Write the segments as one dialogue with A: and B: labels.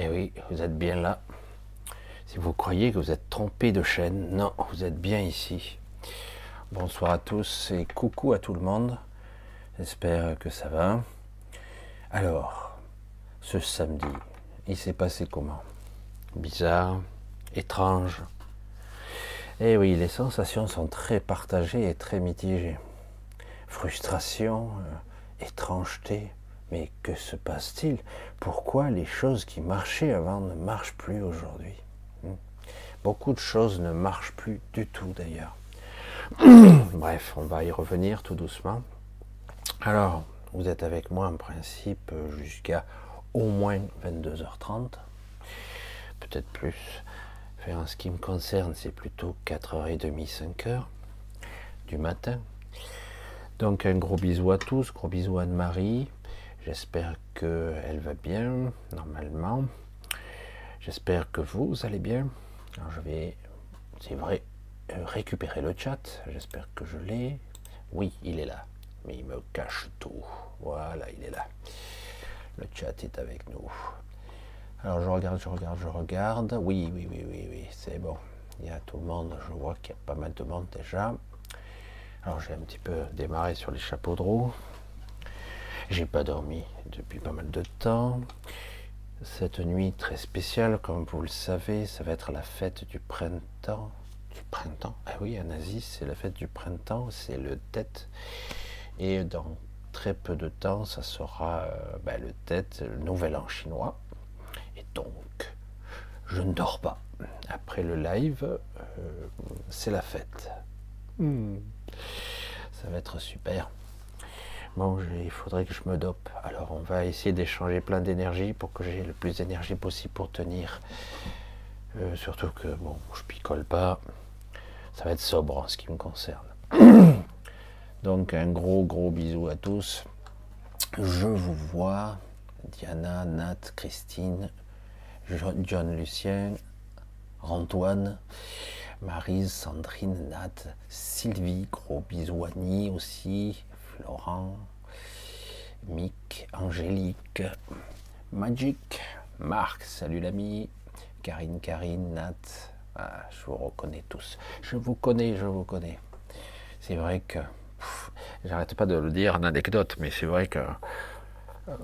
A: Eh oui, vous êtes bien là. Si vous croyez que vous êtes trompé de chaîne, non, vous êtes bien ici. Bonsoir à tous et coucou à tout le monde. J'espère que ça va. Alors, ce samedi, il s'est passé comment? Bizarre, étrange. Eh oui, les sensations sont très partagées et très mitigées. Frustration, euh, étrangeté, mais que se passe-t-il? Pourquoi les choses qui marchaient avant ne marchent plus aujourd'hui? Hmm. Beaucoup de choses ne marchent plus du tout d'ailleurs. Bref, on va y revenir tout doucement. Alors, vous êtes avec moi en principe jusqu'à au moins 22h30, peut-être plus. en ce qui me concerne, c'est plutôt 4h30, 5h du matin. Donc un gros bisou à tous, gros bisou à Anne-Marie, J'espère qu'elle va bien, normalement. J'espère que vous allez bien. Alors je vais, c'est vrai, euh, récupérer le chat. J'espère que je l'ai. Oui, il est là. Mais il me cache tout. Voilà, il est là. Le chat est avec nous. Alors je regarde, je regarde, je regarde. Oui, oui, oui, oui, oui, c'est bon. Il y a tout le monde. Je vois qu'il y a pas mal de monde déjà. Alors j'ai un petit peu démarré sur les chapeaux de roue. J'ai pas dormi depuis pas mal de temps. Cette nuit très spéciale, comme vous le savez, ça va être la fête du printemps. Du printemps? Ah oui, en Asie, c'est la fête du printemps, c'est le tête. Et dans très peu de temps, ça sera euh, ben, le tête, le nouvel an chinois. Et donc, je ne dors pas. Après le live, euh, c'est la fête. Hmm. Ça va être super. Bon, il faudrait que je me dope. Alors on va essayer d'échanger plein d'énergie pour que j'ai le plus d'énergie possible pour tenir. Euh, surtout que bon, je picole pas. Ça va être sobre en ce qui me concerne. Donc un gros gros bisou à tous. Je vous vois. Diana, Nat, Christine, John Lucien, Antoine, Marise, Sandrine, Nat, Sylvie, gros bisous Annie aussi, Laurent, Mick, Angélique, Magic, Marc, salut l'ami, Karine, Karine, Nat, ah, je vous reconnais tous. Je vous connais, je vous connais. C'est vrai que, j'arrête pas de le dire en anecdote, mais c'est vrai que, euh,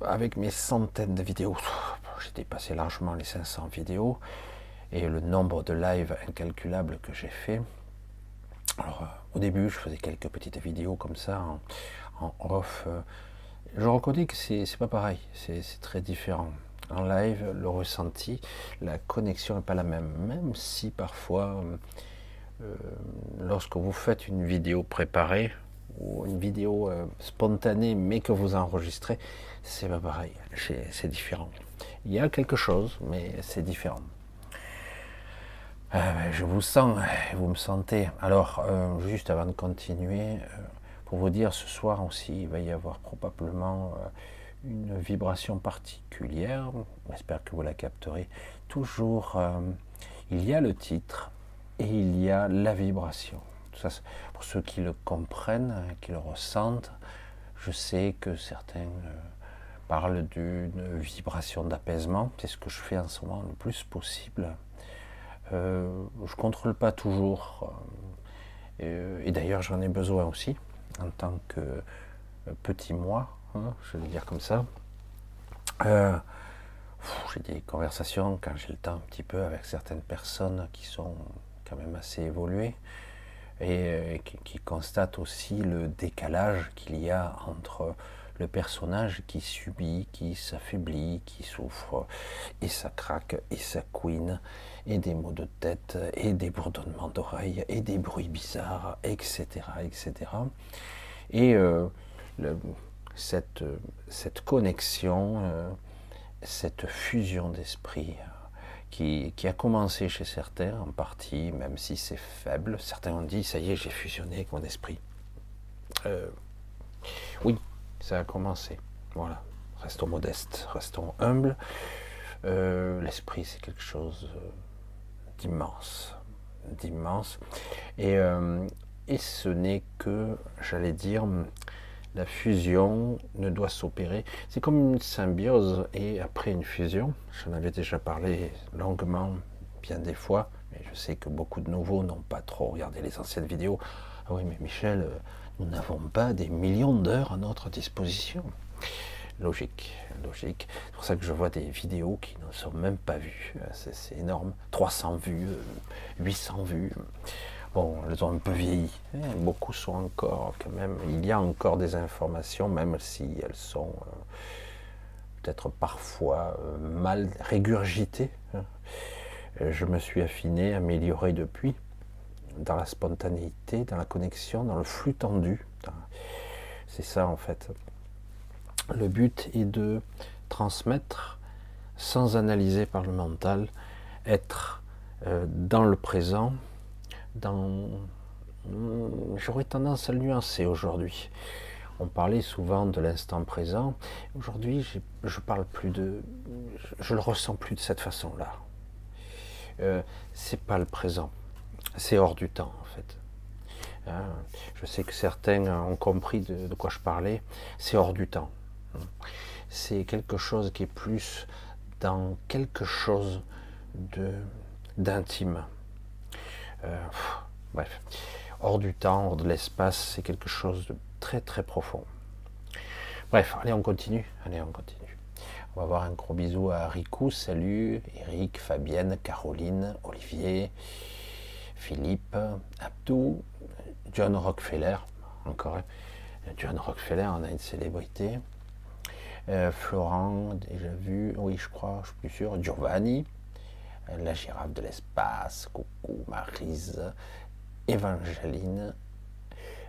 A: avec mes centaines de vidéos, j'ai dépassé largement les 500 vidéos, et le nombre de lives incalculables que j'ai fait, euh, au début, je faisais quelques petites vidéos comme ça, en, off. Euh. je reconnais que c'est pas pareil, c'est très différent. En live, le ressenti, la connexion n'est pas la même, même si parfois, euh, lorsque vous faites une vidéo préparée ou une vidéo spontanée, mais que vous enregistrez, c'est pas pareil, c'est différent. Il y a quelque chose, mais c'est différent. Ah ben, je vous sens, vous me sentez. Alors, euh, juste avant de continuer, euh, pour vous dire, ce soir aussi, il va y avoir probablement euh, une vibration particulière. J'espère que vous la capterez. Toujours, il y a le titre et il y a la vibration. Ça, pour ceux qui le comprennent, qui le ressentent, je sais que certains parlent d'une vibration d'apaisement. C'est ce que je fais en ce moment le plus possible euh, je contrôle pas toujours. Euh, et, d'ailleurs, j'en ai besoin aussi, en tant que euh, petit moi, hein, je vais dire comme ça. j'ai des conversations quand j'ai le temps un petit peu avec certaines personnes qui sont quand même assez évoluées et qui, qui constatent aussi le décalage qu'il y a entre le personnage qui subit, qui s'affaiblit, qui souffre, et ça craque, et ça couine, et des maux de tête, et des bourdonnements d'oreilles, et des bruits bizarres, etc. etc. Et euh, cette, cette, connexion, euh, cette fusion d'esprit, qui, qui, a commencé chez certains en partie, même si c'est faible. Certains ont dit, ça y est, j'ai fusionné avec mon esprit. Euh, oui, ça a commencé. Voilà. Restons modestes, restons humbles. Euh, l'esprit, c'est quelque chose euh, d'immense, d'immense. Et, euh, et ce n'est que, j'allais dire, la fusion ne doit s'opérer. C'est comme une symbiose et après une fusion. J'en avais déjà parlé longuement, bien des fois, mais je sais que beaucoup de nouveaux n'ont pas trop regardé les anciennes vidéos. Ah oui, mais Michel, euh, nous n'avons pas des millions d'heures à notre disposition. Logique, logique. C'est pour ça que je vois des vidéos qui ne sont même pas vues. C'est énorme. 300 vues, 800 euh, vues. Bon, elles ont un peu vieilli. Hein. Beaucoup sont encore, quand même, il y a encore des informations, même si elles sont euh, peut-être parfois euh, mal régurgitées. Hein. Je me suis affiné, amélioré depuis, dans la spontanéité, dans la connexion, dans le flux tendu. C'est ça en fait. Le but est de transmettre sans analyser par le mental, être euh, dans le présent, dans... J'aurais tendance à le nuancer aujourd'hui. On parlait souvent de l'instant présent. Aujourd'hui, je parle plus de, je le ressens plus de cette façon-là. Euh, c'est pas le présent, c'est hors du temps en fait. Hein, je sais que certains ont compris de, quoi je parlais. C'est hors du temps. C'est quelque chose qui est plus dans quelque chose de d'intime. Euh, bref, hors du temps, hors de l'espace, c'est quelque chose de très très profond. Bref, allez, on continue. Allez, on continue. On va avoir un gros bisou à Rico. Salut, Eric, Fabienne, Caroline, Olivier, Philippe, Abdou, John Rockefeller. Encore John Rockefeller, on a une célébrité. Euh, Florent, déjà vu, oui, je crois, je suis plus sûr. Giovanni, la girafe de l'espace, coucou Marise, Evangeline,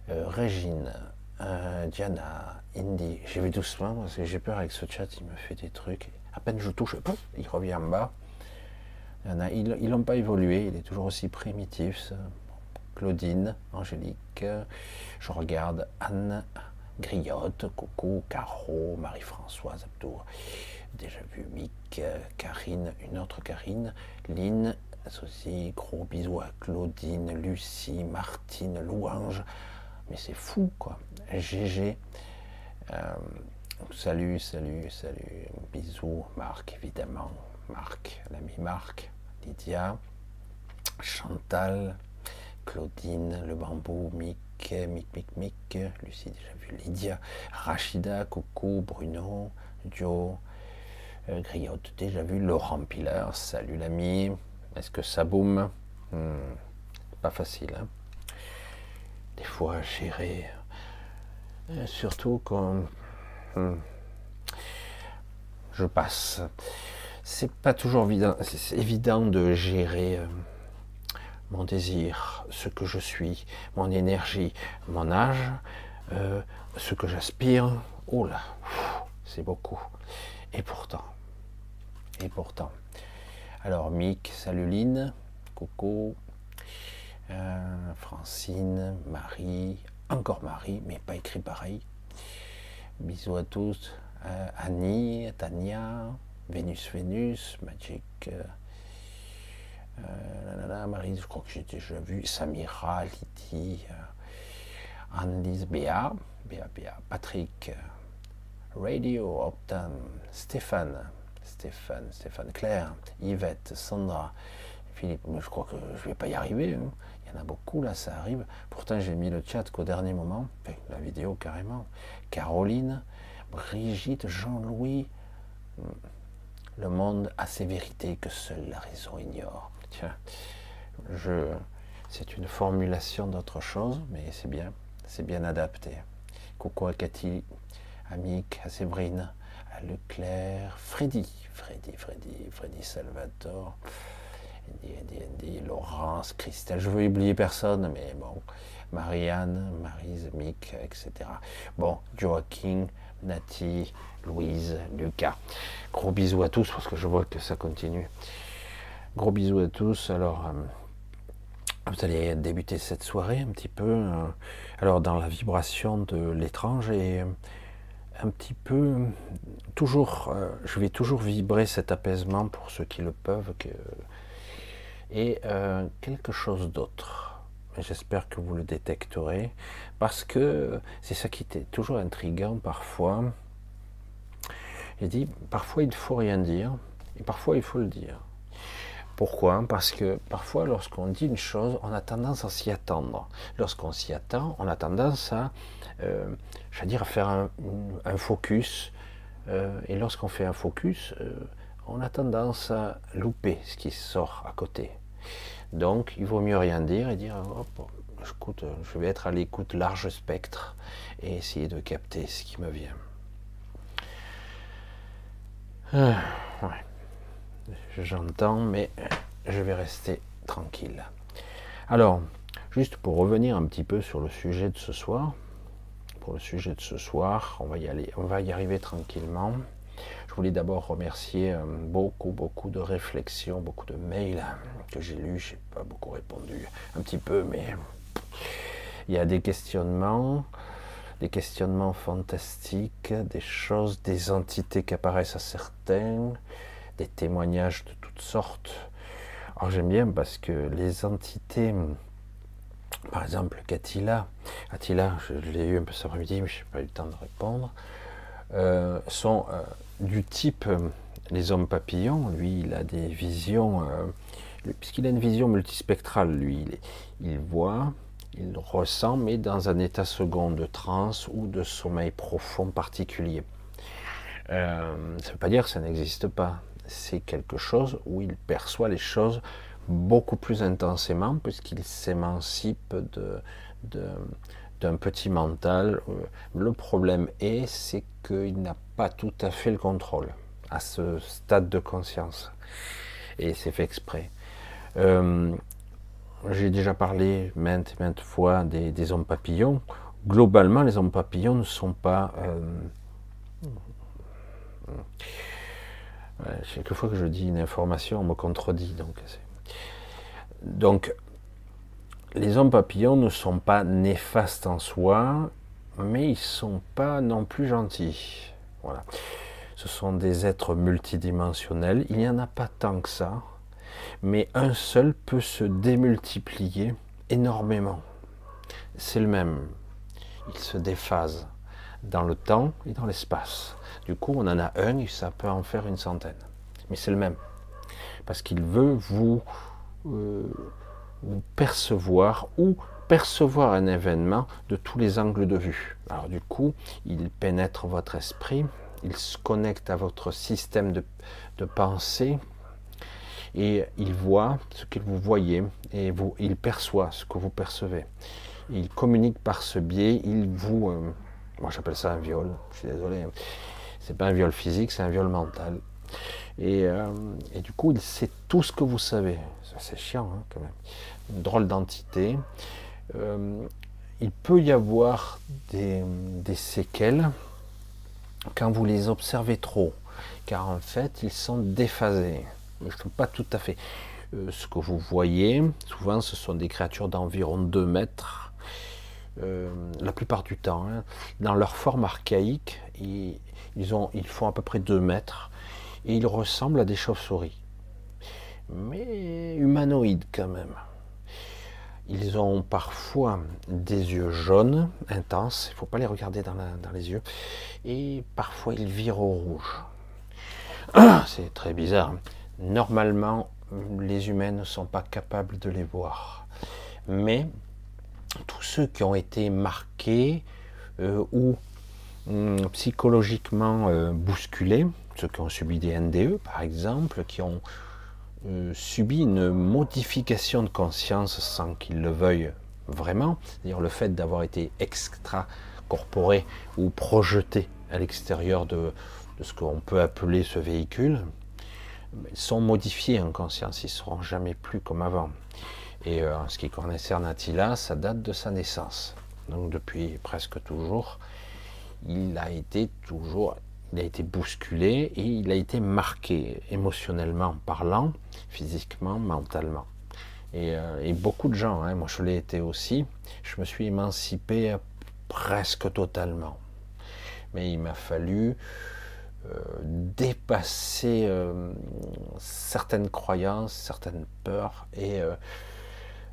A: euh, Régine, euh, Diana, Indy. J'ai vu doucement parce que j'ai peur avec ce chat, il me fait des trucs. À peine je touche, il revient en bas. Il ils n'ont pas évolué, il est toujours aussi primitif. Claudine, Angélique, je regarde Anne, Griotte, coucou, Caro, Marie-Françoise, Abdour déjà vu Mick, Karine, une autre Karine, Lynn, associé, gros bisous à Claudine, Lucie, Martine, Louange, mais c'est fou quoi, GG, euh, salut, salut, salut, bisous, Marc évidemment, Marc, l'ami Marc, Lydia, Chantal, Claudine, le bambou, Mick, Mick, Mick, Mick, Lucie déjà Lydia, Rachida, coucou, Bruno, Joe, euh, griotte déjà vu. Laurent Piller, salut l'ami. Est-ce que ça boum hmm, Pas facile. Hein Des fois, gérer. Euh, surtout quand hmm, je passe. C'est pas toujours évident, c'est de gérer euh, mon désir, ce que je suis, mon énergie, mon âge, ce que j'aspire. Oh là, c'est beaucoup. Et pourtant, et pourtant. Alors, Mick, salut Lynn, Coco, euh, Francine, Marie, encore Marie, mais pas écrit pareil. Bisous à tous. Euh, Annie, Tania, Vénus, Vénus, Magic. Euh, Marie, je crois que j'ai déjà vu. Samira, Lydie, Annelise, Béa, Béa, Béa, Patrick, Radio, Optan, Stéphane, Stéphane, Stéphane Claire, Yvette, Sandra, Philippe. Je crois que je ne vais pas y arriver. Hein. Il y en a beaucoup là, ça arrive. Pourtant, j'ai mis le chat qu'au dernier moment, la vidéo carrément. Caroline, Brigitte, Jean-Louis. Hmm. Le monde a ses vérités que seule la raison ignore. Tiens, je, c'est une formulation d'autre chose, mais c'est bien, c'est bien adapté. Coucou à Cathy, à Mick, à Séverine, Leclerc, Freddy, Freddy, Freddy, Freddy Salvatore, Andy, Laurence, Christelle, je veux oublier personne, mais bon, Marianne, Marise, Mick, etc. Bon, Joaquin, Nati, Louise, Lucas. Gros bisous à tous parce que je vois que ça continue. Gros bisous à tous. Alors, euh, vous allez débuter cette soirée un petit peu. Euh, alors, dans la vibration de l'étrange et un petit peu, toujours, euh, je vais toujours vibrer cet apaisement pour ceux qui le peuvent, et euh, quelque chose d'autre. j'espère que vous le détecterez, parce que c'est ça qui était toujours intriguant parfois. J'ai dit, parfois il faut rien dire, et parfois il faut le dire. Pourquoi? Parce que parfois, lorsqu'on dit une chose, on a tendance à s'y attendre. Lorsqu'on s'y attend, on a tendance à, euh, dire, à faire un, focus. Euh, et lorsqu'on fait un focus, euh, on a tendance à louper ce qui sort à côté. Donc, il vaut mieux rien dire et dire, hop, je vais être à l'écoute large spectre et essayer de capter ce qui me vient. Ouais. J'entends, mais je vais rester tranquille. Alors, juste pour revenir un petit peu sur le sujet de ce soir, pour le sujet de ce soir, on va y aller, on va y arriver tranquillement. Je voulais d'abord remercier euh, beaucoup, beaucoup de réflexions, beaucoup de mails que j'ai lus. Je n'ai pas beaucoup répondu, un petit peu, mais il y a des questionnements, des questionnements fantastiques, des choses, des entités qui apparaissent à certains, des témoignages de toutes sortes. Alors j'aime bien parce que les entités, par exemple Attila, Attila, je, l'ai eu un peu cet après-midi, mais je n'ai pas eu le temps de répondre, euh, sont euh, du type euh, les hommes papillons. Lui, il a des visions, puisqu'il a une vision multispectrale, lui, il, il, voit, il ressent, mais dans un état second de transe ou de sommeil profond particulier. ça ne veut pas dire que ça n'existe pas c'est quelque chose où il perçoit les choses beaucoup plus intensément puisqu'il s'émancipe de, d'un petit mental. Le problème est, c'est qu'il n'a pas tout à fait le contrôle à ce stade de conscience. Et c'est fait exprès. Euh, j'ai déjà parlé maintes et maintes fois des, hommes papillons. Globalement, les hommes papillons ne sont pas... Euh, chaque fois que je dis une information, on me contredit. Donc, donc, les hommes papillons ne sont pas néfastes en soi, mais ils sont pas non plus gentils. Voilà. Ce sont des êtres multidimensionnels. Il n'y en a pas tant que ça, mais un seul peut se démultiplier énormément. C'est le même. Il se déphase dans le temps et dans l'espace. Du coup, on en a un et ça peut en faire une centaine. Mais c'est le même. Parce qu'il veut vous, euh, percevoir ou percevoir un événement de tous les angles de vue. Alors du coup, il pénètre votre esprit, il se connecte à votre système de, pensée et il voit ce que vous voyez et vous, il perçoit ce que vous percevez. Il communique par ce biais, il vous... Euh, moi j'appelle ça un viol, je suis désolé. C'est pas un viol physique, c'est un viol mental. Et, euh, du coup, il sait tout ce que vous savez. C'est chiant, hein, quand même. Une drôle d'entité. Euh, il peut y avoir des, séquelles quand vous les observez trop, car en fait, ils sont déphasés. Je ne sais pas tout à fait. Euh, ce que vous voyez, souvent, ce sont des créatures d'environ 2 mètres. la plupart du temps, hein. dans leur forme archaïque, ils, ils, ont, ils font à peu près 2 mètres et ils ressemblent à des chauves-souris. Mais humanoïdes quand même. Ils ont parfois des yeux jaunes, intenses, il ne faut pas les regarder dans, les yeux, et parfois ils virent au rouge. C'est très bizarre. Normalement, les humains ne sont pas capables de les voir. Mais tous ceux qui ont été marqués euh, ou psychologiquement euh, bousculés, ceux qui ont subi des NDE par exemple, qui ont euh, subi une modification de conscience sans qu'ils le veuillent vraiment, c'est-à-dire le fait d'avoir été extra-corporé ou projeté à l'extérieur de, ce qu'on peut appeler ce véhicule, sont modifiés en conscience, ils ne seront jamais plus comme avant. Et euh, en ce qui concerne Attila, ça date de sa naissance, donc depuis presque toujours il a été toujours, il a été bousculé et il a été marqué émotionnellement parlant, physiquement, mentalement. Et, euh, beaucoup de gens, hein, moi je l'ai été aussi, je me suis émancipé presque totalement. Mais il m'a fallu euh, dépasser euh, certaines croyances, certaines peurs et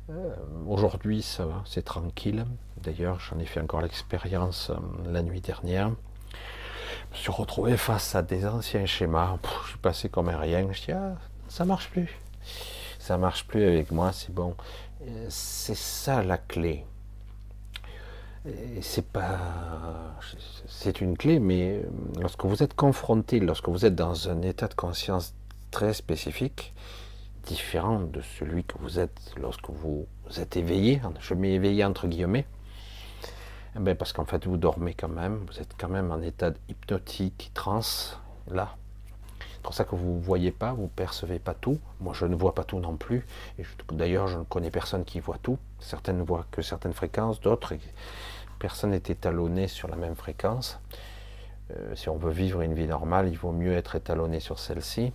A: Euh, aujourd'hui, ça va, c'est tranquille. D'ailleurs, j'en ai fait encore l'expérience euh, la nuit dernière. Je me suis retrouvé face à des anciens schémas. je suis passé comme un rien. Je dis, ah, ça marche plus. Ça marche plus avec moi, c'est bon. Euh, c'est ça la clé. C'est pas, c'est une clé, mais lorsque vous êtes confronté, lorsque vous êtes dans un état de conscience très spécifique, différent de celui que vous êtes lorsque vous êtes éveillé, je mets éveillé entre guillemets, eh ben, parce qu'en fait vous dormez quand même, vous êtes quand même en état hypnotique, trans, là. C'est pour ça que vous ne voyez pas, vous percevez pas tout. Moi je ne vois pas tout non plus. D'ailleurs je ne connais personne qui voit tout. Certaines ne voient que certaines fréquences, d'autres, personne n'est étalonné sur la même fréquence. Euh, si on veut vivre une vie normale, il vaut mieux être étalonné sur celle-ci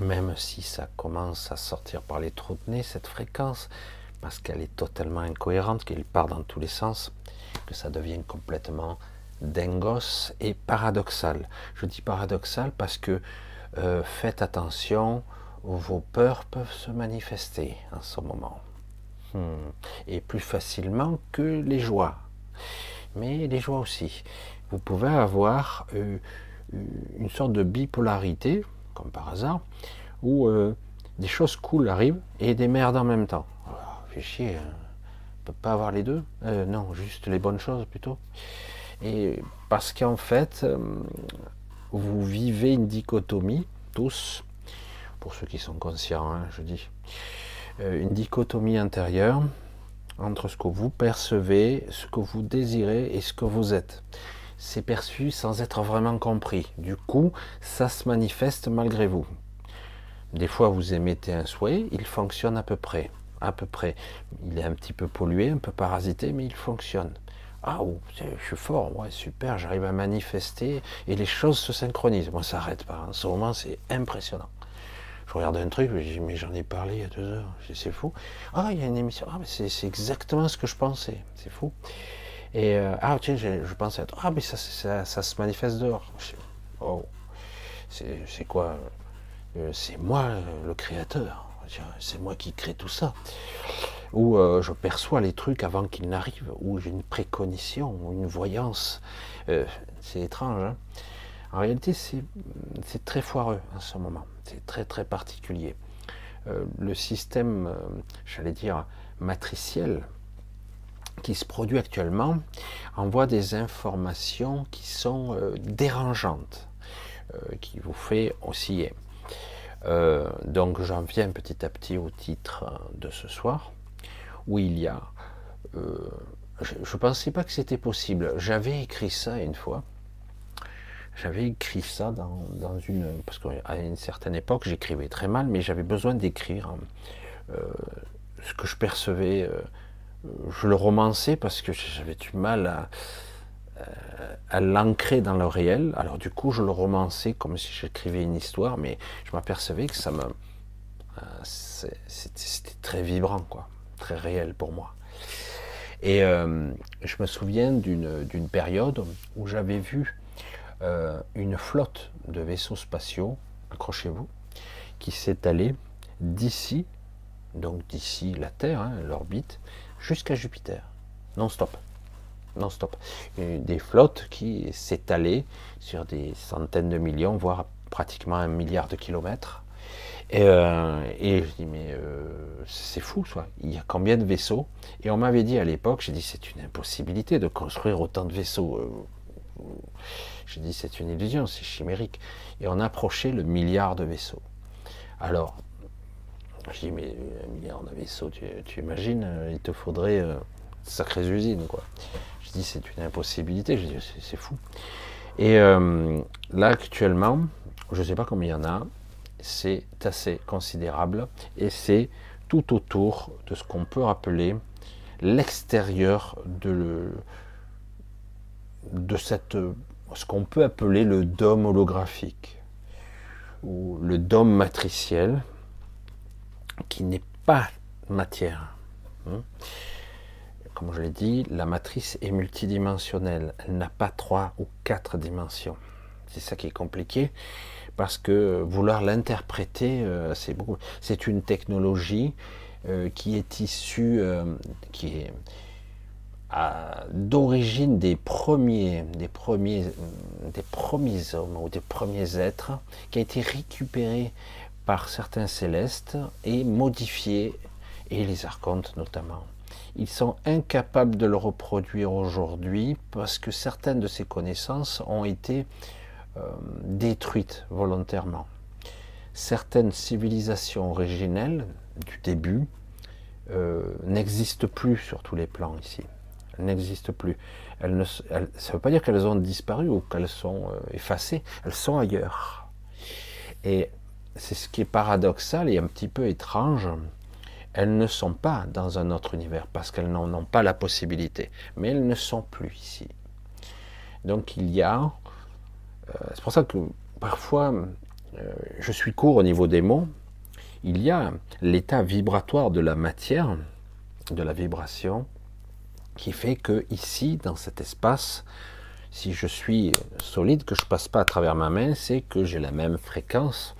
A: même si ça commence à sortir par les trous de nez, cette fréquence, parce qu'elle est totalement incohérente, qu'elle part dans tous les sens, que ça devient complètement dingos et paradoxal. Je dis paradoxal parce que euh, faites attention, vos peurs peuvent se manifester en ce moment. Hmm. Et plus facilement que les joies. Mais les joies aussi. Vous pouvez avoir euh, une sorte de bipolarité, comme par hasard, où euh, des choses cool arrivent et des merdes en même temps. Oh, fait chier, hein. peut pas avoir les deux. Euh, non, juste les bonnes choses plutôt. Et parce qu'en fait, euh, vous vivez une dichotomie, tous, pour ceux qui sont conscients, hein, je dis, une dichotomie intérieure entre ce que vous percevez, ce que vous désirez et ce que vous êtes c'est perçu sans être vraiment compris. Du coup, ça se manifeste malgré vous. Des fois, vous émettez un souhait, il fonctionne à peu près. À peu près. Il est un petit peu pollué, un peu parasité, mais il fonctionne. Ah, oh, je suis fort, ouais, super, j'arrive à manifester et les choses se synchronisent. Moi, ça n'arrête pas. En ce moment, c'est impressionnant. Je regarde un truc, je dis, mais j'en ai parlé il y a deux heures, c'est fou. Ah, il y a une émission, ah, c'est exactement ce que je pensais, c'est fou. Et euh, ah tiens, je, pensais ah mais ça, ça, se manifeste dehors. oh, c'est quoi euh, C'est moi le créateur. C'est moi qui crée tout ça. Ou euh, je perçois les trucs avant qu'ils n'arrivent. Ou j'ai une précognition, une voyance. c'est étrange. Hein en réalité, c'est très foireux en ce moment. C'est très très particulier. le système, j'allais dire, matriciel, qui se produit actuellement envoie des informations qui sont euh, dérangeantes, euh, qui vous fait osciller. Euh, donc j'en viens petit à petit au titre de ce soir, où il y a... je ne pensais pas que c'était possible. J'avais écrit ça une fois. J'avais écrit ça dans, dans une... Parce qu'à une certaine époque, j'écrivais très mal, mais j'avais besoin d'écrire ce que je percevais je le romançais parce que j'avais du mal à, à l'ancrer dans le réel. Alors du coup, je le romançais comme si j'écrivais une histoire, mais je m'apercevais que ça me, euh, c'était très vibrant, quoi, très réel pour moi. Et euh, je me souviens d'une période où j'avais vu euh, une flotte de vaisseaux spatiaux, accrochez-vous, qui s'étalait d'ici, donc d'ici la Terre, hein, l'orbite, jusqu'à Jupiter, non-stop. Non-stop. Des flottes qui s'étalaient sur des centaines de millions, voire pratiquement un milliard de kilomètres. Et, euh, je dis, mais euh, c'est fou, ça. Il y a combien de vaisseaux? Et on m'avait dit à l'époque, j'ai dit, c'est une impossibilité de construire autant de vaisseaux. Euh, j'ai dit, c'est une illusion, c'est chimérique. Et on approchait le milliard de vaisseaux. Alors, je dis, mais un milliard de vaisseaux, tu, imagines, euh, il te faudrait euh, sacrées usines, quoi. Je dis, c'est une impossibilité, je dis, c'est fou. Et euh, là, actuellement, je ne sais pas combien il y en a, c'est assez considérable, et c'est tout autour de ce qu'on peut appeler l'extérieur de, de cette, ce qu'on peut appeler le dôme holographique, ou le dôme matriciel, qui n'est pas matière. Hein. Comme je l'ai dit, la matrice est multidimensionnelle. Elle n'a pas trois ou quatre dimensions. C'est ça qui est compliqué parce que vouloir l'interpréter, euh, c'est beaucoup. C'est une technologie euh, qui est issue, euh, qui est d'origine des premiers, des premiers, des premiers hommes ou des premiers êtres, qui a été récupérée par certains célestes et modifiée, et les archontes notamment. Ils sont incapables de le reproduire aujourd'hui parce que certaines de ces connaissances ont été euh, détruites volontairement. Certaines civilisations originelles du début euh, n'existent plus sur tous les plans ici. Elles n'existent plus. Elles ne, ça ne veut pas dire qu'elles ont disparu ou qu'elles sont euh, effacées. Elles sont ailleurs. Et c'est ce qui est paradoxal et un petit peu étrange. Elles ne sont pas dans un autre univers parce qu'elles n'en ont pas la possibilité. Mais elles ne sont plus ici. Donc il y a euh, c'est pour ça que parfois, euh, je suis court au niveau des mots. Il y a l'état vibratoire de la matière, de la vibration, qui fait que ici, dans cet espace, si je suis solide, que je passe pas à travers ma main, c'est que j'ai la même fréquence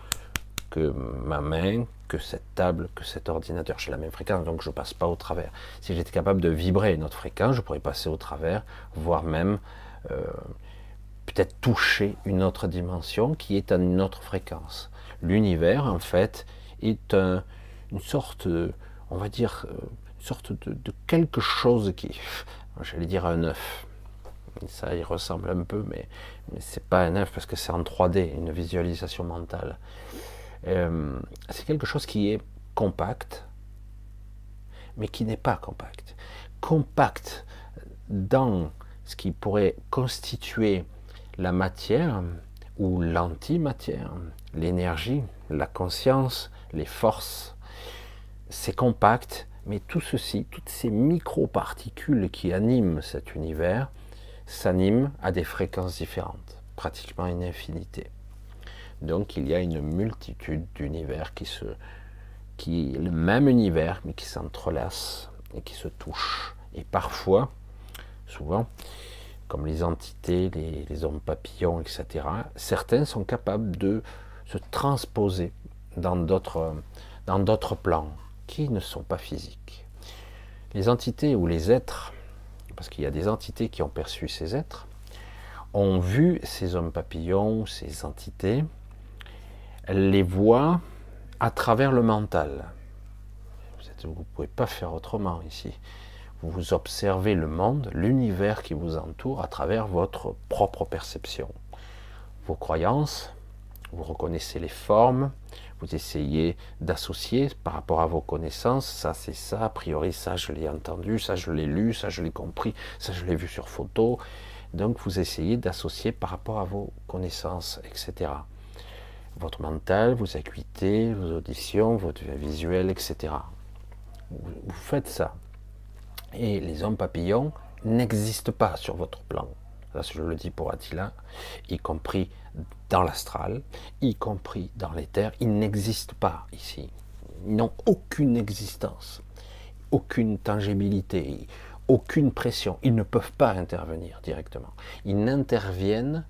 A: que ma main, que cette table, que cet ordinateur. J'ai la même fréquence, donc je passe pas au travers. Si j'étais capable de vibrer une autre fréquence, je pourrais passer au travers, voire même euh, peut-être toucher une autre dimension qui est à une autre fréquence. L'univers, en fait, est une sorte, on va dire, une sorte de, quelque chose qui, j'allais dire un œuf. Ça y ressemble un peu, mais, mais c'est pas un œuf parce que c'est en 3D, une visualisation mentale. Euh, c'est quelque chose qui est compact, mais qui n'est pas compact. Compact dans ce qui pourrait constituer la matière ou l'antimatière, l'énergie, la conscience, les forces, c'est compact, mais tout ceci, toutes ces micro-particules qui animent cet univers, s'animent à des fréquences différentes, pratiquement une infinité. Donc il y a une multitude d'univers qui se, qui le même univers, mais qui s'entrelacent et qui se touchent. Et parfois, souvent, comme les entités, les, hommes papillons, etc., certains sont capables de se transposer dans d'autres, dans d'autres plans qui ne sont pas physiques. Les entités ou les êtres, parce qu'il y a des entités qui ont perçu ces êtres, ont vu ces hommes papillons, ces entités, elles les voient à travers le mental. Vous ne pouvez pas faire autrement ici vous observez le monde, l'univers qui vous entoure à travers votre propre perception. Vos croyances, vous reconnaissez les formes, vous essayez d'associer par rapport à vos connaissances, ça c'est ça, a priori ça je l'ai entendu, ça je l'ai lu, ça je l'ai compris, ça je l'ai vu sur photo. Donc vous essayez d'associer par rapport à vos connaissances, etc. Votre mental, vos acuités, vos auditions, votre visuel, etc. Vous faites ça. Et les hommes papillons n'existent pas sur votre plan. Là, je le dis pour Attila, y compris dans l'astral, y compris dans l'éther, ils n'existent pas ici. Ils n'ont aucune existence, aucune tangibilité, aucune pression. Ils ne peuvent pas intervenir directement. Ils n'interviennent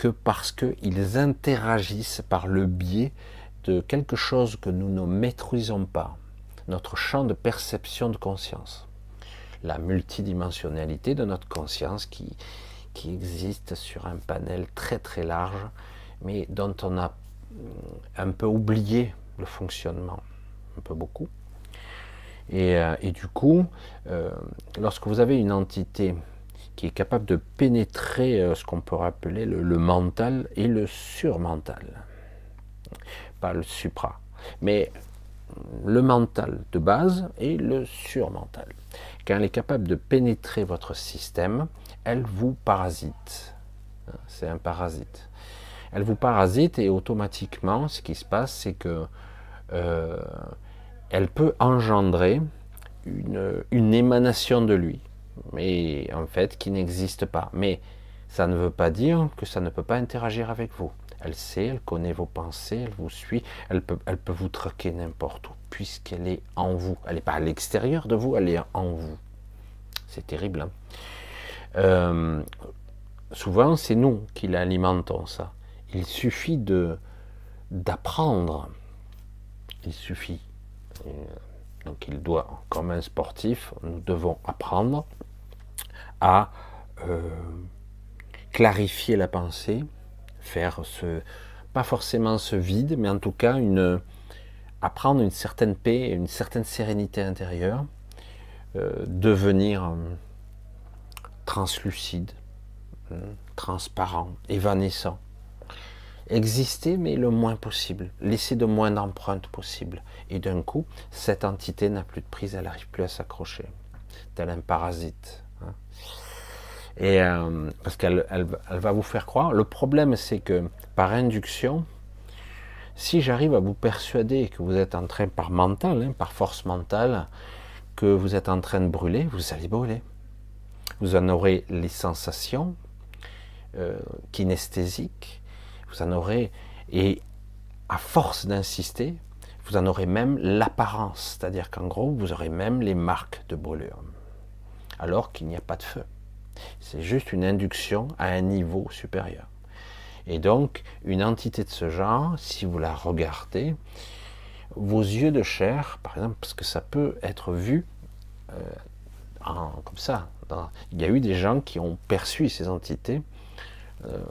A: que parce qu'ils interagissent par le biais de quelque chose que nous ne maîtrisons pas, notre champ de perception de conscience la multidimensionnalité de notre conscience qui, qui existe sur un panel très très large, mais dont on a mm, un peu oublié le fonctionnement, un peu beaucoup. Et, euh, du coup, euh, lorsque vous avez une entité qui est capable de pénétrer euh, ce qu'on peut appeler le, mental et le surmental, pas le supra, mais le mental de base et le surmental. Quand elle est capable de pénétrer votre système, elle vous parasite. C'est un parasite. Elle vous parasite et automatiquement, ce qui se passe, c'est que euh, elle peut engendrer une, émanation de lui, mais en fait qui n'existe pas. Mais ça ne veut pas dire que ça ne peut pas interagir avec vous. Elle sait, elle connaît vos pensées, elle vous suit, elle peut, elle peut vous traquer n'importe où, puisqu'elle est en vous. Elle n'est pas à l'extérieur de vous, elle est en vous. C'est terrible. Hein. Euh, souvent, c'est nous qui l'alimentons, ça. Il suffit de, d'apprendre. Il suffit. Donc il doit, comme un sportif, nous devons apprendre à euh, clarifier la pensée, faire ce, pas forcément ce vide, mais en tout cas une, apprendre une certaine paix, une certaine sérénité intérieure, euh, devenir euh, translucide, transparent, évanescent. Exister, mais le moins possible. Laisser de moins d'empreintes possible. Et d'un coup, cette entité n'a plus de prise, elle n'arrive plus à s'accrocher. Tel un parasite. Hein. Et euh, parce qu'elle elle, va vous faire croire. Le problème, c'est que par induction, si j'arrive à vous persuader que vous êtes en train, par mental, hein, par force mentale, que vous êtes en train de brûler, vous allez brûler. Vous en aurez les sensations euh, kinesthésiques, vous en aurez, et à force d'insister, vous en aurez même l'apparence, c'est-à-dire qu'en gros, vous aurez même les marques de brûlure, alors qu'il n'y a pas de feu. C'est juste une induction à un niveau supérieur. Et donc, une entité de ce genre, si vous la regardez, vos yeux de chair, par exemple, parce que ça peut être vu euh, comme ça. il y a eu des gens qui ont perçu ces entités. Euh,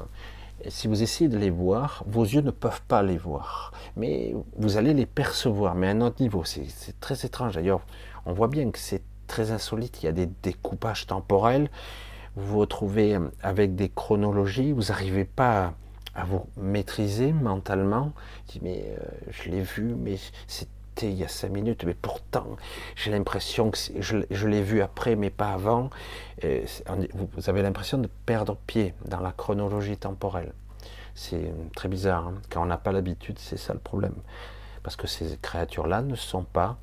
A: si vous essayez de les voir, vos yeux ne peuvent pas les voir, mais vous allez les percevoir, mais à un autre niveau. C'est très étrange. D'ailleurs, on voit bien que c'est très insolite. Il y a des découpages temporels. Vous vous retrouvez avec des chronologies. Vous n'arrivez pas à, vous maîtriser mentalement. mais euh, je l'ai vu, mais c'est il y a cinq minutes, mais pourtant j'ai l'impression que je, l'ai vu après, mais pas avant. vous avez l'impression de perdre pied dans la chronologie temporelle. C'est très bizarre. Hein. Quand on n'a pas l'habitude, c'est ça le problème. Parce que ces créatures-là ne sont pas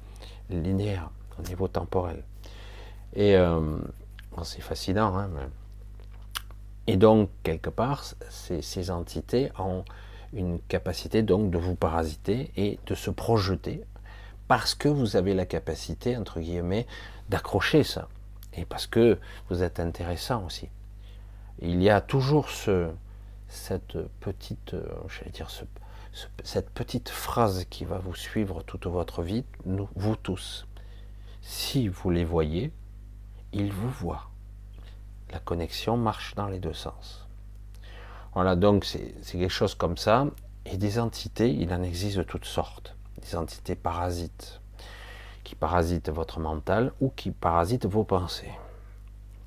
A: linéaires au niveau temporel. Et euh, c'est fascinant. Hein, et donc, quelque part, ces entités ont une capacité donc de vous parasiter et de se projeter parce que vous avez la capacité, entre guillemets, d'accrocher ça. Et parce que vous êtes intéressant aussi. Il y a toujours ce, cette petite, euh, dire, cette petite phrase qui va vous suivre toute votre vie, nous, vous tous. Si vous les voyez, ils vous voient. La connexion marche dans les deux sens. Voilà, donc c'est quelque chose comme ça. Et des entités, il en existe de toutes sortes des entités parasites, qui parasitent votre mental ou qui parasitent vos pensées.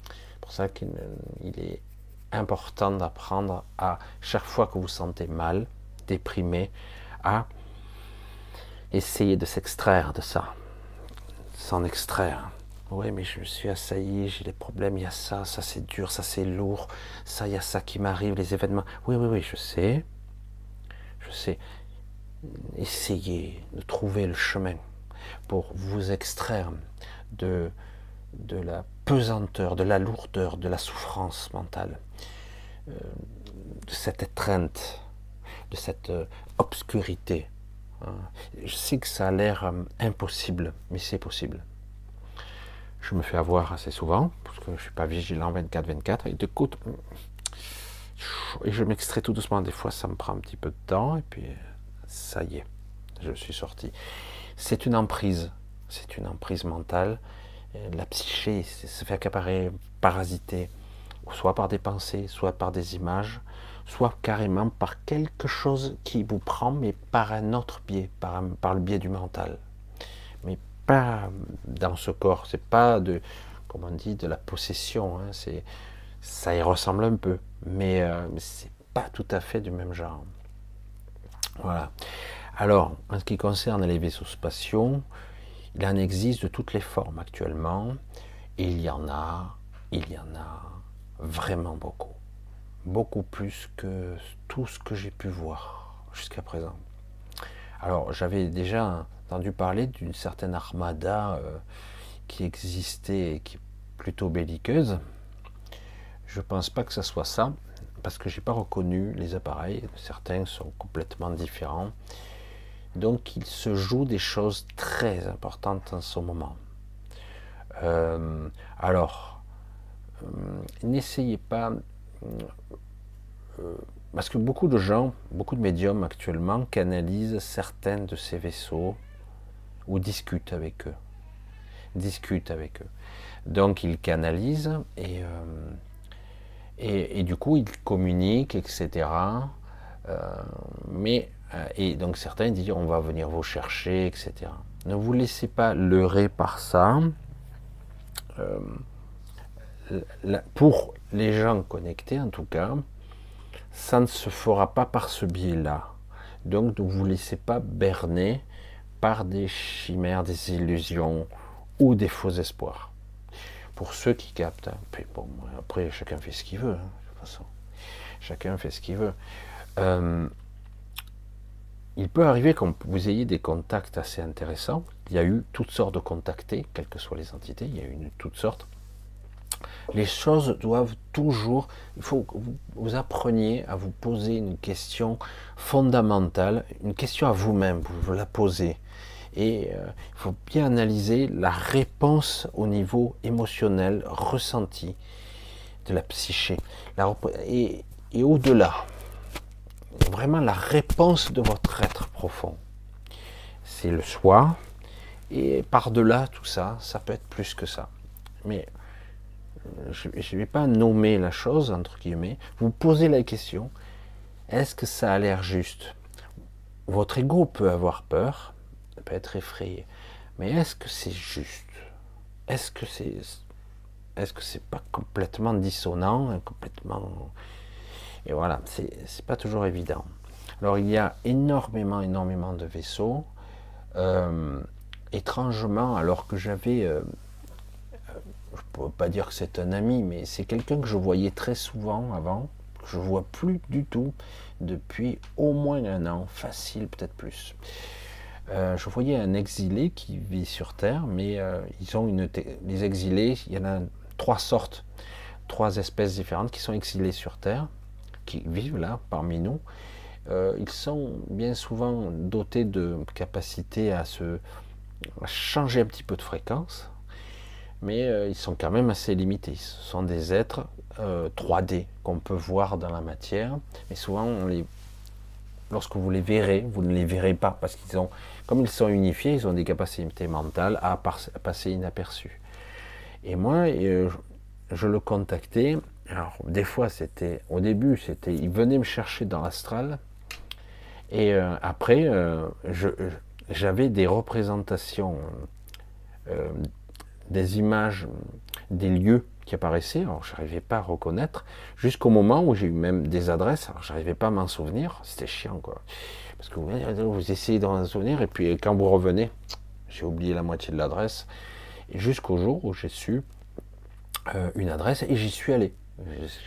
A: C'est pour ça qu'il est important d'apprendre à, chaque fois que vous sentez mal, déprimé, à essayer de s'extraire de ça, s'en extraire. Oui, mais je me suis assailli, j'ai des problèmes, il y a ça, ça c'est dur, ça c'est lourd, ça il y a ça qui m'arrive, les événements. Oui, oui, oui, je sais, je sais essayez de trouver le chemin pour vous extraire de, de la pesanteur, de la lourdeur, de la souffrance mentale, euh, de cette étreinte, de cette euh, obscurité. Hein. Je sais que ça a l'air euh, impossible, mais c'est possible. Je me fais avoir assez souvent, parce que je ne suis pas vigilant 24-24, et de et je m'extrais tout doucement. Des fois, ça me prend un petit peu de temps, et puis ça y est, je suis sorti. C'est une emprise, c'est une emprise mentale. La psyché se fait accaparer, parasiter, soit par des pensées, soit par des images, soit carrément par quelque chose qui vous prend, mais par un autre biais, par, le biais du mental. Mais pas dans ce corps, c'est pas de, comme on de la possession, hein. ça y ressemble un peu, mais euh, c'est pas tout à fait du même genre. Voilà. Alors, en ce qui concerne les vaisseaux spatiaux, il en existe de toutes les formes actuellement. il y en a, il y en a vraiment beaucoup. Beaucoup plus que tout ce que j'ai pu voir jusqu'à présent. Alors, j'avais déjà entendu parler d'une certaine armada euh, qui existait et qui est plutôt belliqueuse. Je ne pense pas que ce soit ça parce que j'ai pas reconnu les appareils. Certains sont complètement différents. Donc il se joue des choses très importantes en ce moment. Euh, alors, euh, n'essayez pas. Euh, parce que beaucoup de gens, beaucoup de médiums actuellement canalisent certains de ces vaisseaux ou discutent avec eux. Discutent avec eux. Donc ils canalisent et, euh, et, du coup ils communiquent, etc. Euh, mais, euh, et donc certains disent on va venir vous chercher, etc. Ne vous laissez pas leurrer par ça. pour les gens connectés en tout cas, ça ne se fera pas par ce biais-là. Donc ne vous laissez pas berner par des chimères, des illusions ou des faux espoirs. Pour ceux qui captent, hein. après chacun fait ce qu'il veut, hein, de toute façon. Chacun fait ce qu'il veut. Euh, il peut arriver que vous ayez des contacts assez intéressants. Il y a eu toutes sortes de contactés, quelles que soient les entités, il y a eu toutes sortes. Les choses doivent toujours, il faut que vous, appreniez à vous poser une question fondamentale, une question à vous-même, vous, la posez. Et euh, il faut bien analyser la réponse au niveau émotionnel, ressenti de la psyché. et, et au-delà, vraiment la réponse de votre être profond. C'est le soi. Et par-delà tout ça, ça peut être plus que ça. Mais je ne vais pas nommer la chose, entre guillemets, vous posez la question, est-ce que ça a l'air juste? Votre ego peut avoir peur, peut être effrayé, mais est-ce que c'est juste? Est-ce que c'est est-ce que c'est pas complètement dissonant, complètement et voilà, c'est pas toujours évident. Alors il y a énormément, énormément de vaisseaux. Euh, étrangement, alors que j'avais euh, je ne peux pas dire que c'est un ami, mais c'est quelqu'un que je voyais très souvent avant, que je vois plus du tout depuis au moins un an, facile peut-être plus. Euh, je voyais un exilé qui vit sur Terre, mais euh, ils ont une les exilés, il y en a trois sortes, trois espèces différentes qui sont exilées sur Terre, qui vivent là parmi nous. Euh, ils sont bien souvent dotés de capacités à se à changer un petit peu de fréquence, mais ils sont quand même assez limités. Ce sont des êtres 3D euh, qu'on peut voir dans la matière, mais souvent, lorsque vous les verrez, vous ne les verrez pas parce qu'ils ont, comme ils sont unifiés, ils ont des capacités mentales à, passer inaperçus. Et moi, euh, je, le contactais. Alors, des fois, c'était, au début, c'était, il venait me chercher dans l'astral, et après, j'avais des représentations des images, des lieux qui apparaissaient, alors je n'arrivais pas à reconnaître, jusqu'au moment où j'ai eu même des adresses, alors j'arrivais pas à m'en souvenir, c'était chiant quoi. Parce que vous, essayez d'en souvenir, et puis quand vous revenez, j'ai oublié la moitié de l'adresse, jusqu'au jour où j'ai su euh, une adresse, et j'y suis allé.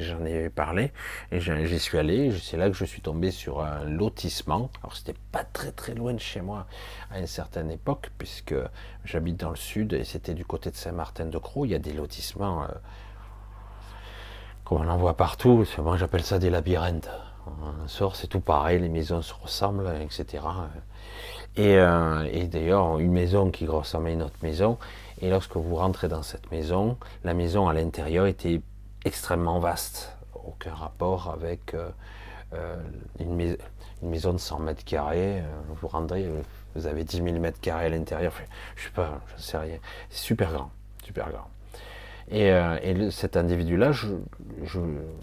A: J'en ai parlé et j'y suis allé. C'est là que je suis tombé sur un lotissement. Alors c'était pas très très loin de chez moi à une certaine époque, puisque j'habite dans le sud et c'était du côté de Saint-Martin-de-Croix. Il y a des lotissements, euh, comme on en voit partout. Moi j'appelle ça des labyrinthes. Un sort, c'est tout pareil, les maisons se ressemblent, etc. Et, euh, et d'ailleurs, une maison qui ressemble à une autre maison. Et lorsque vous rentrez dans cette maison, la maison à l'intérieur était extrêmement vaste, aucun rapport avec euh, euh, une, maison de 100 mètres carrés. Vous rendrez, vous avez 10 000 mètres carrés à l'intérieur. je sais pas, je ne sais rien. C'est super grand, super grand. Et, cet individu-là,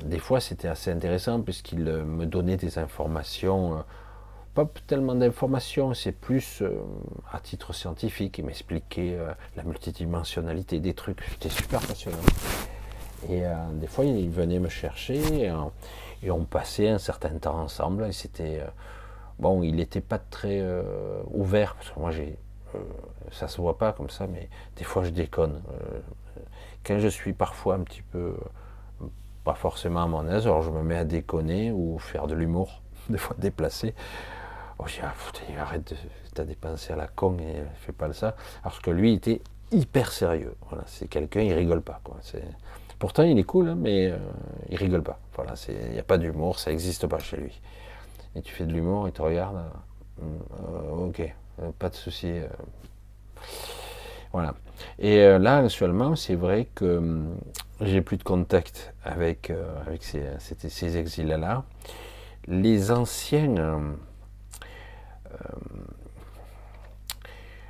A: des fois, c'était assez intéressant puisqu'il me donnait des informations pas tellement d'informations, c'est plus à titre scientifique. Il m'expliquait la multidimensionnalité des trucs. C'était super passionnant. Et euh, des fois, il venait me chercher et, euh, on passait un certain temps ensemble. Et c'était. Euh, bon, il n'était pas très ouvert, parce que moi, j'ai. ça se voit pas comme ça, mais des fois, je déconne. Je suis parfois un petit peu. pas forcément à mon aise, alors je me mets à déconner ou faire de l'humour, des fois déplacé. Oh, je dis, ah, arrête, t'as dépensé à la con et fais pas ça. Alors que lui, était hyper sérieux. Voilà, c'est quelqu'un, il rigole pas. Pourtant, il est cool, hein, mais euh, il rigole pas. Voilà, il n'y a pas d'humour, ça n'existe pas chez lui. Et tu fais de l'humour, il te regarde. Euh, euh, ok, pas de souci. voilà. Et là, actuellement, c'est vrai que hum, j'ai plus de contact avec, avec ces, ces exils-là. les anciens. Euh,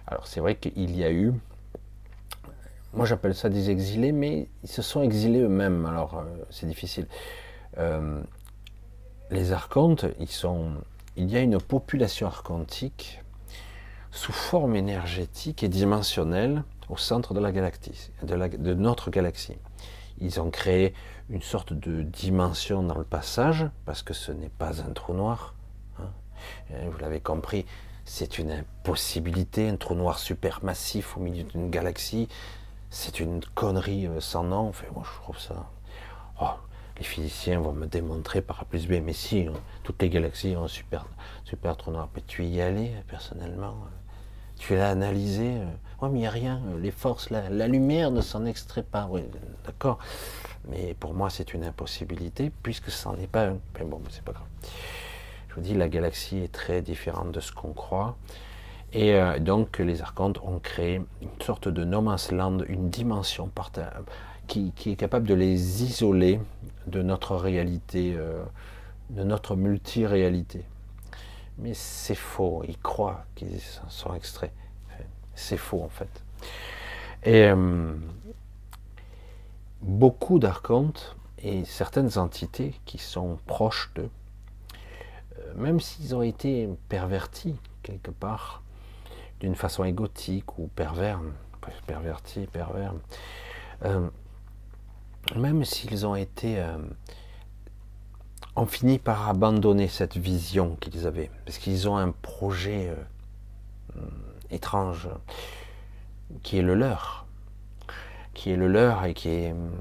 A: alors c'est vrai qu'il y a eu, moi j'appelle ça des exilés, mais ils se sont exilés eux-mêmes. Alors c'est difficile. les archontes, ils sont, il y a une population archontique sous forme énergétique et dimensionnelle au centre de la galaxie, de, notre galaxie. Ils ont créé une sorte de dimension dans le passage, parce que ce n'est pas un trou noir. Hein. Vous l'avez compris, c'est une impossibilité, un trou noir super massif au milieu d'une galaxie. C'est une connerie euh, sans nom. Enfin, moi, je trouve ça. Oh, les physiciens vont me démontrer par A plus B, mais si, hein, toutes les galaxies ont un super, super trou noir. Mais tu y allais, personnellement Tu l'as analysé Oui, mais il n'y a rien. Les forces, la, lumière ne s'en extrait pas. Oui, d'accord. Mais pour moi, c'est une impossibilité, puisque ce n'en est pas un. Mais bon, c'est pas grave. Je vous dis, la galaxie est très différente de ce qu'on croit. Et euh, donc, les archontes ont créé une sorte de no land, une dimension qui, est capable de les isoler de notre réalité, euh, de notre multi-réalité. Mais c'est faux, ils croient qu'ils sont extraits. C'est faux en fait. Et euh, beaucoup d'archontes et certaines entités qui sont proches d'eux, euh, même s'ils ont été pervertis quelque part, d'une façon égotique ou pervers, pervertis, pervers, même s'ils ont été, euh, ont fini par abandonner cette vision qu'ils avaient, parce qu'ils ont un projet euh, étrange qui est le leur, qui est le leur et qui est hum,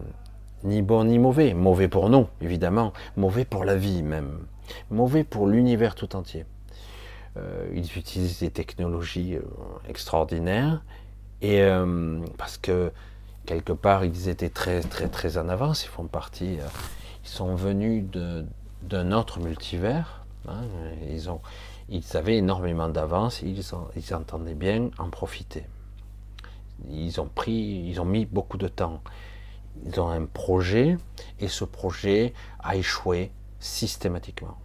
A: ni bon ni mauvais, mauvais pour nous évidemment, mauvais pour la vie même, mauvais pour l'univers tout entier. Euh, ils utilisent des technologies extraordinaires et parce que quelque part, ils étaient très, très, très en avance. Ils font partie, euh, ils sont venus d'un autre multivers. Hein, ils, ont, ils avaient énormément d'avance. Ils, ils entendaient bien en profiter. Ils ont pris, ils ont mis beaucoup de temps. Ils ont un projet et ce projet a échoué systématiquement.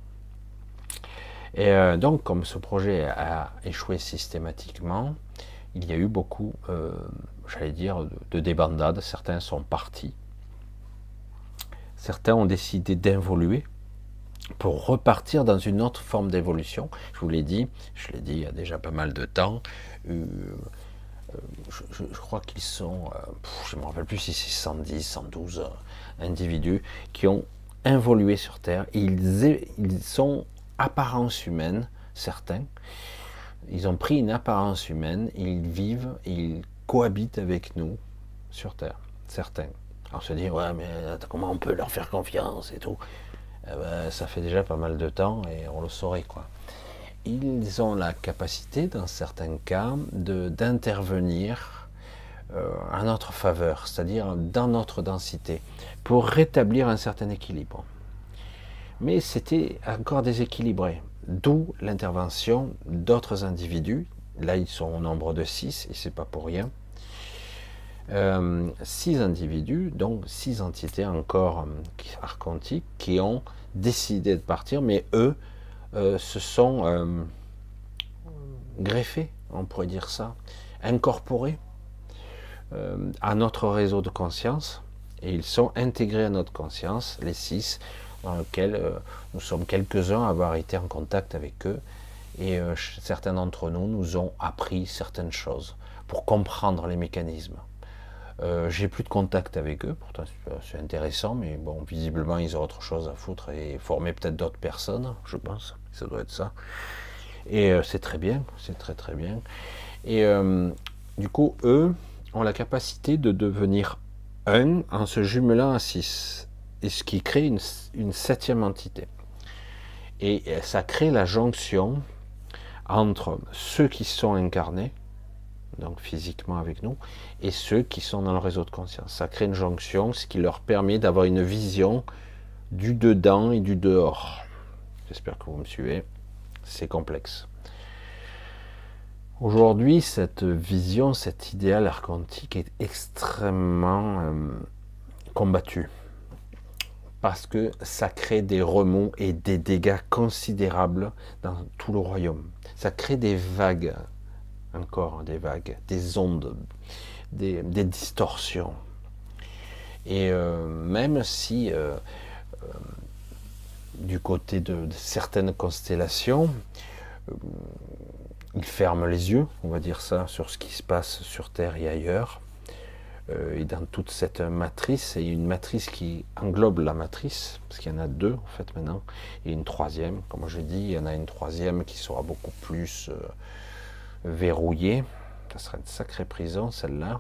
A: Et euh, donc, comme ce projet a échoué systématiquement, il y a eu beaucoup euh, j'allais dire, de débandade. Certains sont partis. Certains ont décidé d'involuer pour repartir dans une autre forme d'évolution. Je vous l'ai dit, je l'ai dit il y a déjà pas mal de temps. Euh, euh, je, crois qu'ils sont, euh, je ne me rappelle plus si c'est 110, 112 individus qui ont involué sur Terre. Ils, sont apparence humaine, certains. Ils ont pris une apparence humaine, ils vivent, ils cohabitent avec nous sur Terre, certains. On se dit, ouais, mais comment on peut leur faire confiance et tout eh ben, Ça fait déjà pas mal de temps et on le saurait, quoi. Ils ont la capacité, dans certains cas, d'intervenir euh, à notre faveur, c'est-à-dire dans notre densité, pour rétablir un certain équilibre. Mais c'était encore déséquilibré, d'où l'intervention d'autres individus. Là, ils sont au nombre de six, et c'est pas pour rien euh, six individus, donc six entités encore euh, archontiques, qui ont décidé de partir, mais eux euh, se sont greffés, on pourrait dire ça, incorporés à notre réseau de conscience, et ils sont intégrés à notre conscience, les six, dans lequel nous sommes quelques-uns à avoir été en contact avec eux, et certains d'entre nous nous ont appris certaines choses pour comprendre les mécanismes. Euh, j'ai plus de contact avec eux, pourtant c'est intéressant, mais bon, visiblement ils ont autre chose à foutre et former peut-être d'autres personnes, je pense, ça doit être ça. Et euh, c'est très bien, c'est très très bien. Et euh, du coup, eux ont la capacité de devenir un en se jumelant à six, et ce qui crée une septième entité. Et ça crée la jonction entre ceux qui sont incarnés, donc physiquement avec nous, et ceux qui sont dans le réseau de conscience. Ça crée une jonction, ce qui leur permet d'avoir une vision du dedans et du dehors. J'espère que vous me suivez. C'est complexe. Aujourd'hui, cette vision, cet idéal archontique est extrêmement euh, combattu parce que ça crée des remous et des dégâts considérables dans tout le royaume. Ça crée des vagues, encore des vagues, des ondes, des, distorsions. Et euh, même si euh, euh, du côté de, certaines constellations, ils ferment les yeux, on va dire ça, sur ce qui se passe sur Terre et ailleurs, et dans toute cette matrice, a une matrice qui englobe la matrice, parce qu'il y en a deux en fait maintenant, et une troisième, comme je dis, il y en a une troisième qui sera beaucoup plus verrouillée. Ça sera une sacrée prison celle-là.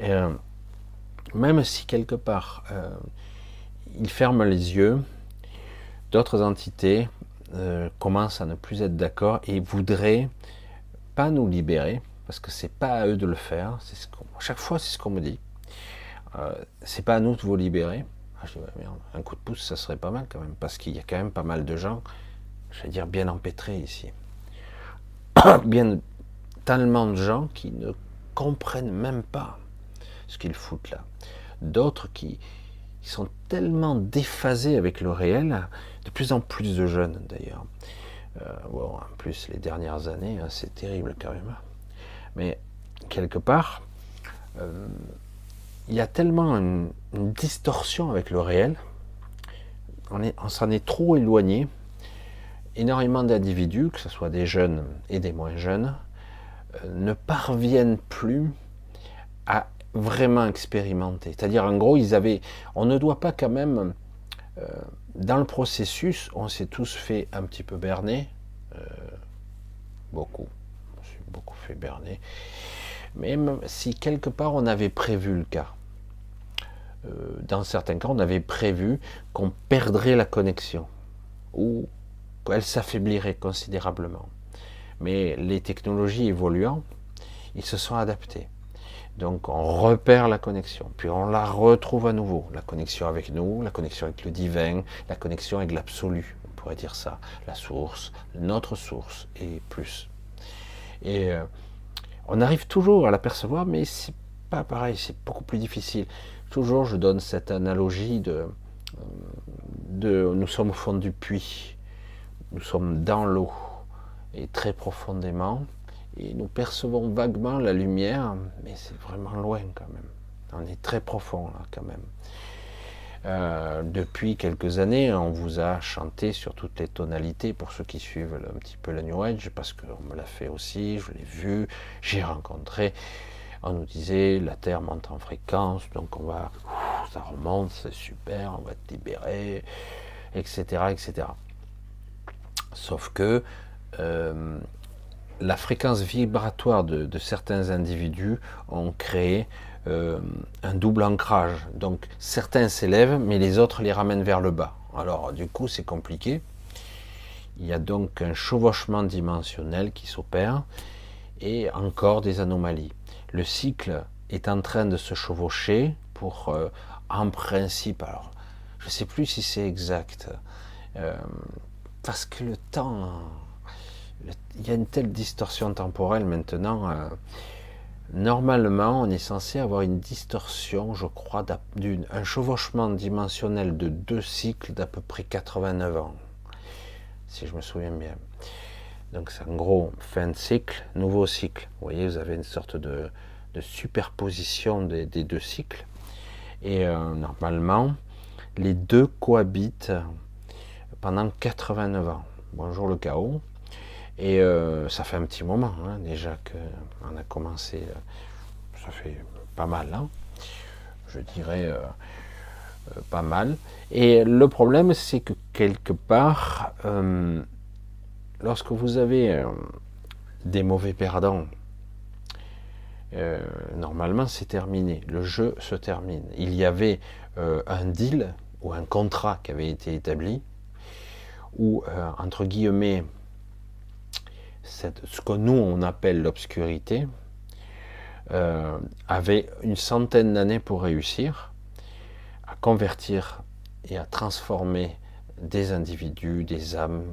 A: Euh, même si quelque part il ferme les yeux, d'autres entités commencent à ne plus être d'accord et voudraient pas nous libérer, parce que c'est pas à eux de le faire. Chaque fois, c'est ce qu'on me dit. Euh, c'est pas à nous de vous libérer. Ah, un coup de pouce, ça serait pas mal quand même, parce qu'il y a quand même pas mal de gens, je vais dire, bien empêtrés ici. bien tellement de gens qui ne comprennent même pas ce qu'ils foutent là. D'autres qui, sont tellement déphasés avec le réel, de plus en plus de jeunes d'ailleurs. Euh, bon, en plus, les dernières années, hein, c'est terrible quand même. Mais quelque part, euh, il y a tellement une, distorsion avec le réel, on, on s'en est trop éloigné. Énormément d'individus, que ce soit des jeunes et des moins jeunes, euh, ne parviennent plus à vraiment expérimenter. C'est-à-dire, en gros, ils avaient, on ne doit pas quand même, euh, dans le processus, on s'est tous fait un petit peu berner, beaucoup, on s'est beaucoup fait berner, même si quelque part on avait prévu le cas. Euh, dans certains cas, on avait prévu qu'on perdrait la connexion ou qu'elle s'affaiblirait considérablement. Mais les technologies évoluant, ils se sont adaptés. Donc on repère la connexion, puis on la retrouve à nouveau. La connexion avec nous, la connexion avec le divin, la connexion avec l'absolu, on pourrait dire ça. La source, notre source et plus. Et euh, on arrive toujours à l'apercevoir, mais c'est pas pareil, c'est beaucoup plus difficile. Toujours, je donne cette analogie de, de nous sommes au fond du puits, nous sommes dans l'eau, et très profondément, et nous percevons vaguement la lumière, mais c'est vraiment loin quand même. On est très profond là quand même. Euh, depuis quelques années, on vous a chanté sur toutes les tonalités pour ceux qui suivent un petit peu le New Age, parce qu'on me l'a fait aussi, je l'ai vu, j'ai rencontré. On nous disait la Terre monte en fréquence, donc on va, ça remonte, c'est super, on va te libérer, etc., etc. Sauf que euh, la fréquence vibratoire de, certains individus ont créé euh, un double ancrage. Donc certains s'élèvent, mais les autres les ramènent vers le bas. Alors du coup, c'est compliqué. Il y a donc un chevauchement dimensionnel qui s'opère et encore des anomalies. Le cycle est en train de se chevaucher pour, euh, en principe, alors je ne sais plus si c'est exact, parce que le temps, il y a une telle distorsion temporelle maintenant Normalement, on est censé avoir une distorsion, je crois, d'un chevauchement dimensionnel de deux cycles d'à peu près 89 ans, si je me souviens bien. Donc c'est en gros fin de cycle, nouveau cycle. Vous voyez, vous avez une sorte de, superposition des, deux cycles. Et euh, normalement, les deux cohabitent pendant 89 ans. Bonjour le chaos. Et euh, ça fait un petit moment hein, déjà qu'on a commencé, euh, ça fait pas mal, hein, je dirais euh, pas mal. Et le problème, c'est que quelque part, lorsque vous avez des mauvais perdants, normalement c'est terminé, le jeu se termine. Il y avait un deal ou un contrat qui avait été établi, où, entre guillemets, ce que nous on appelle l'obscurité, euh, avait une centaine d'années pour réussir à convertir et à transformer des individus, des âmes,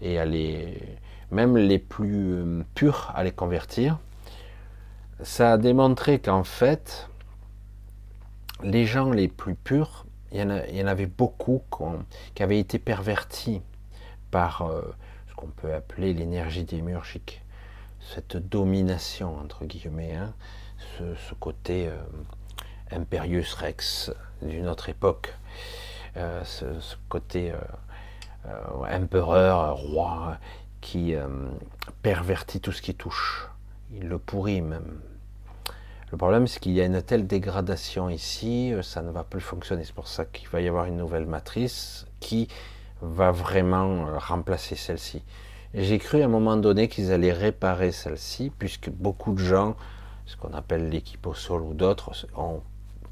A: et à les, même les plus euh, purs à les convertir. Ça a démontré qu'en fait, les gens les plus purs, il y en, avait beaucoup qui avaient été pervertis par euh, ce qu'on peut appeler l'énergie démiurgique, cette domination, entre guillemets, hein, ce, côté euh, imperius rex d'une autre époque, euh, ce, côté empereur, roi, qui pervertit tout ce qui touche. Il le pourrit même. Le problème, c'est qu'il y a une telle dégradation ici, ça ne va plus fonctionner. C'est pour ça qu'il va y avoir une nouvelle matrice qui va vraiment euh, remplacer celle-ci. J'ai cru à un moment donné qu'ils allaient réparer celle-ci, puisque beaucoup de gens, ce qu'on appelle l'équipe au sol ou d'autres, ont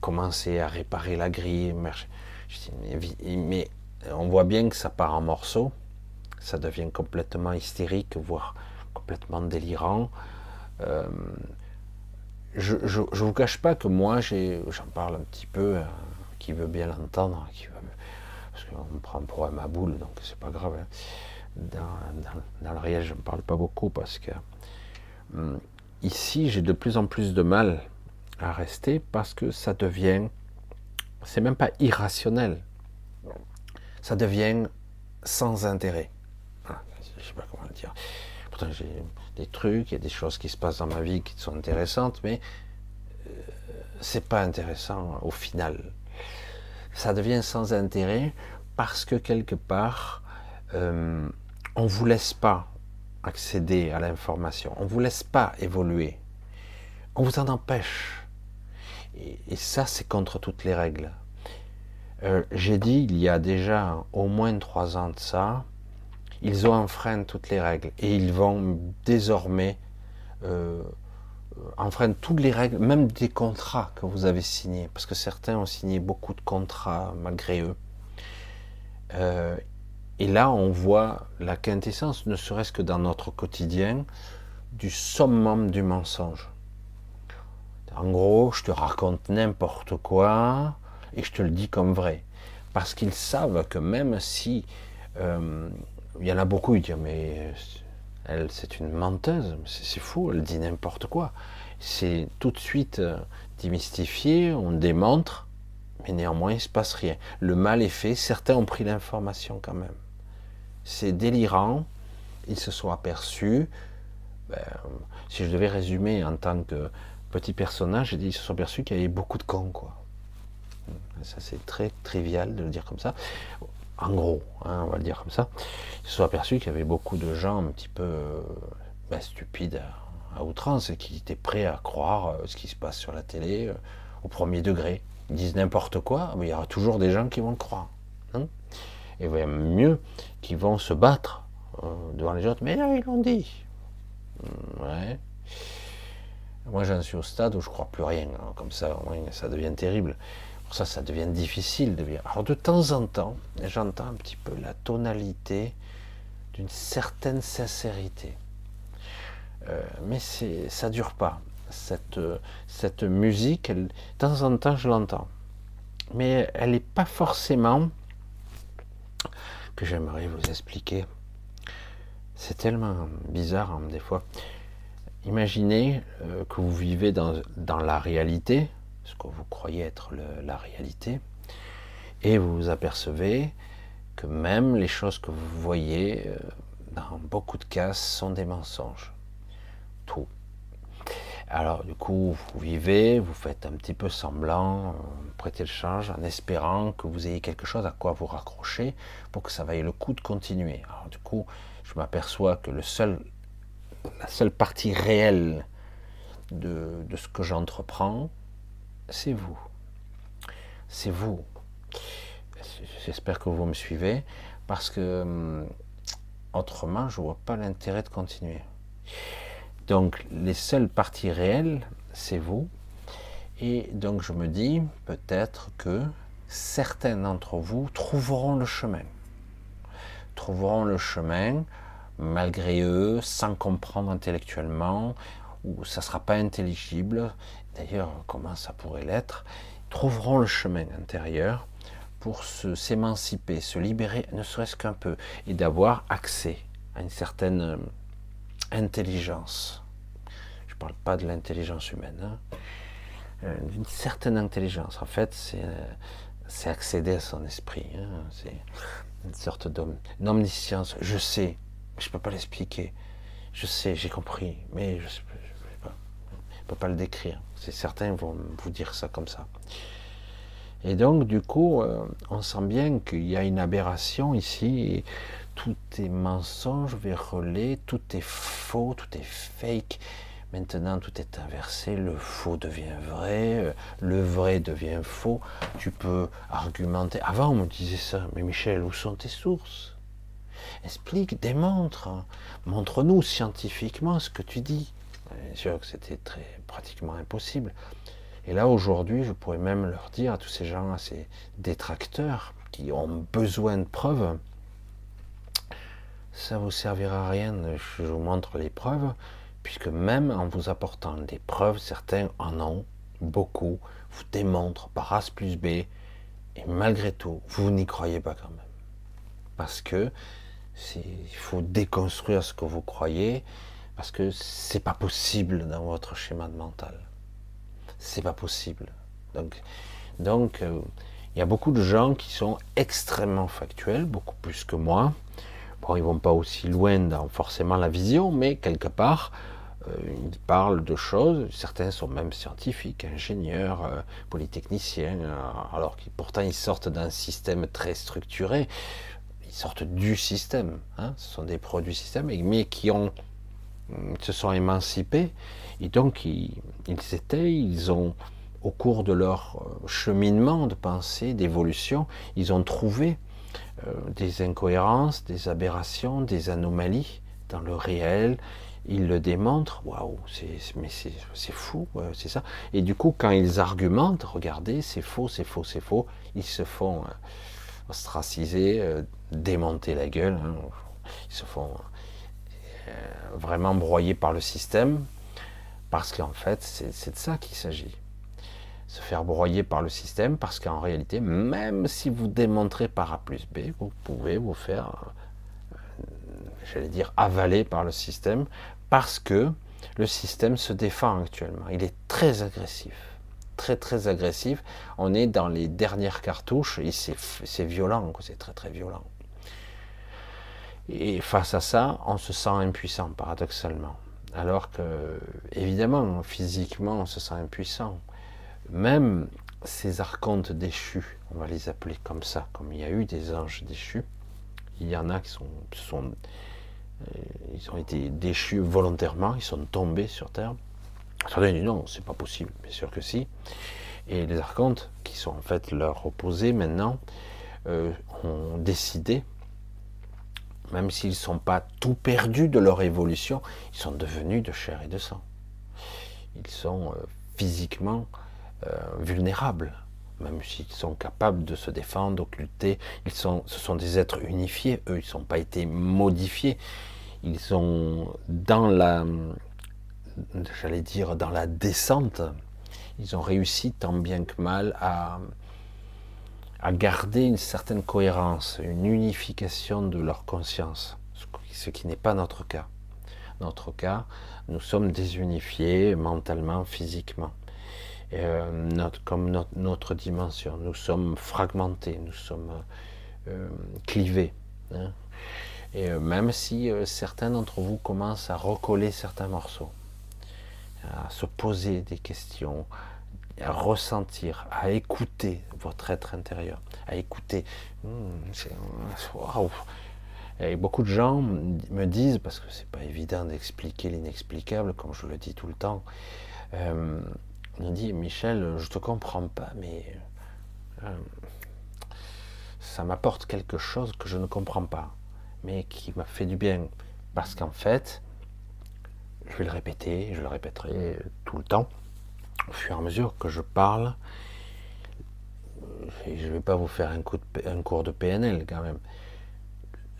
A: commencé à réparer la grille. Mais on voit bien que ça part en morceaux, ça devient complètement hystérique, voire complètement délirant. Euh, je ne vous cache pas que moi, j'en parle un petit peu, euh, qui veut bien l'entendre, parce qu'on me prend pour un maboule, donc c'est pas grave. Hein. Dans, le réel, je ne parle pas beaucoup parce que hum, ici, j'ai de plus en plus de mal à rester parce que ça devient, c'est même pas irrationnel, ça devient sans intérêt. Ah, je sais pas comment le dire. Pourtant, j'ai des trucs, il y a des choses qui se passent dans ma vie qui sont intéressantes, mais euh, c'est pas intéressant au final ça devient sans intérêt parce que quelque part, euh, on vous laisse pas accéder à l'information, on ne vous laisse pas évoluer, on vous en empêche. Et, ça, c'est contre toutes les règles. Euh, j'ai dit il y a déjà au moins trois ans de ça, ils ont enfreint toutes les règles et ils vont désormais euh, enfreignent toutes les règles, même des contrats que vous avez signés, parce que certains ont signé beaucoup de contrats malgré eux. Euh, et là, on voit la quintessence, ne serait-ce que dans notre quotidien, du summum du mensonge. En gros, je te raconte n'importe quoi et je te le dis comme vrai. Parce qu'ils savent que même si euh, il y en a beaucoup, ils disent mais elle, c'est une menteuse, c'est fou, elle dit n'importe quoi. C'est tout de suite euh, démystifié, on démontre, mais néanmoins il ne se passe rien. Le mal est fait, certains ont pris l'information quand même. C'est délirant, ils se sont aperçus. Ben, si je devais résumer en tant que petit personnage, ils se sont aperçus qu'il y avait beaucoup de cons, quoi. Ça c'est très trivial de le dire comme ça en gros, hein, on va le dire comme ça, ils se sont aperçus qu'il y avait beaucoup de gens un petit peu euh, ben, stupides à, outrance et qui étaient prêts à croire euh, ce qui se passe sur la télé euh, au premier degré. Ils disent n'importe quoi, mais il y aura toujours des gens qui vont le croire. Hein. et même mieux, qui vont se battre devant les autres. Mais là, ils l'ont dit. Hmm, ouais. Moi, j'en suis au stade où je crois plus rien. Hein. Comme ça, ça devient terrible ça, ça devient difficile de vivre. Alors de temps en temps, j'entends un petit peu la tonalité d'une certaine sincérité. Euh, mais ça dure pas. Cette, musique, de temps en temps, je l'entends. Mais elle n'est pas forcément que j'aimerais vous expliquer. C'est tellement bizarre hein, des fois. Imaginez euh, que vous vivez dans la réalité, ce que vous croyez être la réalité, et vous vous apercevez que même les choses que vous voyez, euh, dans beaucoup de cas, sont des mensonges. Tout. Alors du coup, vous vivez, vous faites un petit peu semblant, vous prêtez le change en espérant que vous ayez quelque chose à quoi vous raccrocher pour que ça vaille le coup de continuer. Alors du coup, je m'aperçois que le seul, la seule partie réelle de, de ce que j'entreprends, c'est vous. C'est vous. J'espère que vous me suivez, parce que hum, autrement, je ne vois pas l'intérêt de continuer. Donc, les seules parties réelles, c'est vous. Et donc, je me dis peut-être que certains d'entre vous trouveront le chemin. Trouveront le chemin malgré eux, sans comprendre intellectuellement, ou ça ne sera pas intelligible, d'ailleurs comment ça pourrait l'être, trouveront le chemin intérieur pour s'émanciper, se, libérer, ne serait-ce qu'un peu, et d'avoir accès à une certaine euh, intelligence. Je ne parle pas de l'intelligence humaine, hein. euh, d'une certaine intelligence. En fait, c'est c'est accéder à son esprit. Hein. C'est une sorte d'omniscience. Je sais, je ne peux pas l'expliquer. Je sais, j'ai compris, mais je ne peux pas le décrire. C'est certains vont vous dire ça comme ça. Et donc, du coup, euh, on sent bien qu'il y a une aberration ici. tout est mensonge, vérolé, tout est faux, tout est fake. Maintenant, tout est inversé, le faux devient vrai, euh, le vrai devient faux. Tu peux argumenter. Avant, on me disait ça, mais Michel, où sont tes sources? Explique, démontre, montre-nous scientifiquement ce que tu dis. Bien sûr que c'était très pratiquement impossible. Et là, aujourd'hui, je pourrais même leur dire à tous ces gens, à ces détracteurs qui ont besoin de preuves, ça vous servira à rien. Je vous montre les preuves puisque même en vous apportant des preuves, certains en ont beaucoup, vous démontrent par A plus B, et malgré tout, vous n'y croyez pas quand même. Parce que il faut déconstruire ce que vous croyez, parce que c'est pas possible dans votre schéma de mental. C'est pas possible. Donc, donc euh, il y a beaucoup de gens qui sont extrêmement factuels, beaucoup plus que moi, Bon, ils vont pas aussi loin dans forcément la vision, mais quelque part, euh, ils parlent de choses. Certains sont même scientifiques, ingénieurs, euh, polytechniciens, alors qu'ils pourtant ils sortent d'un système très structuré. Ils sortent du système. Hein, ce sont des produits système, mais qui ont se sont émancipés et donc ils, étaient, ils ont au cours de leur cheminement de pensée, d'évolution, ils ont trouvé euh, des incohérences, des aberrations, des anomalies dans le réel. Ils le démontrent, waouh, mais c'est fou, c'est ça. Et du coup, quand ils argumentent, regardez, c'est faux, c'est faux, c'est faux, ils se font euh, ostraciser, euh, démonter la gueule, hein. ils se font vraiment broyer par le système, parce qu'en fait, c'est de ça qu'il s'agit se faire broyer par le système, parce qu'en réalité, même si vous démontrez par A plus B, vous pouvez vous faire, euh, j'allais dire, avaler par le système, parce que le système se défend actuellement. Il est très agressif, très très agressif. On est dans les dernières cartouches et c'est violent, c'est très très violent. Et face à ça, on se sent impuissant, paradoxalement. Alors que, évidemment, physiquement, on se sent impuissant même ces archontes déchus, on va les appeler comme ça, comme il y a eu des anges déchus, il y en a qui sont, euh, ils ont été déchus volontairement, ils sont tombés sur terre. Certains disent non, c'est pas possible, bien sûr que si. Et les archontes, qui sont en fait leur opposés maintenant, euh, ont décidé, même s'ils ne sont pas tout perdus de leur évolution, ils sont devenus de chair et de sang. Ils sont euh, physiquement euh, vulnérables, même s'ils sont capables de se défendre, d'occulter. Sont, ce sont des êtres unifiés. Eux, ils n'ont pas été modifiés. Ils sont dans la, j'allais dire, dans la descente. Ils ont réussi tant bien que mal à, à garder une certaine cohérence, une unification de leur conscience, ce qui n'est pas notre cas. Notre cas, nous sommes désunifiés mentalement, physiquement. Euh, comme notre, dimension. Nous sommes fragmentés, nous sommes euh, clivés. Hein. Et euh, même si certains d'entre vous commencent à recoller certains morceaux, à se poser des questions, à ressentir, à écouter votre être intérieur, à écouter. Hmm, Et beaucoup de gens me disent, parce que c'est pas évident d'expliquer l'inexplicable, comme je le dis tout le temps, me dit Michel, je te comprends pas, mais euh, ça m'apporte quelque chose que je ne comprends pas, mais qui m'a fait du bien. Parce qu'en fait, je vais le répéter, je le répéterai tout le temps, au fur et à mesure que je parle. je ne vais pas vous faire un, un cours de PNL quand même.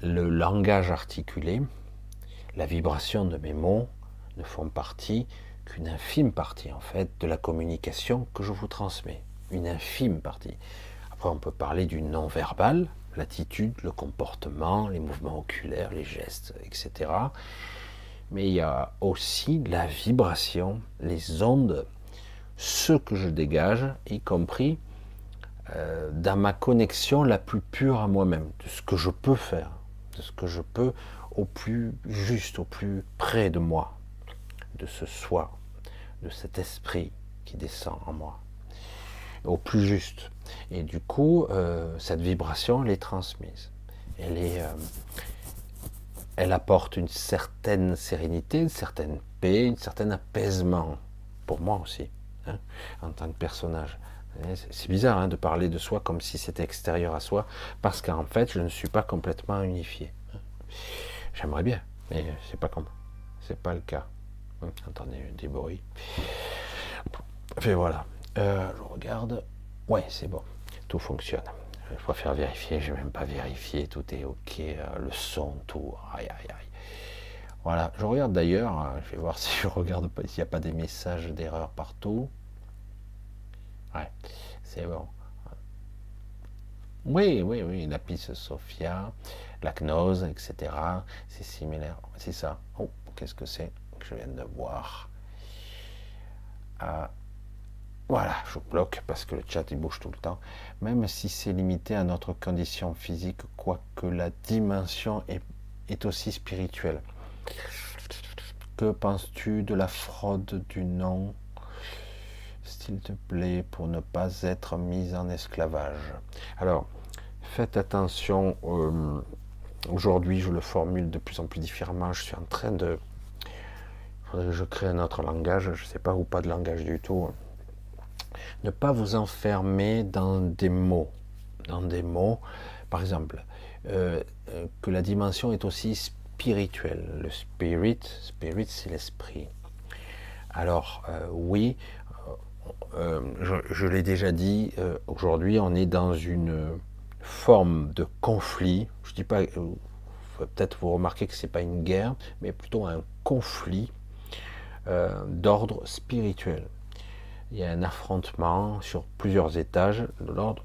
A: Le langage articulé, la vibration de mes mots ne font partie qu'une infime partie en fait de la communication que je vous transmets, une infime partie. Après, on peut parler du non-verbal, l'attitude, le comportement, les mouvements oculaires, les gestes, etc. Mais il y a aussi la vibration, les ondes, ce que je dégage, y compris euh, dans ma connexion la plus pure à moi-même, de ce que je peux faire, de ce que je peux au plus juste, au plus près de moi, de ce soi, de cet esprit qui descend en moi, au plus juste. Et du coup, euh, cette vibration, elle est transmise. Elle, est, euh, elle apporte une certaine sérénité, une certaine paix, un certain apaisement, pour moi aussi, hein, en tant que personnage. C'est bizarre hein, de parler de soi comme si c'était extérieur à soi, parce qu'en fait, je ne suis pas complètement unifié. J'aimerais bien, mais c'est pas comme, c'est pas le cas. Attendez, des bruits. Et voilà. Euh, je regarde. Ouais, c'est bon. Tout fonctionne. Je faire vérifier. Je vais même pas vérifié. Tout est ok. Euh, le son, tout. Aïe, aïe, aïe. Voilà. Je regarde d'ailleurs. Hein, je vais voir si je regarde pas s'il n'y a pas des messages d'erreur partout. Ouais, c'est bon. Oui, oui, oui, la piste Sophia, la gnose, etc. C'est similaire. C'est ça. Oh, qu'est-ce que c'est que je viens de voir? Ah, Voilà, je bloque parce que le chat il bouge tout le temps. Même si c'est limité à notre condition physique, quoique la dimension est aussi spirituelle. Que penses-tu de la fraude du nom s'il te plaît, pour ne pas être mis en esclavage? Alors, faites attention. Euh, aujourd'hui, je le formule de plus en plus différemment. Je suis en train de. Faudrait que je crée un autre langage. Je ne sais pas, ou pas de langage du tout. Ne pas vous enfermer dans des mots. Dans des mots, par exemple, euh, que la dimension est aussi spirituelle. Le spirit, spirit, c'est l'esprit. Alors, euh, oui, euh, je, l'ai déjà dit, euh, aujourd'hui on est dans une forme de conflit. Je dis pas, euh, peut-être vous remarquez que c'est pas une guerre, mais plutôt un conflit d'ordre spirituel. Il y a un affrontement sur plusieurs étages de l'ordre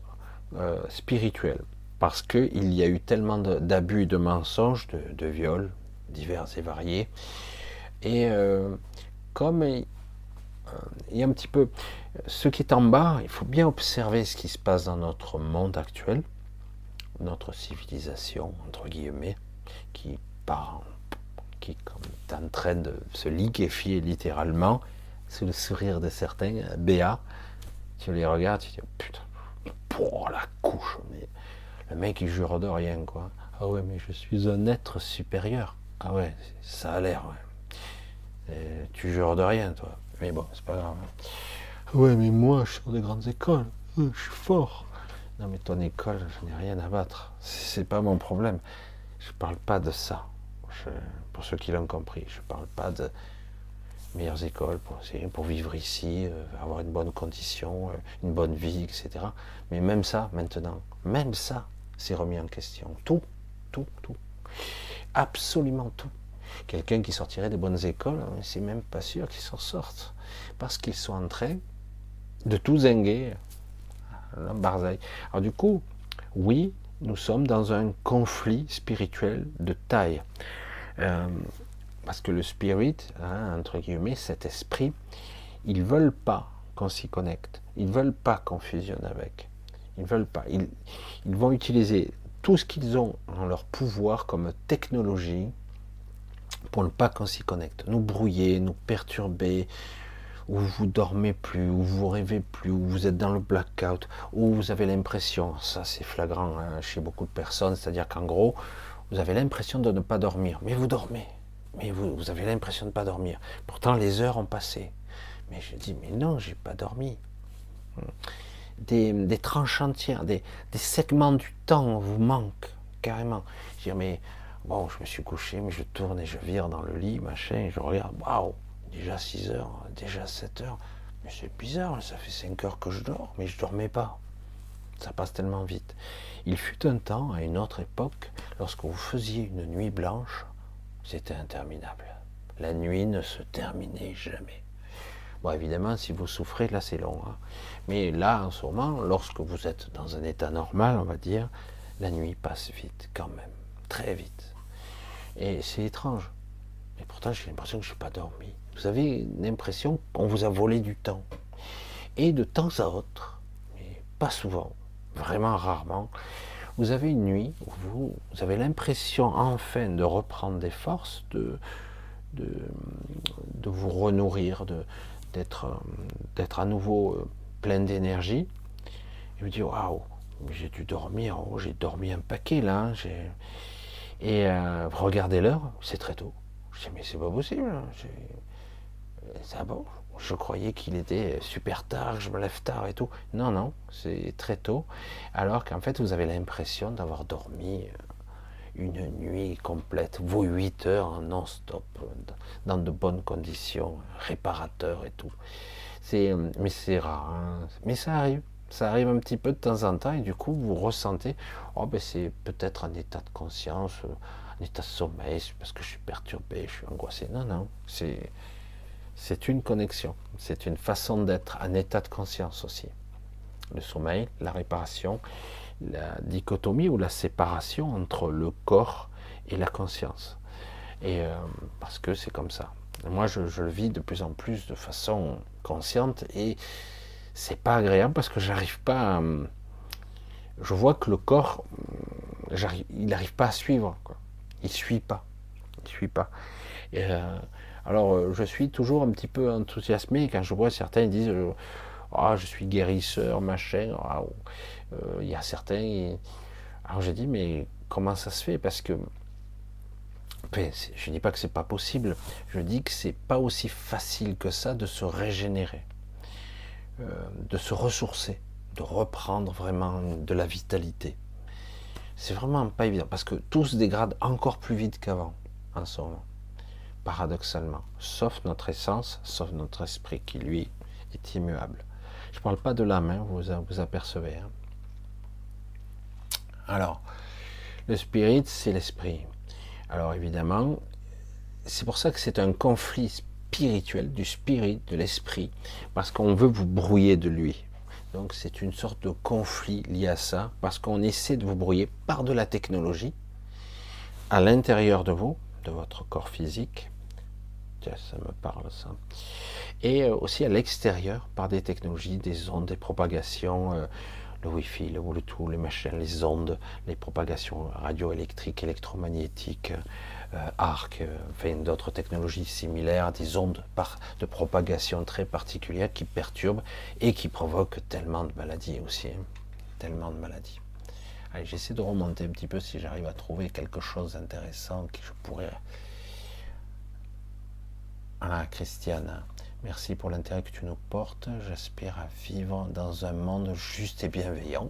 A: spirituel, parce qu'il y a eu tellement d'abus de mensonges, de, viols divers et variés, et comme il y a un petit peu ce qui est en bas, il faut bien observer ce qui se passe dans notre monde actuel, notre civilisation, entre guillemets, qui part, qui est en train de se liquéfier littéralement, sous le sourire de certains, Béa, tu les regardes, tu dis, oh, putain, pour la couche, le mec il jure de rien, quoi. Ah ouais, mais je suis un être supérieur. Ah ouais, ça a l'air, ouais. tu jures de rien, toi. Mais bon, c'est pas grave. Ouais, mais moi, je suis dans des grandes écoles. je suis fort. Non, mais ton école, je n'ai rien à battre. C'est pas mon problème. Je parle pas de ça. pour ceux qui l'ont compris, je parle pas de meilleures écoles pour, pour vivre ici, euh, avoir une bonne condition, euh, une bonne vie, etc. Mais même ça, maintenant, même ça, c'est remis en question. Tout, tout, tout. Absolument tout. Quelqu'un qui sortirait des bonnes écoles, c'est même pas sûr qu'il s'en sorte. Parce qu'ils sont en train de tout zinguer. Alors du coup, oui, nous sommes dans un conflit spirituel de taille. Euh, parce que le spirit, hein, entre guillemets, cet esprit, ils veulent pas qu'on s'y connecte. Ils veulent pas qu'on fusionne avec. Ils veulent pas. Ils, ils vont utiliser tout ce qu'ils ont en leur pouvoir comme technologie pour ne pas qu'on s'y connecte. Nous brouiller, nous perturber, où vous dormez plus, où vous rêvez plus, où vous êtes dans le blackout, où vous avez l'impression, ça c'est flagrant hein, chez beaucoup de personnes, c'est-à-dire qu'en gros, vous avez l'impression de ne pas dormir, mais vous dormez, mais vous, vous avez l'impression de ne pas dormir. Pourtant les heures ont passé. Mais je dis, mais non, j'ai pas dormi. Des, tranches entières, des, segments du temps vous manquent, carrément. Je mais bon, je me suis couché, mais je tourne et je vire dans le lit, machin, et je regarde, waouh, déjà 6 heures, déjà 7 heures. Mais c'est bizarre, ça fait 5 heures que je dors, mais je dormais pas. Ça passe tellement vite. Il fut un temps, à une autre époque, lorsque vous faisiez une nuit blanche, c'était interminable. La nuit ne se terminait jamais. Bon, évidemment, si vous souffrez, là c'est long. Hein. Mais là, en ce moment, lorsque vous êtes dans un état normal, on va dire, la nuit passe vite quand même, très vite. Et c'est étrange. Mais pourtant, j'ai l'impression que je n'ai pas dormi. Vous avez l'impression qu'on vous a volé du temps. Et de temps à autre, mais pas souvent, vraiment rarement, vous avez une nuit où vous, avez l'impression enfin de reprendre des forces, de, de, vous renourrir, d'être à nouveau euh, plein d'énergie. Et vous dites, waouh, j'ai dû dormir, j'ai dormi un paquet là. Hein, et euh, regardez l'heure, c'est très tôt. Je dis, mais c'est pas possible. Hein, c'est bon. Je croyais qu'il était super tard, je me lève tard et tout. Non, non, c'est très tôt. Alors qu'en fait, vous avez l'impression d'avoir dormi euh, une nuit complète, vos 8 heures non-stop, dans de bonnes conditions, réparateur et tout. C'est, euh, mais c'est rare. Hein. Mais ça arrive. Ça arrive un petit peu de temps en temps et du coup vous ressentez, oh ben c'est peut-être un état de conscience, euh, un état de sommeil, parce que je suis perturbé, je suis angoissé. Non, non, c'est c'est une connexion, c'est une façon d'être, un état de conscience aussi. Le sommeil, la réparation, la dichotomie ou la séparation entre le corps et la conscience. Et euh, parce que c'est comme ça. Moi, je, le vis de plus en plus de façon consciente et c'est pas agréable parce que j'arrive pas. À, je vois que le corps, il n'arrive pas à suivre. Quoi. Il suit pas. Il suit pas. Et, euh, alors, euh, je suis toujours un petit peu enthousiasmé quand je vois certains disent euh, Ah, je suis guérisseur, machin. Il y a certains. Alors, j'ai dit Mais comment ça se fait? Parce que. Je ne dis pas que c'est pas possible, je dis que c'est pas aussi facile que ça de se régénérer, de se ressourcer, de reprendre vraiment de la vitalité. C'est vraiment pas évident parce que tout se dégrade encore plus vite qu'avant en ce moment paradoxalement, sauf notre essence, sauf notre esprit qui, lui, est immuable. Je parle pas de l'âme, hein, vous vous apercevez. Hein. Alors, le spirit, c'est l'esprit. Alors évidemment, c'est pour ça que c'est un conflit spirituel du spirit, de l'esprit, parce qu'on veut vous brouiller de lui. Donc c'est une sorte de conflit lié à ça, parce qu'on essaie de vous brouiller par de la technologie à l'intérieur de vous, de votre corps physique, ça me parle ça. Et euh, aussi à l'extérieur par des technologies, des ondes, des propagations, euh, le Wi-Fi, le Bluetooth, les machines, les ondes, les propagations radioélectriques, électromagnétiques, euh, arc, enfin d'autres technologies similaires, des ondes de propagation très particulières qui perturbent et qui provoquent tellement de maladies aussi, hein. tellement de maladies. Allez, j'essaie de remonter un petit peu si j'arrive à trouver quelque chose d'intéressant que je pourrais ah, Christiane, merci pour l'intérêt que tu nous portes. J'espère à vivre dans un monde juste et bienveillant.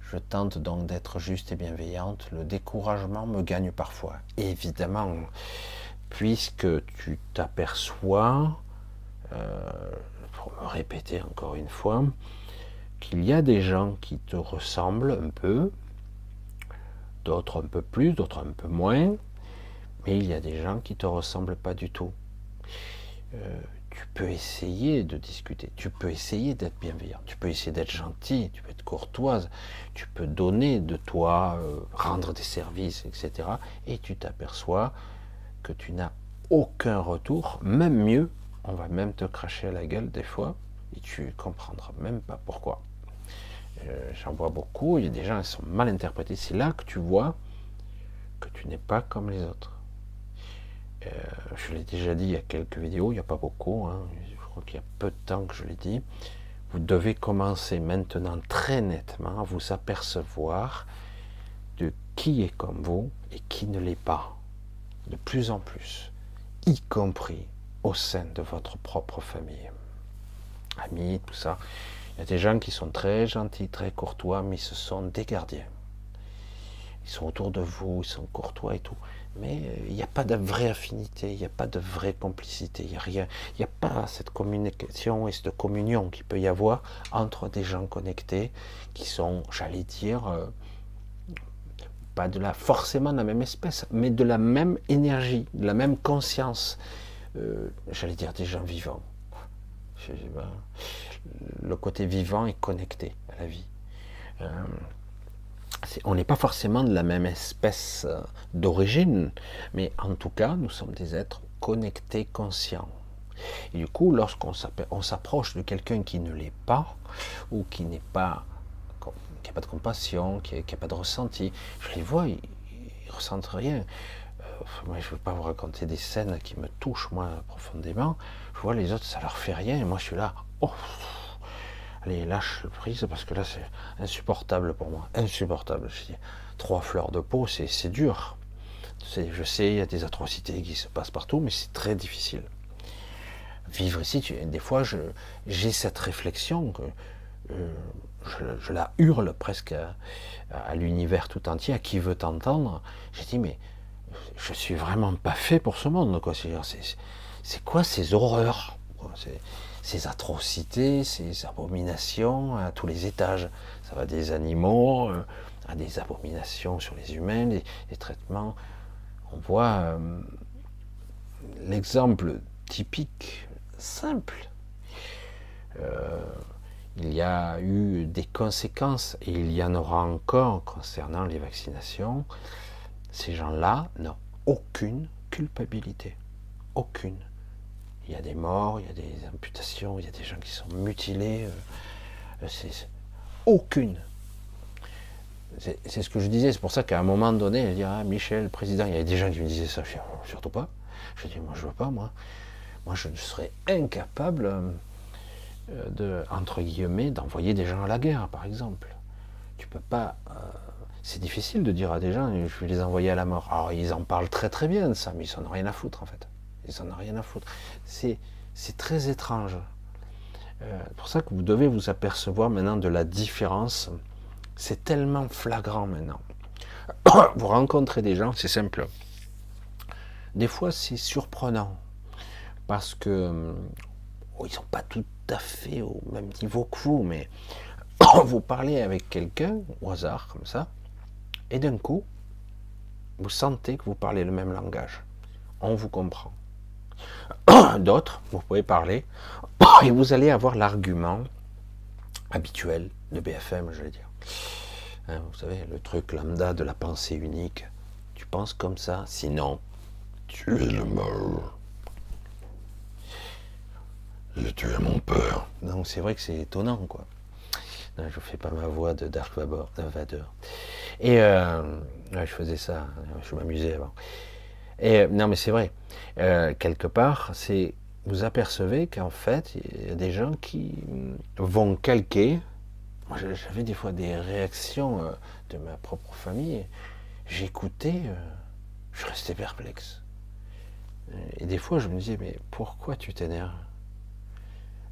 A: Je tente donc d'être juste et bienveillante. Le découragement me gagne parfois, évidemment, puisque tu t'aperçois, euh, pour me répéter encore une fois, qu'il y a des gens qui te ressemblent un peu, d'autres un peu plus, d'autres un peu moins, mais il y a des gens qui ne te ressemblent pas du tout. Euh, tu peux essayer de discuter, tu peux essayer d'être bienveillant, tu peux essayer d'être gentil, tu peux être courtoise, tu peux donner de toi, euh, rendre des services, etc. Et tu t'aperçois que tu n'as aucun retour, même mieux, on va même te cracher à la gueule des fois, et tu comprendras même pas pourquoi. Euh, j'en vois beaucoup, il y a des gens qui sont mal interprétés. C'est là que tu vois que tu n'es pas comme les autres. Euh, je l'ai déjà dit il y a quelques vidéos, il n'y a pas beaucoup, hein. je crois qu'il y a peu de temps que je l'ai dit. Vous devez commencer maintenant très nettement à vous apercevoir de qui est comme vous et qui ne l'est pas. De plus en plus, y compris au sein de votre propre famille. Amis, tout ça. Il y a des gens qui sont très gentils, très courtois, mais ce sont des gardiens. Ils sont autour de vous, ils sont courtois et tout mais euh, il n'y a pas de vraie affinité, il n'y a pas de vraie complicité, il n'y a rien, il n'y a pas cette communication et cette communion qu'il peut y avoir entre des gens connectés qui sont, j'allais dire, euh, pas de la, forcément de la même espèce, mais de la même énergie, de la même conscience, euh, j'allais dire des gens vivants. Le côté vivant est connecté à la vie on n'est pas forcément de la même espèce euh, d'origine, mais en tout cas, nous sommes des êtres connectés, conscients. Et du coup, lorsqu'on s'approche de quelqu'un qui ne l'est pas, ou qui n'est pas qui n'a pas de compassion, qui n'a pas de ressenti. Je les vois, ils, ne ressentent rien. Euh, moi, je ne veux pas vous raconter des scènes qui me touchent, moi, profondément. Je vois les autres, ça leur fait rien, et moi, je suis là, oh, allez, lâche le prise, parce que là, c'est insupportable pour moi. Insupportable. Trois fleurs de peau, c'est dur. Je sais, il y a des atrocités qui se passent partout, mais c'est très difficile. Vivre ici, des fois, j'ai cette réflexion que euh, je, la hurle presque à, l'univers tout entier, à qui veut t'entendre. J'ai dit, mais je suis vraiment pas fait pour ce monde. C'est, quoi ces horreurs Ces atrocités, ces abominations à tous les étages. Ça va des animaux euh, à des abominations sur les humains, les, traitements. On voit euh, l'exemple typique, simple. Euh, il y a eu des conséquences, et il y en aura encore concernant les vaccinations. Ces gens-là n'ont aucune culpabilité. Aucune. Il y a des morts, il y a des amputations, il y a des gens qui sont mutilés. Euh, c'est aucune. C'est ce que je disais, c'est pour ça qu'à un moment donné, elle dit Ah, Michel, président, il y avait des gens qui me disaient ça, je surtout pas. Je dis Moi, je veux pas, moi. Moi, je serais incapable euh, euh, de, entre guillemets, d'envoyer des gens à la guerre, par exemple. Tu peux pas. Euh, c'est difficile de dire à des gens, je vais les envoyer à la mort. Alors, ils en parlent très très bien ça, mais ils n'en ont rien à foutre, en fait. Ils n'en ont rien à foutre. C'est, très étrange. Euh, c'est pour ça que vous devez vous apercevoir maintenant de la différence. C'est tellement flagrant maintenant. vous rencontrez des gens, c'est simple. Des fois, c'est surprenant parce que oh, ils sont pas tout à fait au même niveau que vous, mais vous parlez avec quelqu'un au hasard comme ça, et d'un coup, vous sentez que vous parlez le même langage. On vous comprend. D'autres, vous pouvez parler, et vous allez avoir l'argument habituel de BFM, je vais dire. Hein, vous savez, le truc lambda de la pensée unique. Tu penses comme ça, sinon, tu es le mort. J'ai tué mon père. Donc c'est vrai que c'est étonnant, quoi. Je fais pas ma voix de Dark Vador. Et euh, je faisais ça, je m'amusais avant. Et euh, non, mais c'est vrai. Euh, quelque part, c'est vous apercevez qu'en fait, il y a des gens qui vont calquer. Moi, j'avais des fois des réactions de ma propre famille. J'écoutais, je restais perplexe. Et des fois, je me disais, mais pourquoi tu t'énerves?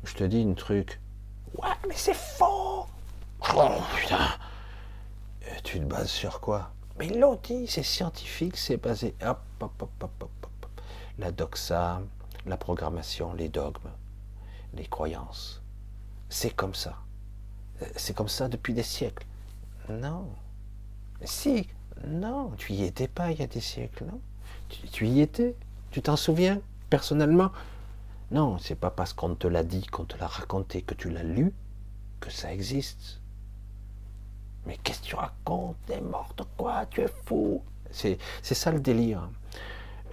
A: Je te dis une truc. Ouais, mais c'est faux Oh putain euh, Tu te bases sur quoi? Mais l'autre dit, c'est scientifique, c'est basé. Hop, hop, hop, hop, hop, hop. La doxa, la programmation, les dogmes, les croyances. C'est comme ça. Euh, c'est comme ça depuis des siècles. Non. Si, non, tu y étais pas il y a des siècles, non tu, tu y étais Tu t'en souviens personnellement? Non, c'est pas parce qu'on te l'a dit, qu'on te l'a raconté, que tu l'as lu, que ça existe. Mais qu'est-ce que tu racontes? T'es mort de quoi? Tu es fou C'est ça le délire.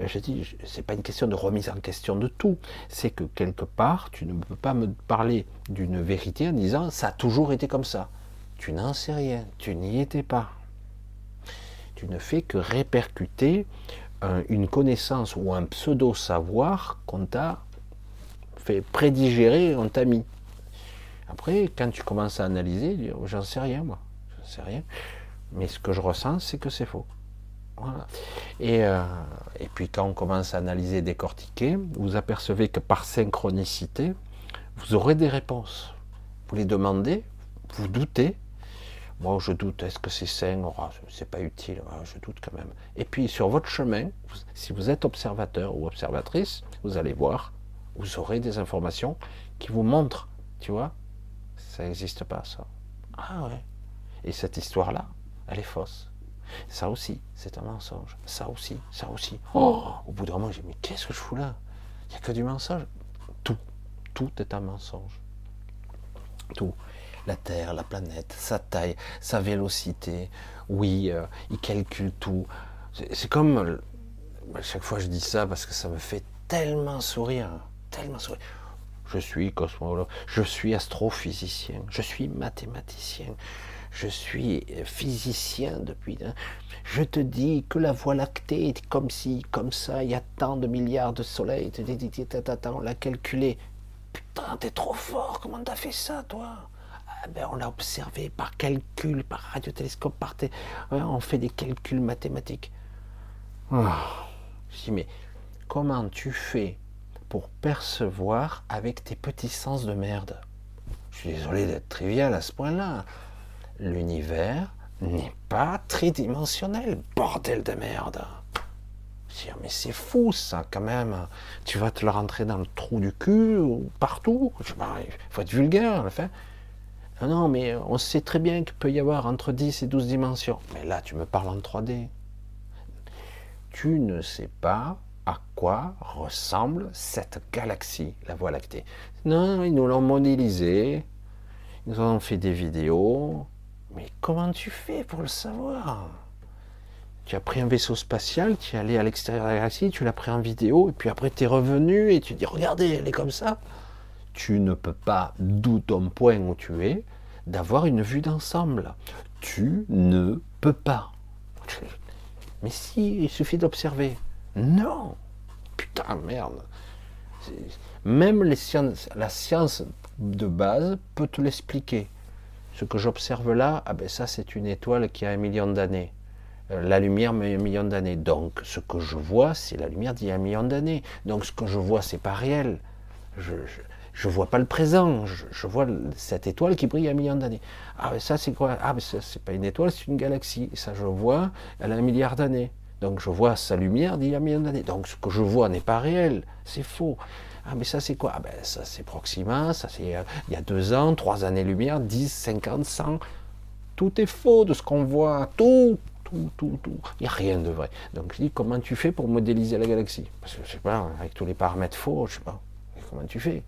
A: Euh, je dis, c'est pas une question de remise en question de tout. C'est que quelque part, tu ne peux pas me parler d'une vérité en disant ça a toujours été comme ça. Tu n'en sais rien. Tu n'y étais pas. Tu ne fais que répercuter une connaissance ou un pseudo-savoir qu'on t'a fait prédigérer, on t'a mis. Après, quand tu commences à analyser, j'en sais rien, moi. Sais rien. Mais ce que je ressens, c'est que c'est faux. Et, euh, et, puis quand on commence à analyser, décortiquer, vous apercevez que par synchronicité, vous aurez des réponses. Vous les demandez, vous doutez. Moi, je doute, est-ce que c'est sain oh, C'est pas utile, oh, je doute quand même. Et puis sur votre chemin, si vous êtes observateur ou observatrice, vous allez voir vous aurez des informations qui vous montrent, tu vois, ça n'existe pas ça. Ah ouais. Et cette histoire-là, elle est fausse. Ça aussi, c'est un mensonge. Ça aussi, ça aussi. Oh Au bout d'un moment, j'ai dit, mais qu'est-ce que je fous là? Il n'y a que du mensonge. Tout, tout est un mensonge. Tout. La Terre, la planète, sa taille, sa vélocité. Oui, euh, il calcule tout. C'est comme, euh, à chaque fois je dis ça parce que ça me fait tellement sourire tellement Je suis cosmologue, je suis astrophysicien, je suis mathématicien, je suis physicien depuis. Hein. Je te dis que la Voie lactée est comme ci, comme ça, il y a tant de milliards de soleils, on l'a calculé. Putain, t'es trop fort, comment t'as fait ça, toi? Ah ben, On l'a observé par calcul, par radiotélescope, par on fait des calculs mathématiques. Oh. Je dis, mais comment tu fais pour percevoir avec tes petits sens de merde? Je suis désolé d'être trivial à ce point-là. L'univers n'est pas tridimensionnel, bordel de merde. Mais c'est fou ça quand même. Tu vas te le rentrer dans le trou du cul ou partout. Il faut être vulgaire, enfin. Non, non, mais on sait très bien qu'il peut y avoir entre 10 et 12 dimensions. Mais là, tu me parles en 3D. Tu ne sais pas à quoi ressemble cette galaxie, la Voie lactée. Non, ils nous l'ont modélisé, ils nous ont fait des vidéos, mais comment tu fais pour le savoir? Tu as pris un vaisseau spatial, tu es allé à l'extérieur de la galaxie, tu l'as pris en vidéo, et puis après tu es revenu et tu dis regardez, elle est comme ça. Tu ne peux pas, d'où ton point où tu es, d'avoir une vue d'ensemble. Tu ne peux pas. Mais si, il suffit d'observer. Non Putain, merde Même la science de base peut te l'expliquer. Ce que j'observe là, ah ben ça c'est une étoile qui a un million d'années. Euh, la lumière met un million d'années. Donc ce que je vois, c'est la lumière d'il y a un million d'années. Donc ce que je vois, c'est pas réel. Je, je, vois pas le présent. Je, vois cette étoile qui brille un million d'années. Ah ben ça c'est quoi? Ah ben ça c'est pas une étoile, c'est une galaxie. ça je vois, elle a un milliard d'années. Donc je vois sa lumière d'il y a un million d'années. Donc ce que je vois n'est pas réel, c'est faux. Ah, mais ça, c'est quoi? Ah, ben, Ça, c'est Proxima, ça, c'est euh, il y a deux ans, trois années-lumière, 10, 50, 100. Tout est faux de ce qu'on voit. Tout, tout, tout, tout. Il n'y a rien de vrai. Donc, je dis, comment tu fais pour modéliser la galaxie? Parce que, je sais pas, avec tous les paramètres faux, je sais pas. Comment tu fais?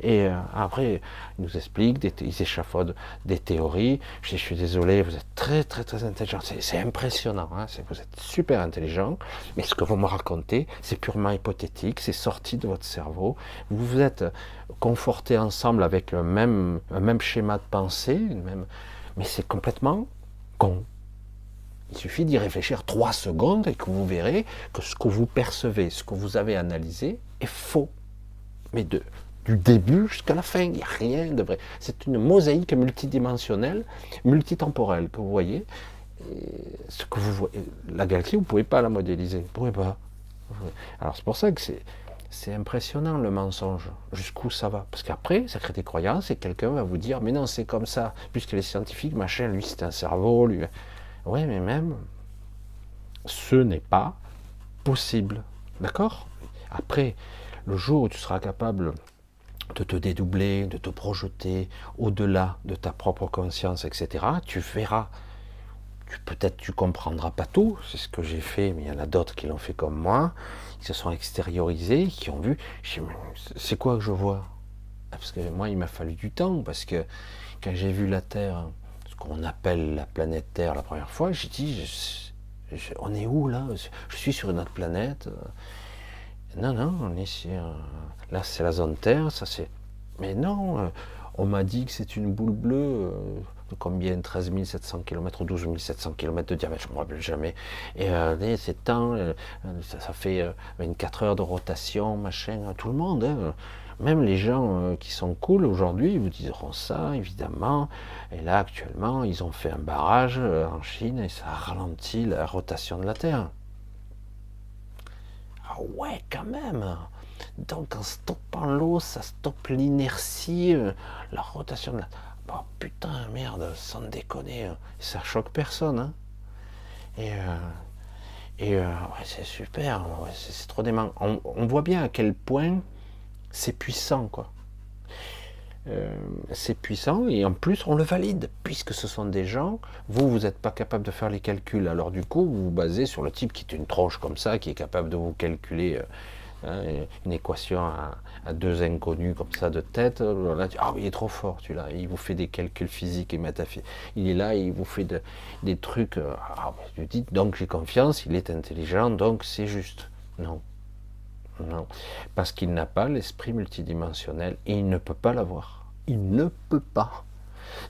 A: Et euh, après, ils nous expliquent, ils échafaudent des théories. Je, suis désolé, vous êtes très très très intelligent. C'est impressionnant, hein, vous êtes super intelligent. Mais ce que vous me racontez, c'est purement hypothétique, c'est sorti de votre cerveau. Vous vous êtes confortés ensemble avec le même, un même schéma de pensée, mais c'est complètement con. Il suffit d'y réfléchir trois secondes et que vous verrez que ce que vous percevez, ce que vous avez analysé est faux. Mais de, du début jusqu'à la fin. Il n'y a rien de vrai. C'est une mosaïque multidimensionnelle, multitemporelle que vous voyez. ce que vous la galaxie, vous ne pouvez pas la modéliser. Vous pouvez pas. Alors c'est pour ça que c'est, impressionnant le mensonge. Jusqu'où ça va? Parce qu'après, ça crée des croyances et quelqu'un va vous dire Mais non, c'est comme ça. Puisque les scientifiques, machin, lui, c'est un cerveau. Lui. Oui, mais même, ce n'est pas possible. D'accord? Après, le jour où tu seras capable de te dédoubler, de te projeter au-delà de ta propre conscience, etc., tu verras. Peut-être tu comprendras pas tout, c'est ce que j'ai fait, mais il y en a d'autres qui l'ont fait comme moi, qui se sont extériorisés, qui ont vu, c'est quoi que je vois? Parce que moi, il m'a fallu du temps, parce que quand j'ai vu la Terre, ce qu'on appelle la planète Terre la première fois, j'ai dit, on est où là? Je suis sur une autre planète. Non, non, on est sur Là, c'est la zone Terre, ça c'est. Mais non, euh, on m'a dit que c'est une boule bleue euh, de combien 13 700 km ou 12 700 km de diamètre, je ne me rappelle jamais. Et euh, c'est temps, ça, fait 24 heures de rotation, machin, tout le monde. Hein. Même les gens qui sont cool aujourd'hui vous diront ça, évidemment. Et là, actuellement, ils ont fait un barrage en Chine et ça ralentit la rotation de la Terre. Ah ouais, quand même donc en stoppant l'eau, ça stoppe l'inertie, euh, la rotation de la... Putain, merde, sans déconner, hein. ça choque personne. Hein. Et, euh, euh, c'est super, c'est trop dément. On, on, voit bien à quel point c'est puissant, quoi. c'est puissant et en plus on le valide puisque ce sont des gens, vous vous n'êtes pas capable de faire les calculs alors du coup vous vous basez sur le type qui est une tronche comme ça qui est capable de vous calculer Hein, une équation à, deux inconnus comme ça de tête, là, ah, il est trop fort, tu là, il vous fait des calculs physiques et métaphysiques. Il est là, il vous fait des trucs. Euh, ah, tu dis, donc j'ai confiance, il est intelligent, donc c'est juste. Non. Non. Parce qu'il n'a pas l'esprit multidimensionnel et il ne peut pas l'avoir. Il ne peut pas.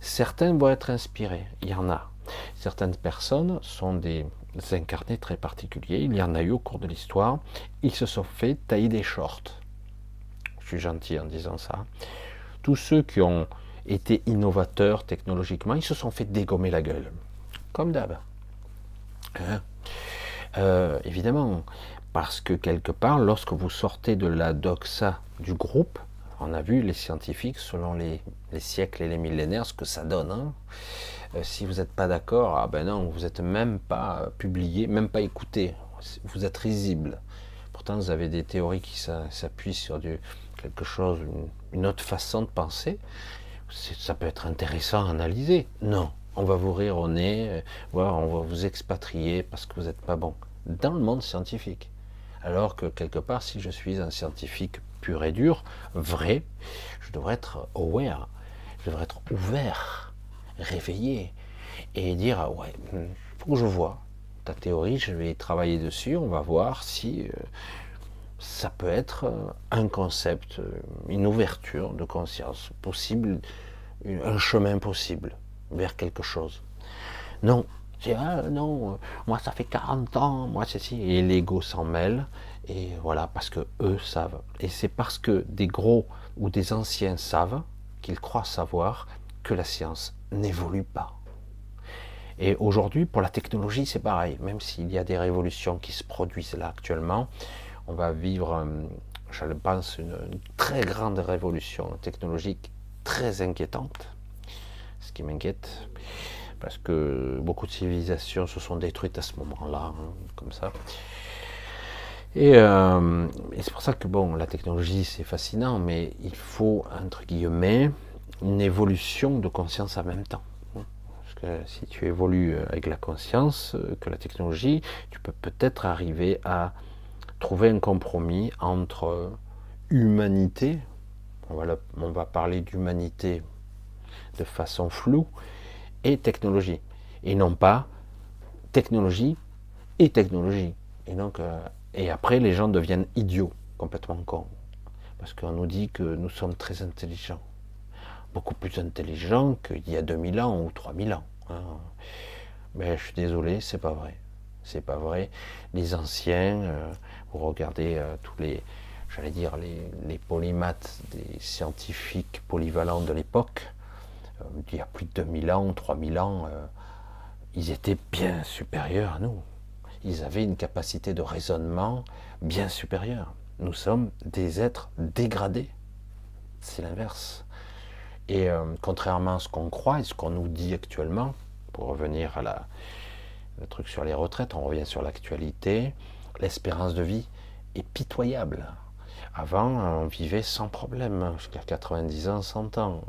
A: Certains vont être inspirés, il y en a. Certaines personnes sont des incarnés très particuliers, il y en a eu au cours de l'histoire, ils se sont fait tailler des shorts. Je suis gentil en disant ça. Tous ceux qui ont été innovateurs technologiquement, ils se sont fait dégommer la gueule. Comme d'hab. Hein? Euh, évidemment, parce que quelque part, lorsque vous sortez de la doxa du groupe, on a vu les scientifiques, selon les, siècles et les millénaires, ce que ça donne. Hein. Euh, si vous n'êtes pas d'accord, ah ben non, vous n'êtes même pas publié, même pas écouté. Vous êtes risible. Pourtant, vous avez des théories qui s'appuient sur quelque chose, une, autre façon de penser. Ça peut être intéressant à analyser. Non, on va vous rire au nez, euh, on va vous expatrier parce que vous n'êtes pas bon. Dans le monde scientifique. Alors que quelque part, si je suis un scientifique pur et dur, vrai, je devrais être aware, je devrais être ouvert, réveillé, et dire ah ouais, hmm, faut que je vois ta théorie, je vais travailler dessus, on va voir si euh, ça peut être euh, un concept, une ouverture de conscience possible, un chemin possible vers quelque chose. Non, ah, non, euh, moi ça fait 40 ans, moi c'est si, et l'ego s'en mêle, et voilà, parce que eux savent. Et c'est parce que des gros ou des anciens savent, qu'ils croient savoir, que la science n'évolue pas. Et aujourd'hui, pour la technologie, c'est pareil, même s'il y a des révolutions qui se produisent là actuellement, on va vivre, euh, je pense, une très grande révolution technologique très inquiétante, ce qui m'inquiète, parce que beaucoup de civilisations se sont détruites à ce moment-là, hein, comme ça. Euh, et, c'est pour ça que bon, la technologie c'est fascinant, mais il faut entre guillemets une évolution de conscience en même temps. Parce que si tu évolues avec la conscience euh, que la technologie, tu peux peut-être arriver à trouver un compromis entre humanité, on va, on va parler d'humanité de façon floue, et technologie. Et non pas technologie et technologie. Et donc, euh, et après, les gens deviennent idiots, complètement cons. Parce qu'on nous dit que nous sommes très intelligents. Beaucoup plus intelligents qu'il y a 2000 ans ou 3000 ans. Hein. Mais je suis désolé, c'est pas vrai. C'est pas vrai. Les anciens, euh, vous regardez euh, tous les, j'allais dire, les, les scientifiques polyvalents de l'époque, euh, il y a plus de 2000 ans, 3000 ans, ils étaient bien supérieurs à nous. Ils avaient une capacité de raisonnement bien supérieure. Nous sommes des êtres dégradés. C'est l'inverse. Et euh, contrairement à ce qu'on croit et ce qu'on nous dit actuellement, pour revenir à la, le truc sur les retraites, on revient sur l'actualité, l'espérance de vie est pitoyable. Avant, on vivait sans problème, jusqu'à 90 ans, 100 ans.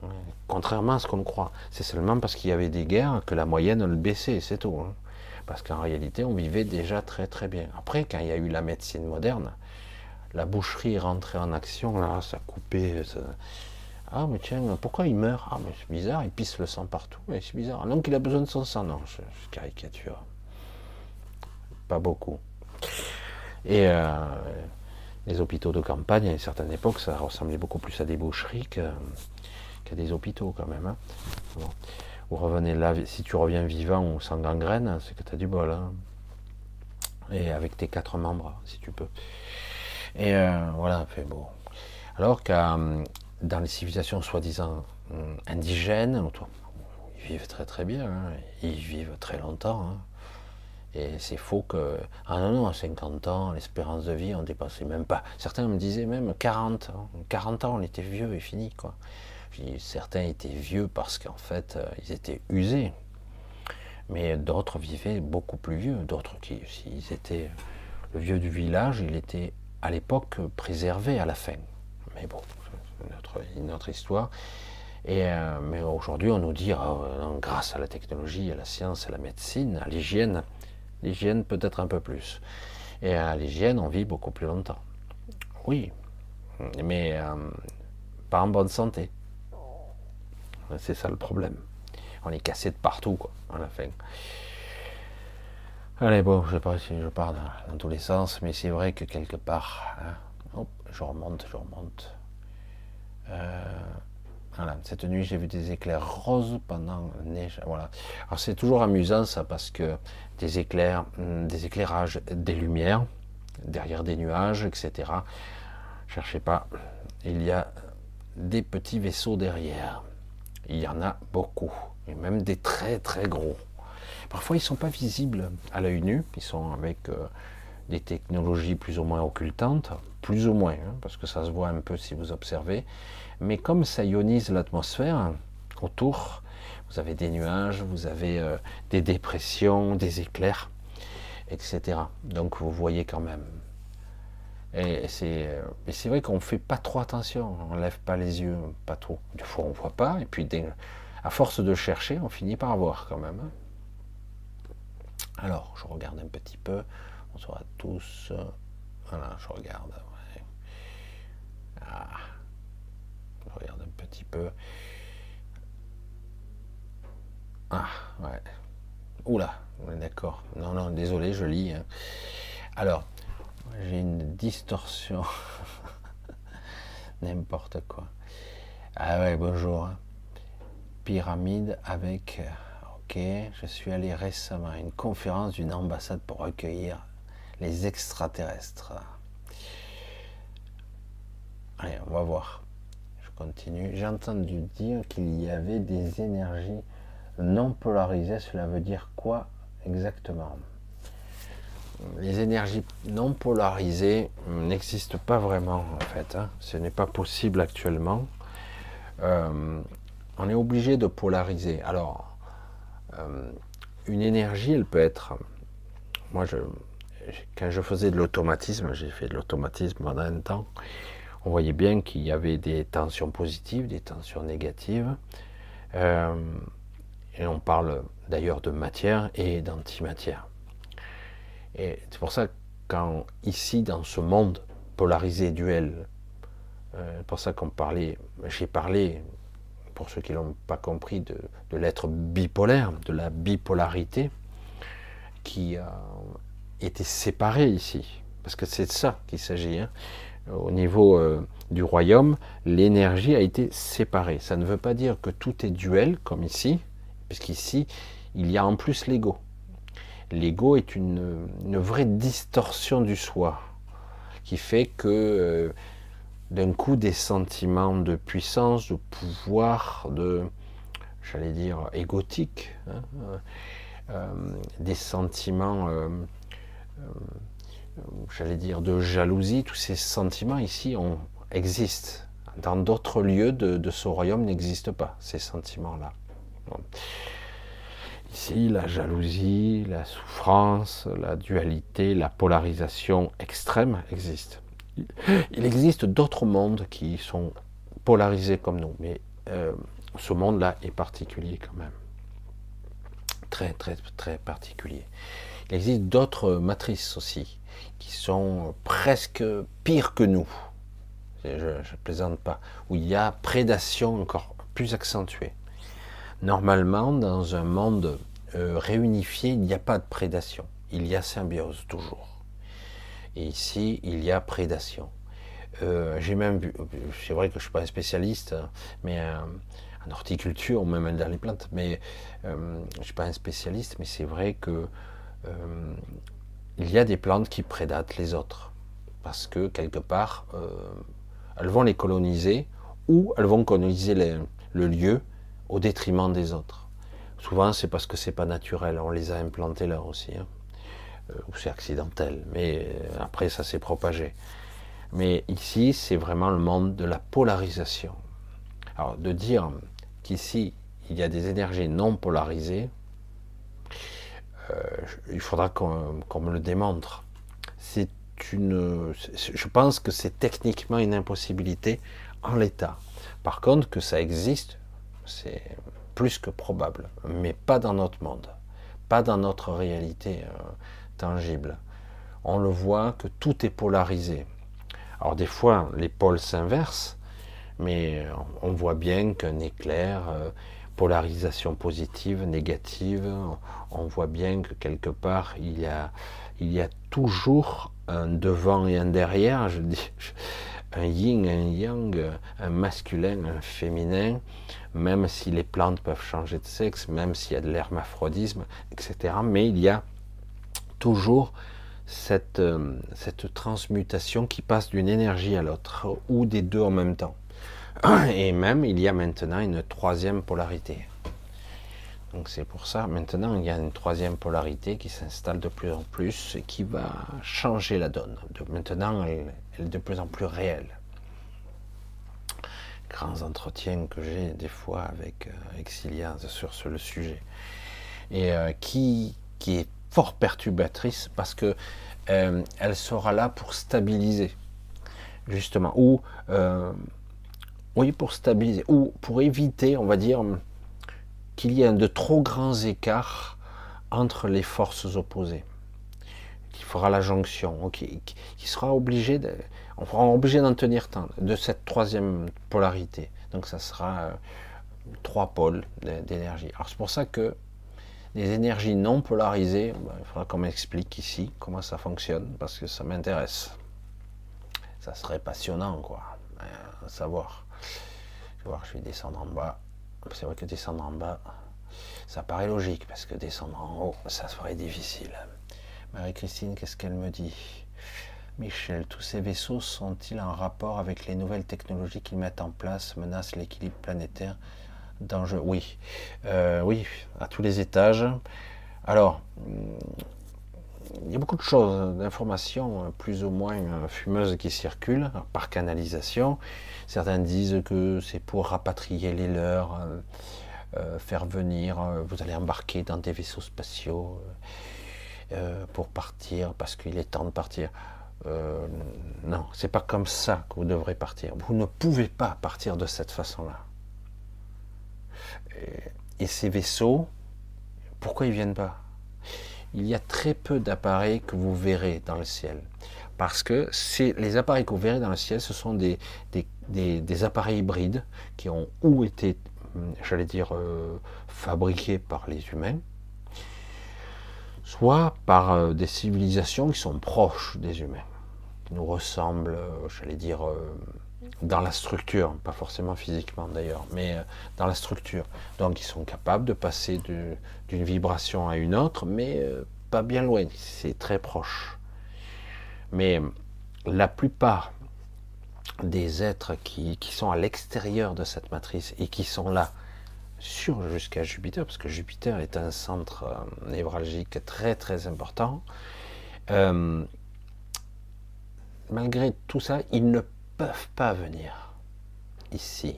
A: Contrairement à ce qu'on croit. C'est seulement parce qu'il y avait des guerres que la moyenne le baissait, c'est tout. Hein. Parce qu'en réalité, on vivait déjà très très bien. Après, quand il y a eu la médecine moderne, la boucherie est rentrée en action, là, ça coupait. Ah, mais tiens, pourquoi il meurt? Ah, mais c'est bizarre, il pisse le sang partout. c'est bizarre. Donc il a besoin de son sang. Non, je, caricature. Pas beaucoup. Et. Euh, les hôpitaux de campagne, à une certaine époque, ça ressemblait beaucoup plus à des boucheries qu'à des hôpitaux quand même. Hein. Revenez là, si tu reviens vivant ou sans gangrène, c'est que tu as du bol. Hein. Et avec tes quatre membres, si tu peux. Et euh, voilà, fait beau. Alors euh, dans les civilisations soi-disant euh, indigènes, ils vivent très très bien, hein. ils vivent très longtemps. Et c'est faux que, ah non, non, à 50 ans, l'espérance de vie, on dépassait même pas. Certains me disaient même 40 ans. 40 ans, on était vieux et fini, quoi. certains étaient vieux parce qu'en fait, euh, ils étaient usés. Mais d'autres vivaient beaucoup plus vieux. D'autres qui, s'ils étaient le vieux du village, il était à l'époque préservé à la fin. Mais bon, autre, histoire. Euh, mais aujourd'hui, on nous dit, ah, grâce à la technologie, à la science, à la médecine, à l'hygiène, L'hygiène peut-être un peu plus. Et à l'hygiène, on vit beaucoup plus longtemps. Oui, mais euh, pas en bonne santé. C'est ça le problème. On est cassé de partout, quoi, à la fin. Allez, bon, je sais pas si je pars dans, tous les sens, mais c'est vrai que quelque part, hein, je remonte, je remonte. Euh, Voilà, cette nuit j'ai vu des éclairs roses pendant la neige. Voilà. Alors c'est toujours amusant ça parce que des éclairs, hum, des éclairages, des lumières derrière des nuages, etc. Cherchez pas, il y a des petits vaisseaux derrière. Il y en a beaucoup, et même des très très gros. Parfois ils sont pas visibles à l'œil nu, ils sont avec euh, technologies plus ou moins occultantes, plus ou moins, hein, parce que ça se voit un peu si vous observez. Mais comme ça ionise l'atmosphère autour, vous avez des nuages, vous avez euh, des dépressions, des éclairs, etc. Donc vous voyez quand même. Et c'est, c'est vrai qu'on ne fait pas trop attention, on ne lève pas les yeux, pas trop. Des fois on ne voit pas, et puis à force de chercher, on finit par voir quand même. Hein. Alors, je regarde un petit peu. À tous. Voilà, je regarde. Ah, je regarde un petit peu. Ah, ouais. Oula, on est d'accord. Non, non, désolé, je lis. Hein. Alors, j'ai une distorsion. N'importe quoi. Ah ouais, bonjour. Pyramide avec. Ok, je suis allé récemment à une conférence d'une ambassade pour recueillir extraterrestres. Allez, on va voir. Je continue. J'ai entendu dire qu'il y avait des énergies non polarisées. Cela veut dire quoi exactement? Les énergies non polarisées n'existent pas vraiment en fait. Hein. Ce n'est pas possible actuellement. Euh, on est obligé de polariser. Alors, euh, une énergie, elle peut être. Moi, je, quand je faisais de l'automatisme, j'ai fait de l'automatisme pendant un temps, on voyait bien qu'il y avait des tensions positives, des tensions négatives. Euh, et on parle d'ailleurs de matière et d'antimatière. Et c'est pour ça que quand ici, dans ce monde polarisé, duel, euh, c'est pour ça qu'on parlait, j'ai parlé, pour ceux qui n'ont pas compris, de, l'être bipolaire, de la bipolarité, qui a était séparé ici, parce que c'est de ça qu'il s'agit. Hein. Au niveau euh, du royaume, l'énergie a été séparée. Ça ne veut pas dire que tout est duel, comme ici, puisqu'ici, il y a en plus l'ego. L'ego est une, vraie distorsion du soi, qui fait que euh, d'un coup, des sentiments de puissance, de pouvoir, de, j'allais dire, égotique, hein, euh, des sentiments j'allais dire, de jalousie, tous ces sentiments ici ont, existent. Dans d'autres lieux de, ce royaume n'existent pas, ces sentiments-là. Ici, la jalousie, la souffrance, la dualité, la polarisation extrême existent. Il existe d'autres mondes qui sont polarisés comme nous, mais euh, ce monde-là est particulier quand même. Très, très, très particulier. Il existe d'autres matrices aussi, qui sont presque pires que nous. Je ne plaisante pas. Où il y a prédation encore plus accentuée. Normalement, dans un monde euh, réunifié, il n'y a pas de prédation. Il y a symbiose toujours. Et ici, il y a prédation. Euh, j'ai même vu, c'est vrai que je ne suis pas un spécialiste, hein, mais euh, en horticulture, même dans les plantes, mais je ne suis pas un spécialiste, mais c'est vrai que euh, il y a des plantes qui prédatent les autres. Parce que quelque part, euh, elles vont les coloniser ou elles vont coloniser le lieu au détriment des autres. Souvent, c'est parce que c'est pas naturel. On les a implantés là aussi. Hein. Euh, ou c'est accidentel. Mais après, ça s'est propagé. Mais ici, c'est vraiment le monde de la polarisation. Alors, de dire qu'ici, il y a des énergies non polarisées, euh, il faudra qu'on me le démontre. C'est une, je pense que c'est techniquement une impossibilité en l'état. Par contre, que ça existe, c'est plus que probable, mais pas dans notre monde, pas dans notre réalité euh, tangible. On le voit que tout est polarisé. Alors des fois, les pôles s'inversent, mais on voit bien qu'un éclair, euh, polarisation positive, négative. On voit bien que quelque part, il y a, toujours un devant et un derrière, je dis, un yin, un yang, un masculin, un féminin, même si les plantes peuvent changer de sexe, même s'il y a de l'hermaphrodisme, etc. Mais il y a toujours euh, cette transmutation qui passe d'une énergie à l'autre, ou des deux en même temps. Et même, il y a maintenant une troisième polarité. Donc c'est pour ça, maintenant, il y a une troisième polarité qui s'installe de plus en plus et qui va changer la donne. Maintenant, elle, est de plus en plus réelle. Grands entretiens que j'ai des fois avec, euh, avec sur le sujet. Et euh, qui, qui est fort perturbatrice parce que euh, elle sera là pour stabiliser, justement, ou oui, pour stabiliser, ou pour éviter, on va dire, qu'il y ait de trop grands écarts entre les forces opposées. Qui fera la jonction, qui, sera obligé, on sera obligé d'en tenir temps, de cette troisième polarité. Donc ça sera euh, trois pôles d'énergie. Alors c'est pour ça que les énergies non polarisées, ben, il faudra qu'on m'explique ici comment ça fonctionne, parce que ça m'intéresse. Ça serait passionnant, quoi, à savoir. Je vais voir, je descendre en bas. C'est vrai que descendre en bas, ça paraît logique, parce que descendre en haut, ça serait difficile. Marie-Christine, qu'est-ce qu'elle me dit? Michel, tous ces vaisseaux sont-ils en rapport avec les nouvelles technologies qu'ils mettent en place, menacent l'équilibre planétaire? Danger Oui, euh, oui, à tous les étages. Alors, il y a beaucoup de choses, d'informations plus ou moins fumeuses qui circulent par canalisation. Certains disent que c'est pour rapatrier les leurs, euh, euh, faire venir, euh, vous allez embarquer dans des vaisseaux spatiaux pour partir parce qu'il est temps de partir. non, c'est pas comme ça que vous devrez partir. Vous ne pouvez pas partir de cette façon-là. Et, ces vaisseaux, pourquoi ils viennent pas? Il y a très peu d'appareils que vous verrez dans le ciel. Parce que les appareils que vous verrez dans le ciel, ce sont des, appareils hybrides qui ont ou été, j'allais dire, euh, fabriqués par les humains, soit par euh, des civilisations qui sont proches des humains, qui nous ressemblent, euh, j'allais dire, dans la structure, pas forcément physiquement d'ailleurs, mais dans la structure. Donc ils sont capables de passer d'une vibration à une autre, mais pas bien loin, c'est très proche. Mais la plupart des êtres qui, sont à l'extérieur de cette matrice et qui sont là sur jusqu'à Jupiter, parce que Jupiter est un centre névralgique très très important, malgré tout ça, ils ne peuvent pas venir ici.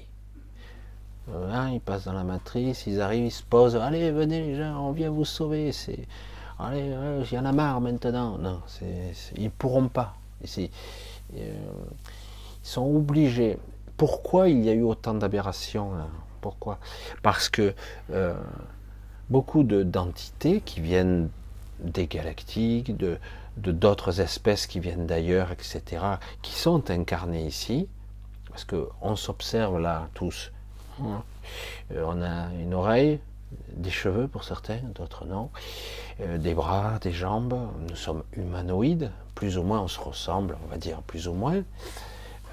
A: Hein, ils passent dans la matrice, ils arrivent, ils se posent. Allez, venez les gens, on vient vous sauver. C'est, allez, il y en a marre maintenant. Non, c'est, ils pourront pas. Ici, euh, ils sont obligés. Pourquoi il y a eu autant d'aberrations Pourquoi? Parce que euh, beaucoup de d'entités qui viennent des galactiques, de, de d'autres espèces qui viennent d'ailleurs, etc., qui sont incarnées ici, parce qu'on s'observe là tous. Hein? Euh, on a une oreille, des cheveux pour certains, d'autres non, euh, des bras, des jambes, nous sommes humanoïdes, plus ou moins on se ressemble, on va dire plus ou moins.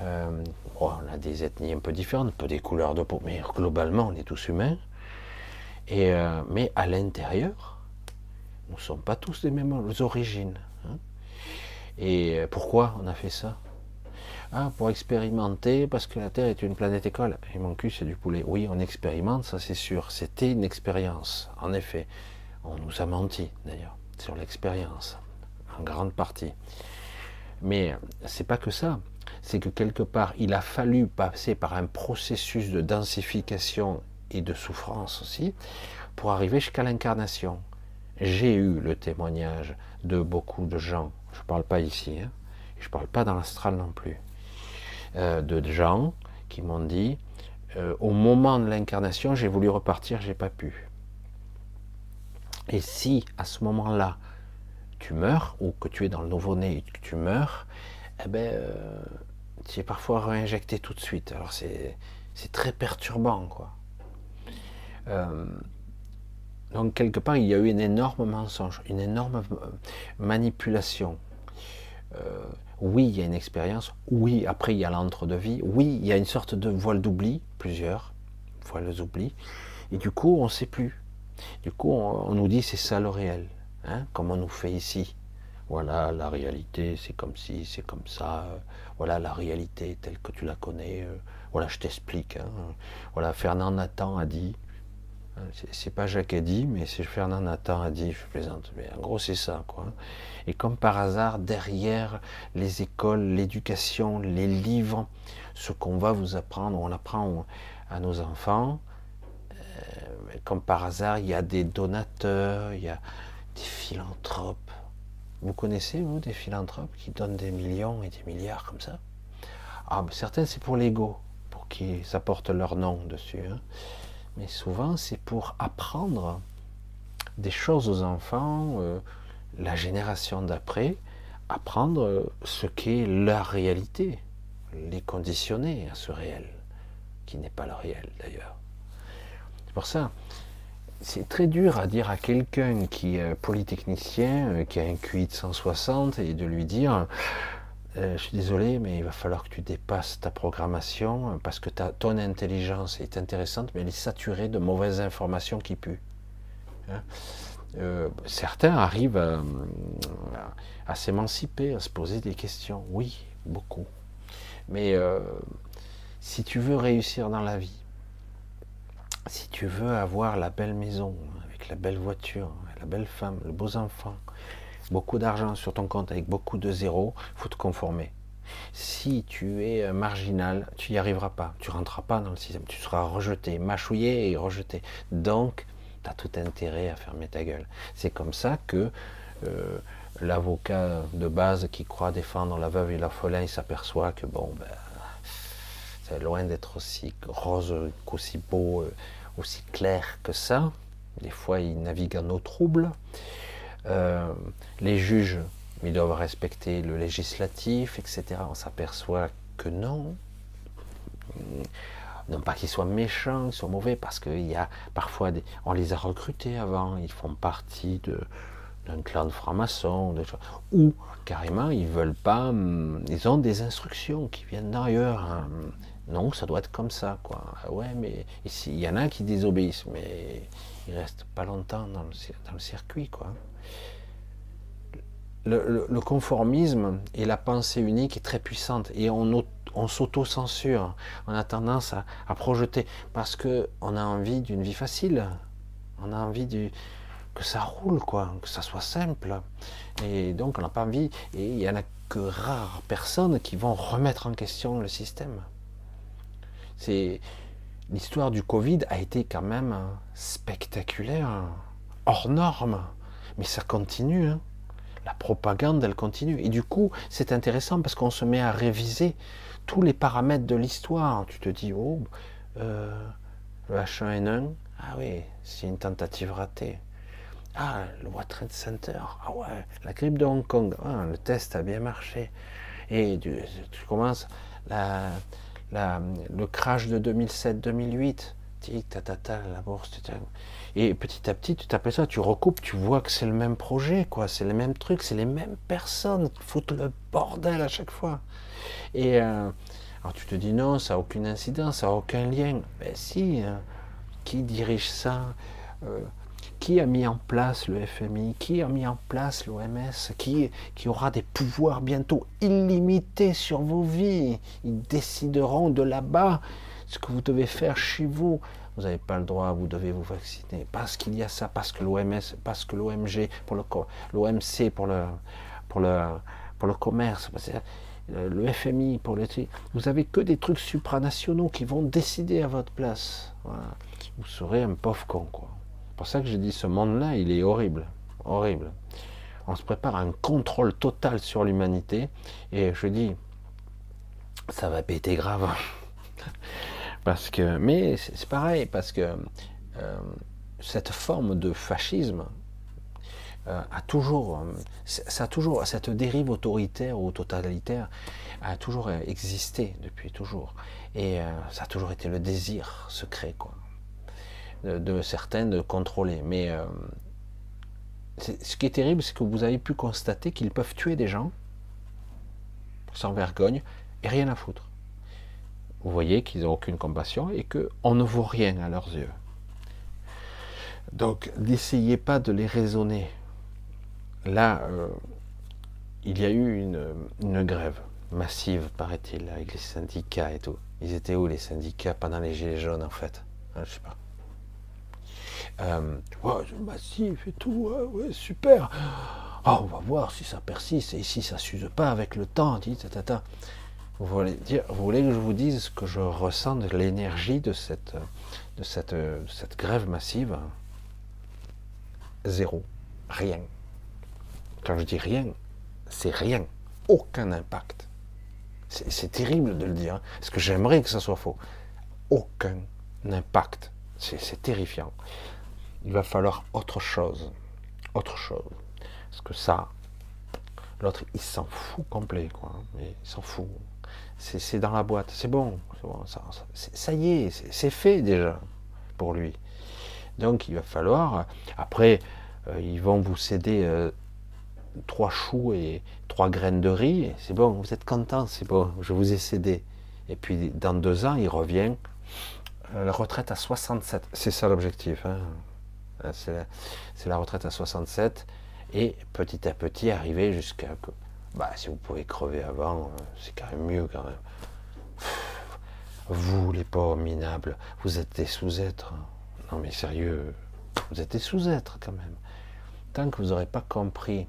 A: Euh, on a des ethnies un peu différentes, un peu des couleurs de peau, mais globalement on est tous humains. Et, mais à l'intérieur, nous ne sommes pas tous des mêmes origines. Et euh, pourquoi on a fait ça? Ah, pour expérimenter, parce que la Terre est une planète école. Et mon cul, c'est du poulet. Oui, on expérimente, ça c'est sûr. C'était une expérience, en effet. On nous a menti, d'ailleurs, sur l'expérience, en grande partie. Mais c'est pas que ça. C'est que quelque part, il a fallu passer par un processus de densification et de souffrance aussi pour arriver jusqu'à l'incarnation. J'ai eu le témoignage de beaucoup de gens je ne parle pas ici, hein. je ne parle pas dans l'astral non plus, euh, de gens qui m'ont dit, euh, au moment de l'incarnation, j'ai voulu repartir, j'ai pas pu. Et si à ce moment-là, tu meurs, ou que tu es dans le nouveau-né et que tu meurs, eh ben, euh, es parfois réinjecté tout de suite. Alors c'est très perturbant, quoi. Donc quelque part, il y a eu un énorme mensonge, une énorme euh, manipulation. Euh, Oui, il y a une expérience. Oui, après, il y a l'entre-de-vie. Oui, il y a une sorte de voile d'oubli, plusieurs voiles d'oubli. Et du coup, on ne sait plus. Du coup, on, nous dit c'est ça le réel, hein, comme on nous fait ici. Voilà, la réalité, c'est comme si, c'est comme ça. Voilà la réalité telle que tu la connais. Voilà, je t'explique. Hein. Voilà, Fernand Nathan a dit. C'est pas Jacques a dit, mais c'est Fernand Nathan a dit, je plaisante. Mais en gros, c'est ça, quoi. Et comme par hasard, derrière les écoles, l'éducation, les livres, ce qu'on va vous apprendre, on apprend à nos enfants, euh, comme par hasard, il y a des donateurs, il y a des philanthropes. Vous connaissez, vous, des philanthropes qui donnent des millions et des milliards comme ça? Ah, mais certains, c'est pour l'ego, pour qu'ils apportent leur nom dessus. Hein. Mais souvent, c'est pour apprendre des choses aux enfants, euh, la génération d'après, apprendre ce qu'est leur réalité, les conditionner à ce réel, qui n'est pas le réel d'ailleurs. C'est pour ça, c'est très dur à dire à quelqu'un qui est polytechnicien, euh, qui a un QI de 160, et de lui dire euh, Je suis désolé, mais il va falloir que tu dépasses ta programmation parce que ta, ton intelligence est intéressante, mais elle est saturée de mauvaises informations qui puent. Hein. Euh, certains arrivent à, s'émanciper, à se poser des questions. Oui, beaucoup. Mais si tu veux réussir dans la vie, si tu veux avoir la belle maison, avec la belle voiture, la belle femme, le beaux enfants, beaucoup d'argent sur ton compte avec beaucoup de zéros, faut te conformer. Si tu es euh, marginal, tu n'y arriveras pas, tu rentreras pas dans le système, tu seras rejeté, mâchouillé et rejeté. Donc, tu as tout intérêt à fermer ta gueule. C'est comme ça que euh, l'avocat de base qui croit défendre la veuve et l'orphelin, il s'aperçoit que bon, ben, loin d'être aussi rose, qu'aussi beau, euh, aussi clair que ça. Des fois, il navigue en eau trouble. Euh, les juges, ils doivent respecter le législatif, etc. On s'aperçoit que non. Non pas qu'ils soient méchants, qu'ils soient mauvais, parce qu'il y a parfois des... On les a recrutés avant, ils font partie de, d'un clan de francs-maçons, ou carrément ils veulent pas, hum, ils ont des instructions qui viennent d'ailleurs. Hein. Non, ça doit être comme ça, quoi. Ah ouais, mais il y en a qui désobéissent, mais ils restent pas longtemps dans le, circuit, quoi. Le, conformisme et la pensée unique est très puissante et on, s'auto-censure. On a tendance à, projeter parce que on a envie d'une vie facile. On a envie que ça roule, quoi, que ça soit simple. Et donc on n'a pas envie. Et il y en a que rares personnes qui vont remettre en question le système. C'est l'histoire du Covid a été quand même spectaculaire, hors norme, mais ça continue. Hein. La propagande, elle continue. Et du coup, c'est intéressant parce qu'on se met à réviser tous les paramètres de l'histoire. Tu te dis, oh, euh, le H1N1, ah oui, c'est une tentative ratée. Ah, le World Trade Center, ah ouais, la grippe de Hong Kong, ah, le test a bien marché. Et tu, tu commences, la, le crash de 2007-2008, la bourse, et petit à petit, tu t'appelles ça, tu recoupes, tu vois que c'est le même projet, quoi, c'est le même truc, c'est les mêmes personnes qui foutent le bordel à chaque fois. Et euh, alors tu te dis non, ça n'a aucune incidence, ça n'a aucun lien. Mais si, hein. qui dirige ça? Euh, qui a mis en place le FMI Qui a mis en place l'OMS qui, qui aura des pouvoirs bientôt illimités sur vos vies Ils décideront de là-bas ce que vous devez faire chez vous. Vous n'avez pas le droit, vous devez vous vacciner. Parce qu'il y a ça, parce que l'OMS, parce que l'OMG, pour le l'OMC pour le, pour le, pour le commerce, le FMI pour le vous avez que des trucs supranationaux qui vont décider à votre place. Vous serez un pauvre con, quoi pour ça que je dis ce monde-là, il est horrible, horrible. On se prépare à un contrôle total sur l'humanité, et je dis, ça va péter grave. parce que, mais c'est pareil, parce que euh, cette forme de fascisme euh, a toujours, ça a toujours, cette dérive autoritaire ou totalitaire a toujours existé depuis toujours, et euh, ça a toujours été le désir secret, quoi de, certains de contrôler. Mais euh, ce qui est terrible, c'est que vous avez pu constater qu'ils peuvent tuer des gens sans vergogne, et rien à foutre. Vous voyez qu'ils n'ont aucune compassion et qu'on ne vaut rien à leurs yeux. Donc, n'essayez pas de les raisonner. Là, euh, il y a eu une, grève massive, paraît-il, avec les syndicats et tout. Ils étaient où les syndicats pendant les Gilets jaunes, en fait? Hein, Je sais pas. Euh, massif et tout, ouais, super. Oh, on va voir si ça persiste et si ça s'use pas avec le temps. Vous, voulez dire, vous voulez que je vous dise ce que je ressens de l'énergie de cette, de cette, cette grève massive? Zéro. Rien. Quand je dis rien, c'est rien. Aucun impact. C'est terrible de le dire, parce que j'aimerais que ça soit faux. Aucun impact. C'est terrifiant. Il va falloir autre chose. Autre chose. Parce que ça, l'autre, il s'en fout complet, quoi. Il s'en fout. C'est dans la boîte. C'est bon. ça, ça, y est, c'est fait déjà pour lui. Donc il va falloir. Après, euh, ils vont vous céder euh, trois choux et trois graines de riz. C'est bon, vous êtes content, c'est bon, je vous ai cédé. Et puis dans deux ans, il revient. Euh, la retraite à 67, c'est ça l'objectif. Hein. C'est la, retraite à 67. Et petit à petit, arriver jusqu'à bah, si vous pouvez crever avant, c'est quand même mieux quand même. Vous, les pauvres minables, vous êtes des sous-êtres. Non mais sérieux, vous êtes des sous-êtres quand même. Tant que vous n'aurez pas compris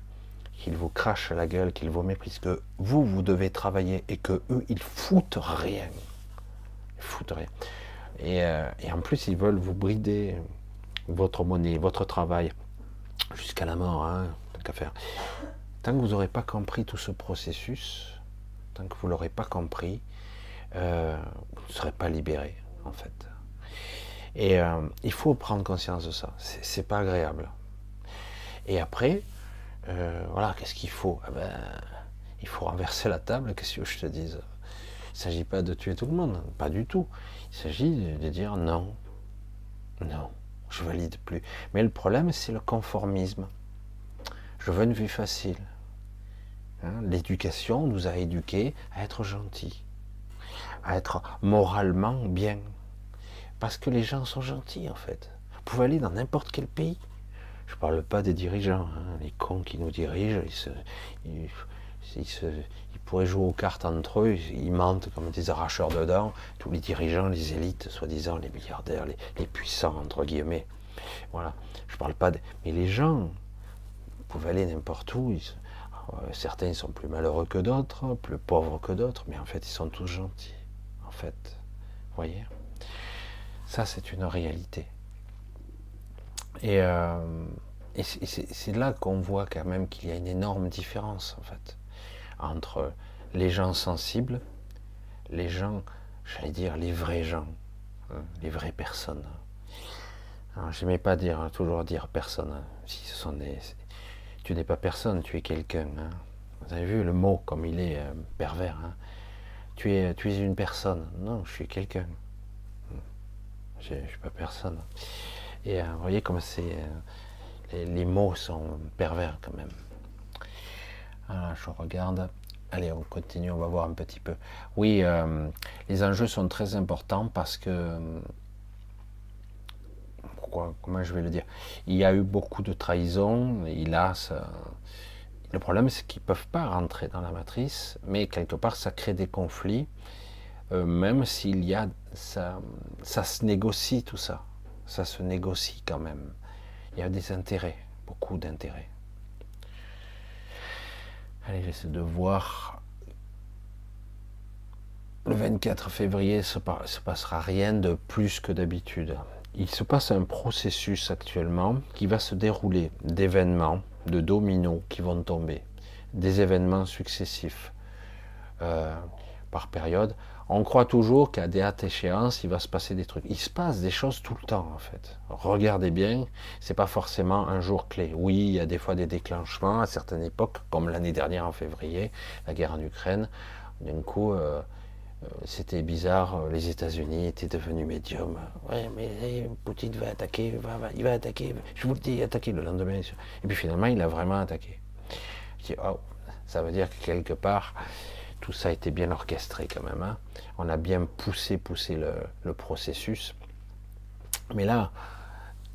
A: qu'ils vous crachent la gueule, qu'ils vous méprisent, que vous, vous devez travailler et que eux, ils foutent rien. Ils foutent rien. Et, euh, et en plus, ils veulent vous brider votre monnaie, votre travail, jusqu'à la mort, hein, tant qu'à faire. Tant que vous n'aurez pas compris tout ce processus, tant que vous l'aurez pas compris, euh, vous ne serez pas libéré, en fait. Et euh, il faut prendre conscience de ça. C'est pas agréable. Et après, euh, voilà, qu'est-ce qu'il faut? Eh ben, Il faut renverser la table, qu'est-ce que je te dise? Il ne s'agit pas de tuer tout le monde, pas du tout. Il s'agit de, dire non, non, je valide plus. Mais le problème, c'est le conformisme. Je veux une vie facile. Hein, l'éducation nous a éduqués à être gentils, à être moralement bien, parce que les gens sont gentils en fait. Vous pouvez aller dans n'importe quel pays. Je ne parle pas des dirigeants, hein. les cons qui nous dirigent, ils, pourraient jouer aux cartes entre eux, ils mentent comme des arracheurs de dents, tous les dirigeants, les élites, soi-disant les milliardaires, les, puissants, entre guillemets. Voilà, je parle pas. Mais les gens, vous pouvez aller n'importe où, euh, certains sont plus malheureux que d'autres, plus pauvres que d'autres, mais en fait ils sont tous gentils, en fait. Vous voyez? Ça, c'est une réalité. Et, euh, c'est là qu'on voit quand même qu'il y a une énorme différence, en fait, entre les gens sensibles, les gens, j'allais dire, les vrais gens, hein, les vraies personnes. Je n'aimais pas dire, toujours dire personne. Hein. si ce sont des, tu n'es pas personne, tu es quelqu'un. Hein. Vous avez vu le mot comme il est euh, pervers. Tu, es, tu es une personne. Non, je suis quelqu'un je ne suis pas personne. Et euh, vous voyez comme c'est, euh, les, mots sont pervers quand même. Alors, je regarde. Allez, on continue, on va voir un petit peu. Oui, euh, les enjeux sont très importants parce que pourquoi, comment je vais le dire? Il y a eu beaucoup de trahisons. A le problème, c'est qu'ils ne peuvent pas rentrer dans la matrice, mais quelque part, ça crée des conflits. Euh, même s'il y a, ça, ça se négocie tout ça, ça se négocie quand même. Il y a des intérêts, beaucoup d'intérêts. Allez, j'essaie de voir. Le 24 février, il ne se passera rien de plus que d'habitude. Il se passe un processus actuellement qui va se dérouler d'événements, de dominos qui vont tomber, des événements successifs euh, par période on croit toujours qu'à des hâtes échéances, il va se passer des trucs. Il se passe des choses tout le temps, en fait. Regardez bien, c'est pas forcément un jour clé. Oui, il y a des fois des déclenchements à certaines époques, comme l'année dernière en février, la guerre en Ukraine. D'un coup, euh, euh, c'était bizarre, euh, les États-Unis étaient devenus médiums. Ouais, mais Poutine va attaquer, il va attaquer, je vous le dis, attaquer le lendemain. Et puis finalement, il a vraiment attaqué. Je dis, oh, ça veut dire que quelque part, tout ça a été bien orchestré quand même. Hein. On a bien poussé, poussé le, processus. Mais là,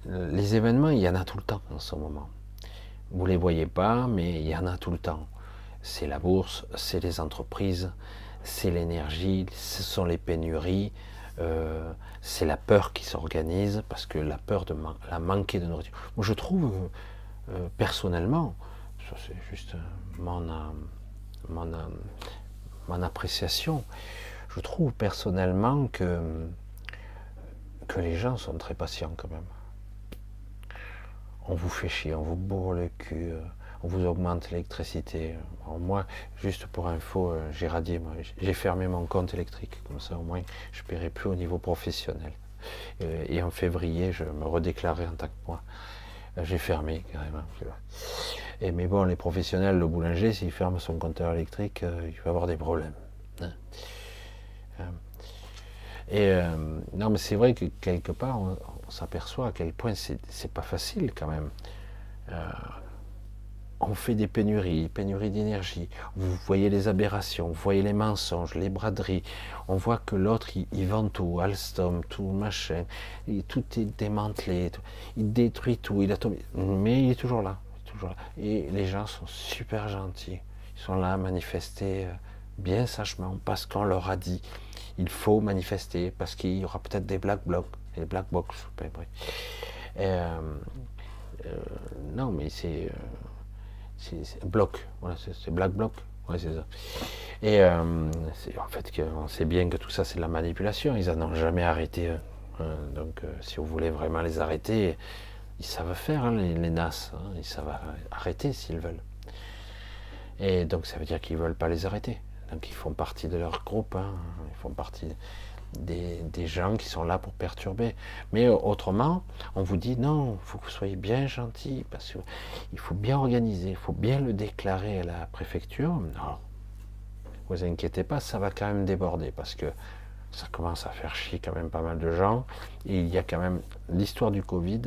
A: les événements, il y en a tout le temps en ce moment. Vous ne les voyez pas, mais il y en a tout le temps. C'est la bourse, c'est les entreprises, c'est l'énergie, ce sont les pénuries, euh, c'est la peur qui s'organise, parce que la peur de la manquer de nourriture. Moi, je trouve, euh, euh, personnellement, c'est juste mon, mon, mon appréciation, je trouve personnellement que, que les gens sont très patients quand même. On vous fait chier, on vous bourre le cul, euh, on vous augmente l'électricité. Moi, juste pour info, euh, j'ai radié, j'ai fermé mon compte électrique, comme ça au moins je ne paierai plus au niveau professionnel. Euh, et en février, je me redéclarerai en tant que moi. J'ai fermé carrément. Et mais bon, les professionnels, le boulanger, s'il ferme son compteur électrique, euh, il va avoir des problèmes. Hein. Euh, et euh, non, mais c'est vrai que quelque part, on, s'aperçoit à quel point c'est pas facile quand même. on fait des pénuries, pénuries d'énergie. Vous voyez les aberrations, vous voyez les mensonges, les braderies. On voit que l'autre, il, vend tout, Alstom, tout machin. tout est démantelé. Il détruit tout. Il a mais il est toujours là. Et les gens sont super gentils. Ils sont là à manifester euh, bien sagement parce qu'on leur a dit il faut manifester parce qu'il y aura peut-être des black blocs, des black box. Euh, euh, non, mais c'est bloc. Voilà, c'est black bloc. Ouais, c'est ça. Et en fait, on sait bien que tout ça, c'est de la manipulation. Ils n'en ont jamais arrêté. donc, si vous voulez vraiment les arrêter, ils savent faire, hein, les, NAS, hein, ils savent arrêter s'ils veulent. Et donc ça veut dire qu'ils ne veulent pas les arrêter. Donc ils font partie de leur groupe, hein. ils font partie des, gens qui sont là pour perturber. Mais autrement, on vous dit non, il faut que vous soyez bien gentil, parce qu'il faut bien organiser, il faut bien le déclarer à la préfecture. Non, vous inquiétez pas, ça va quand même déborder, parce que ça commence à faire chier quand même pas mal de gens. Et il y a quand même l'histoire du Covid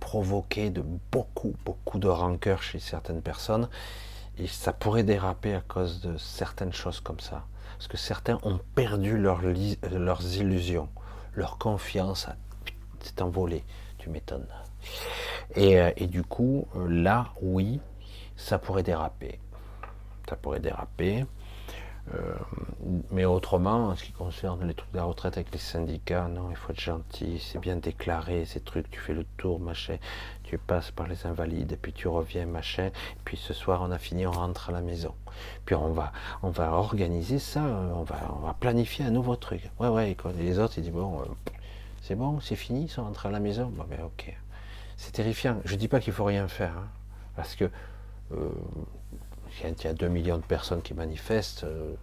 A: provoquer de beaucoup, beaucoup de rancœur chez certaines personnes. Et ça pourrait déraper à cause de certaines choses comme ça. Parce que certains ont perdu leur leurs illusions. Leur confiance s'est envolée. Tu m'étonnes. Et, euh, et, du coup, euh, là, oui, ça pourrait déraper. Ça pourrait déraper. Euh, mais autrement, en ce qui concerne les trucs de la retraite avec les syndicats, non, il faut être gentil, c'est bien déclaré, ces trucs, tu fais le tour, machin, tu passes par les invalides, puis tu reviens, machin, puis ce soir on a fini, on rentre à la maison. Puis on va, on va organiser ça, on va, on va planifier un nouveau truc. Ouais, ouais, et les autres, ils disent, bon, euh, c'est bon, c'est fini, ils sont rentrés à la maison. Bon, ben ok. C'est terrifiant. Je dis pas qu'il faut rien faire, hein, parce que euh, quand il y a 2 millions de personnes qui manifestent, il euh,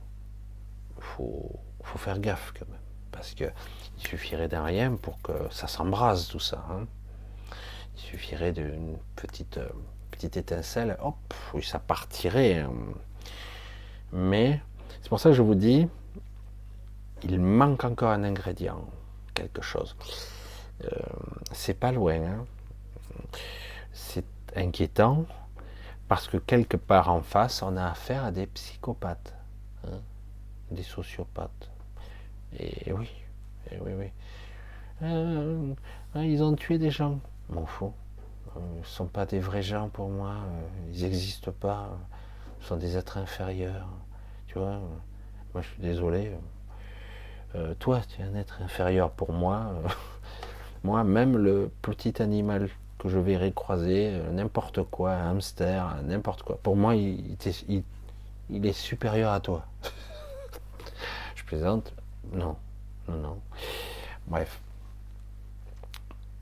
A: faut, faire gaffe quand même. Parce qu'il suffirait d'un rien pour que ça s'embrase tout ça. Hein. Il suffirait d'une petite, euh, petite étincelle, hop, oui, ça partirait. Hein. Mais c'est pour ça que je vous dis, il manque encore un ingrédient, quelque chose. Euh, c'est pas loin. Hein. C'est inquiétant, parce que quelque part en face, on a affaire à des psychopathes, hein, des sociopathes. Et oui, oui, oui. Euh, ils ont tué des gens. M'en fous. Euh, ils ne sont pas des vrais gens pour moi. Euh, ils n'existent pas. Ce sont des êtres inférieurs. Tu vois Moi, je suis désolé. toi, tu es un être inférieur pour moi. moi, même le petit animal que je verrai croiser, euh, n'importe quoi, un hamster, n'importe quoi. Pour moi, il, il, est supérieur à toi. je plaisante Non, non, non. Bref.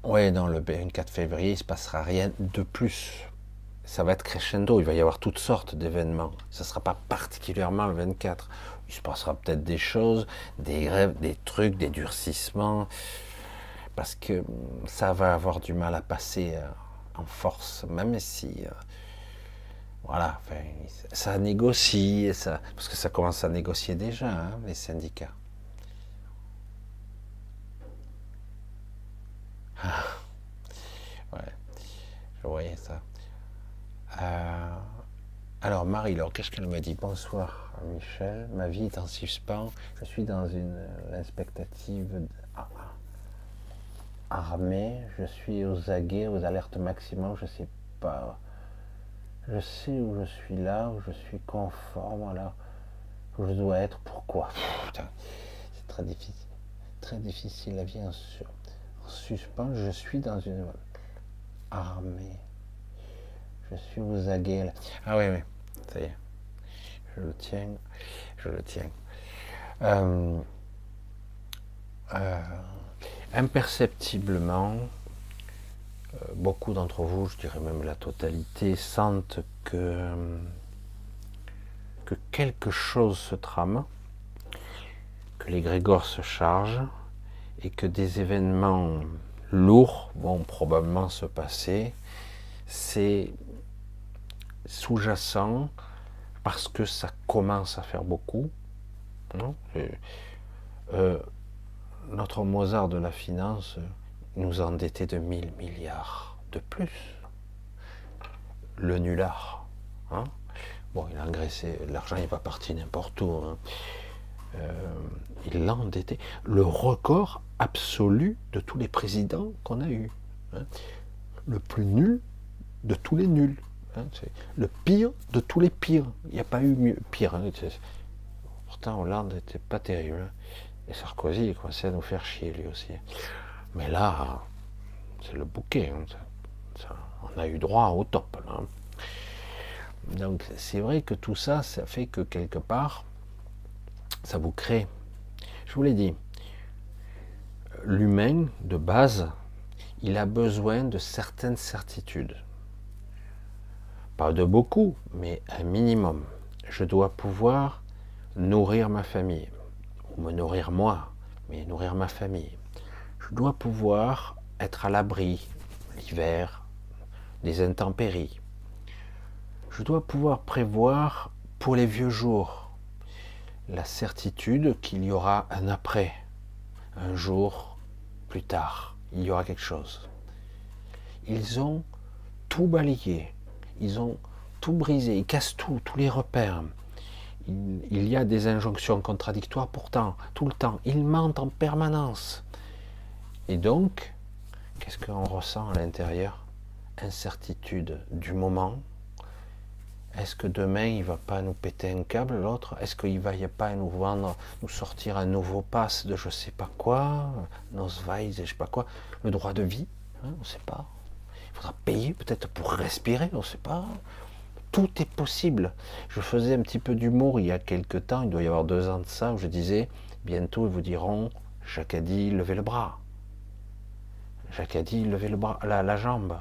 A: Ouais, dans le 24 février, il se passera rien de plus. Ça va être crescendo, il va y avoir toutes sortes d'événements. Ça ne sera pas particulièrement le 24. Il se passera peut-être des choses, des grèves, des trucs, des durcissements parce que ça va avoir du mal à passer euh, en force, même si, euh, voilà, ça négocie, ça, parce que ça commence à négocier déjà, hein, les syndicats. Ah, ouais, je voyais ça. Euh, Alors Marie, alors qu'est-ce qu'elle m'a dit? Bonsoir Michel, ma vie est en suspens, je suis dans une expectative armée, je suis aux aguets, aux alertes maximum, je sais pas, je sais où je suis là, où je suis conforme, où je dois être, pourquoi? C'est très difficile, très difficile, la vie en, en suspens, je suis dans une armée, je suis aux aguets, là. ah oui, oui, ça y est, je le tiens, je le tiens. Euh, euh, imperceptiblement, euh, beaucoup d'entre vous, je dirais même la totalité, sentent que, que quelque chose se trame, que les grégores se chargent et que des événements lourds vont probablement se passer. C'est sous-jacent parce que ça commence à faire beaucoup. Euh, notre Mozart de la finance nous a endettés de 1000 milliards de plus. Le nulard. Hein bon, il a engraissé, l'argent n'est pas parti n'importe où. Hein. Euh, il l'a endetté. Le record absolu de tous les présidents qu'on a eus. Hein. Le plus nul de tous les nuls. Le pire de tous les pires. Il n'y a pas eu mieux, pire. Pourtant, Hollande n'était pas terrible. Et Sarkozy, il commençait à nous faire chier lui aussi. Mais là, c'est le bouquet. Hein. on a eu droit au top. Donc c'est vrai que tout ça, ça fait que quelque part, ça vous crée. Je vous l'ai dit, l'humain, de base, il a besoin de certaines certitudes. Pas de beaucoup, mais un minimum. Je dois pouvoir nourrir ma famille me nourrir moi, mais nourrir ma famille. Je dois pouvoir être à l'abri l'hiver, des intempéries. Je dois pouvoir prévoir pour les vieux jours la certitude qu'il y aura un après, un jour plus tard, il y aura quelque chose. Ils ont tout balayé, ils ont tout brisé, ils cassent tout, tous les repères il y a des injonctions contradictoires pourtant, tout le temps. Ils mentent en permanence. Et donc, qu'est-ce qu'on ressent à l'intérieur? Incertitude du moment. Est-ce que demain il va pas nous péter un câble l'autre? Est-ce qu'il va pas nous vendre, nous sortir un nouveau pass de je sais pas quoi, Nosweis et je sais pas quoi, le droit de vie hein, On ne sait pas. Il faudra payer peut-être pour respirer, on ne sait pas tout est possible. Je faisais un petit peu d'humour il y a quelque temps, il doit y avoir deux ans de ça, où je disais, bientôt ils vous diront, Jacques a dit, levez le bras. Jacques a dit, levez le bras, la, jambe.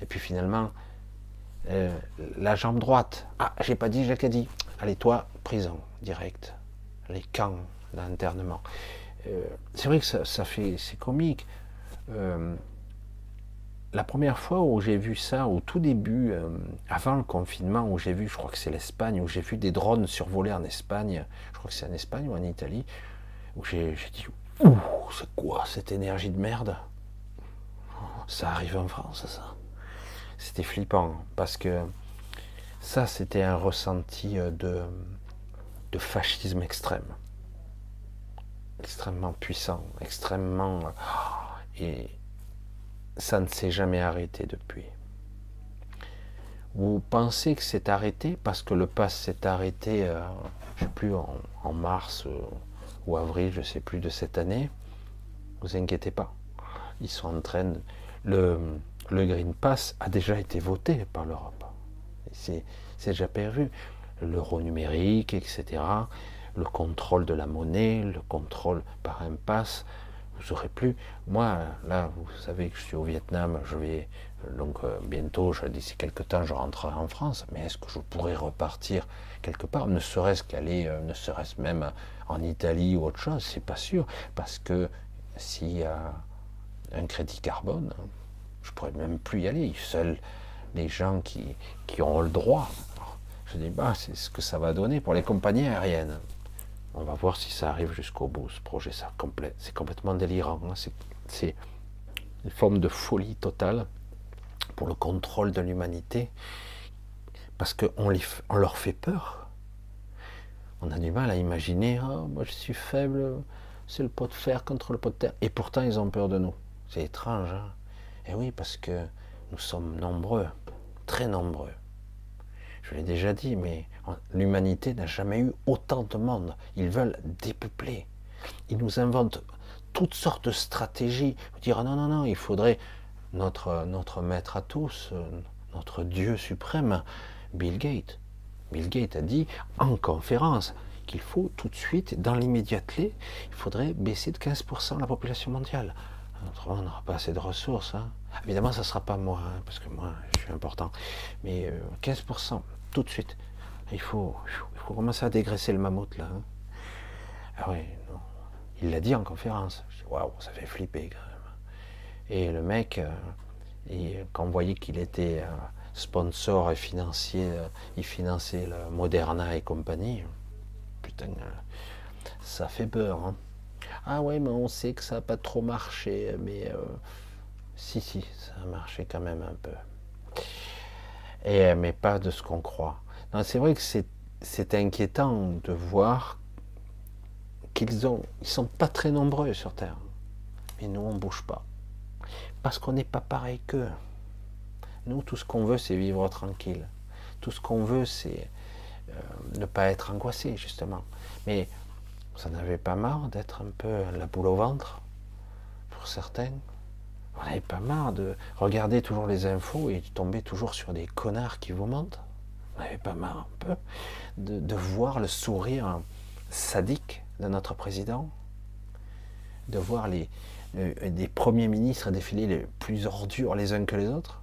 A: Et puis finalement, euh, la jambe droite. Ah, j'ai pas dit, Jacques a dit. Allez, toi, prison, direct. Les camps d'internement. Euh, c'est vrai que ça, fait, c'est comique. Euh, la première fois où j'ai vu ça, au tout début, euh, avant le confinement, où j'ai vu, je crois que c'est l'Espagne, où j'ai vu des drones survoler en Espagne, je crois que c'est en Espagne ou en Italie, où j'ai dit, ouh, c'est quoi cette énergie de merde? Ça arrive en France, ça. C'était flippant, parce que ça, c'était un ressenti euh, de, de fascisme extrême. Extrêmement puissant, extrêmement... Et, ça ne s'est jamais arrêté depuis. Vous pensez que c'est arrêté parce que le pass s'est arrêté, euh, je ne sais plus, en, mars ou avril, je ne sais plus, de cette année? Vous inquiétez pas. Ils sont en train le, le Green Pass a déjà été voté par l'Europe. C'est déjà prévu. L'euro numérique, etc. Le contrôle de la monnaie, le contrôle par un pass, vous aurez plus. Moi, là, vous savez que je suis au Vietnam, je vais donc euh, bientôt, d'ici quelques temps, je rentrerai en France. Mais est-ce que je pourrais repartir quelque part, ne serait-ce qu'aller, euh, ne serait-ce même en Italie ou autre chose? C'est pas sûr, parce que s'il y a un crédit carbone, je pourrais même plus y aller. Seuls les gens qui, qui ont le droit. je dis, bah, c'est ce que ça va donner pour les compagnies aériennes. On va voir si ça arrive jusqu'au bout, ce projet. C'est complètement délirant. Hein. C'est une forme de folie totale pour le contrôle de l'humanité. parce qu'on on leur fait peur. On a du mal à imaginer, oh, moi je suis faible, c'est le pot de fer contre le pot de terre. Et pourtant, ils ont peur de nous. C'est étrange. Hein et oui, parce que nous sommes nombreux, très nombreux. Je l'ai déjà dit, mais l'humanité n'a jamais eu autant de monde. Ils veulent dépeupler. Ils nous inventent toutes sortes de stratégies. Dire ah non, non, non, il faudrait notre, notre maître à tous, notre Dieu suprême, Bill Gates. Bill Gates a dit en conférence qu'il faut tout de suite, dans l'immédiateté, il faudrait baisser de 15% la population mondiale. Autrement, on n'aura pas assez de ressources. Hein. Évidemment, ça ne sera pas moi, hein, parce que moi, je suis important. Mais 15%, euh, tout de suite. Il faut, il faut commencer à dégraisser le mammouth, là. Hein. Ah oui, non. Il l'a dit en conférence. Waouh, ça fait flipper quand même. Et le mec, euh, quand on voyait qu'il était euh, sponsor et financier, il finançait le Moderna et compagnie, putain, ça fait peur. Hein. Ah ouais, mais on sait que ça n'a pas trop marché, mais euh, si, si, ça a marché quand même un peu. Et, mais pas de ce qu'on croit. C'est vrai que c'est inquiétant de voir qu'ils ont, ils sont pas très nombreux sur Terre, mais nous on bouge pas, parce qu'on n'est pas pareil qu'eux. Nous, tout ce qu'on veut, c'est vivre tranquille. Tout ce qu'on veut, c'est euh, ne pas être angoissé, justement. Mais vous n'en avez pas marre d'être un peu la boule au ventre Pour certains Vous n'avez pas marre de regarder toujours les infos et de tomber toujours sur des connards qui vous mentent. Vous n'avez pas marre un peu de, voir le sourire sadique de notre président De voir les, des premiers ministres défiler les plus ordures les uns que les autres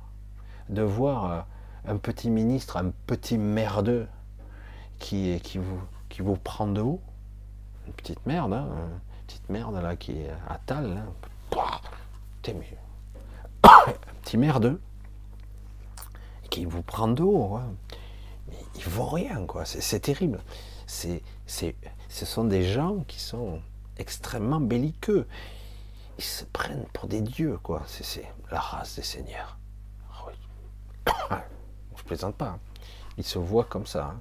A: De voir euh, un petit ministre, un petit merdeux qui, qui, vous, qui vous prend de haut. Petite merde, hein, petite merde là qui est à tal, un petit merdeux qui vous prend de haut. Hein. Mais vaut rien, quoi. C'est terrible. C'est, ce sont des gens qui sont extrêmement belliqueux. Ils se prennent pour des dieux, quoi. C'est la race des seigneurs. Ah Je plaisante pas. Hein. Ils se voient comme ça.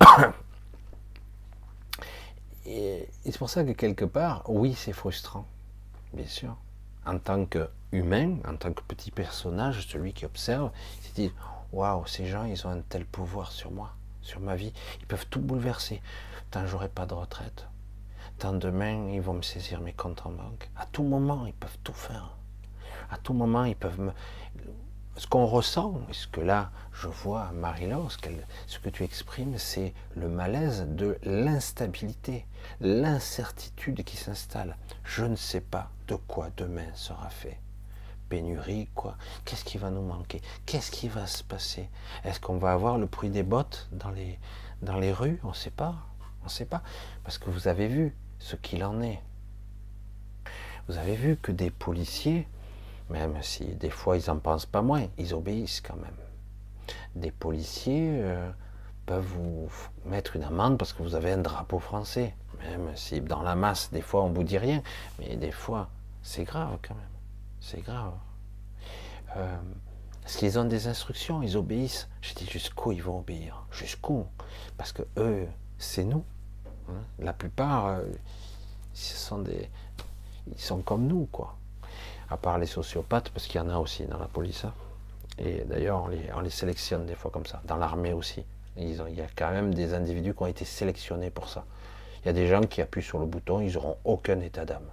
A: Et, c'est pour ça que quelque part, oui, c'est frustrant, bien sûr. En tant qu'humain, en tant que petit personnage, celui qui observe, il se dit Waouh, ces gens, ils ont un tel pouvoir sur moi, sur ma vie. Ils peuvent tout bouleverser. Tant j'aurai pas de retraite. Tant demain, ils vont me saisir mes comptes en banque. À tout moment, ils peuvent tout faire. À tout moment, ils peuvent me ce qu'on ressent, et ce que là je vois, Marie-Laure, ce, que tu exprimes, c'est le malaise de l'instabilité, l'incertitude qui s'installe. Je ne sais pas de quoi demain sera fait. Pénurie, quoi. Qu'est-ce qui va nous manquer? Qu'est-ce qui va se passer? Est-ce qu'on va avoir le bruit des bottes dans les, dans les rues? On ne sait pas. On ne sait pas. Parce que vous avez vu ce qu'il en est. Vous avez vu que des policiers même si des fois ils n'en pensent pas moins, ils obéissent quand même. Des policiers euh, peuvent vous mettre une amende parce que vous avez un drapeau français, même si dans la masse, des fois on vous dit rien, mais des fois c'est grave quand même, c'est grave. Euh, ont des instructions, ils obéissent. Je dis jusqu'où ils vont obéir? Jusqu'où? Parce que eux, c'est nous. Hein. La plupart, euh, ils sont comme nous, quoi à part les sociopathes, parce qu'il y en a aussi dans la police. Hein. Et d'ailleurs, on les, sélectionne des fois comme ça, dans l'armée aussi. il y a quand même des individus qui ont été sélectionnés pour ça. Il y a des gens qui appuient sur le bouton, ils n'auront aucun état d'âme.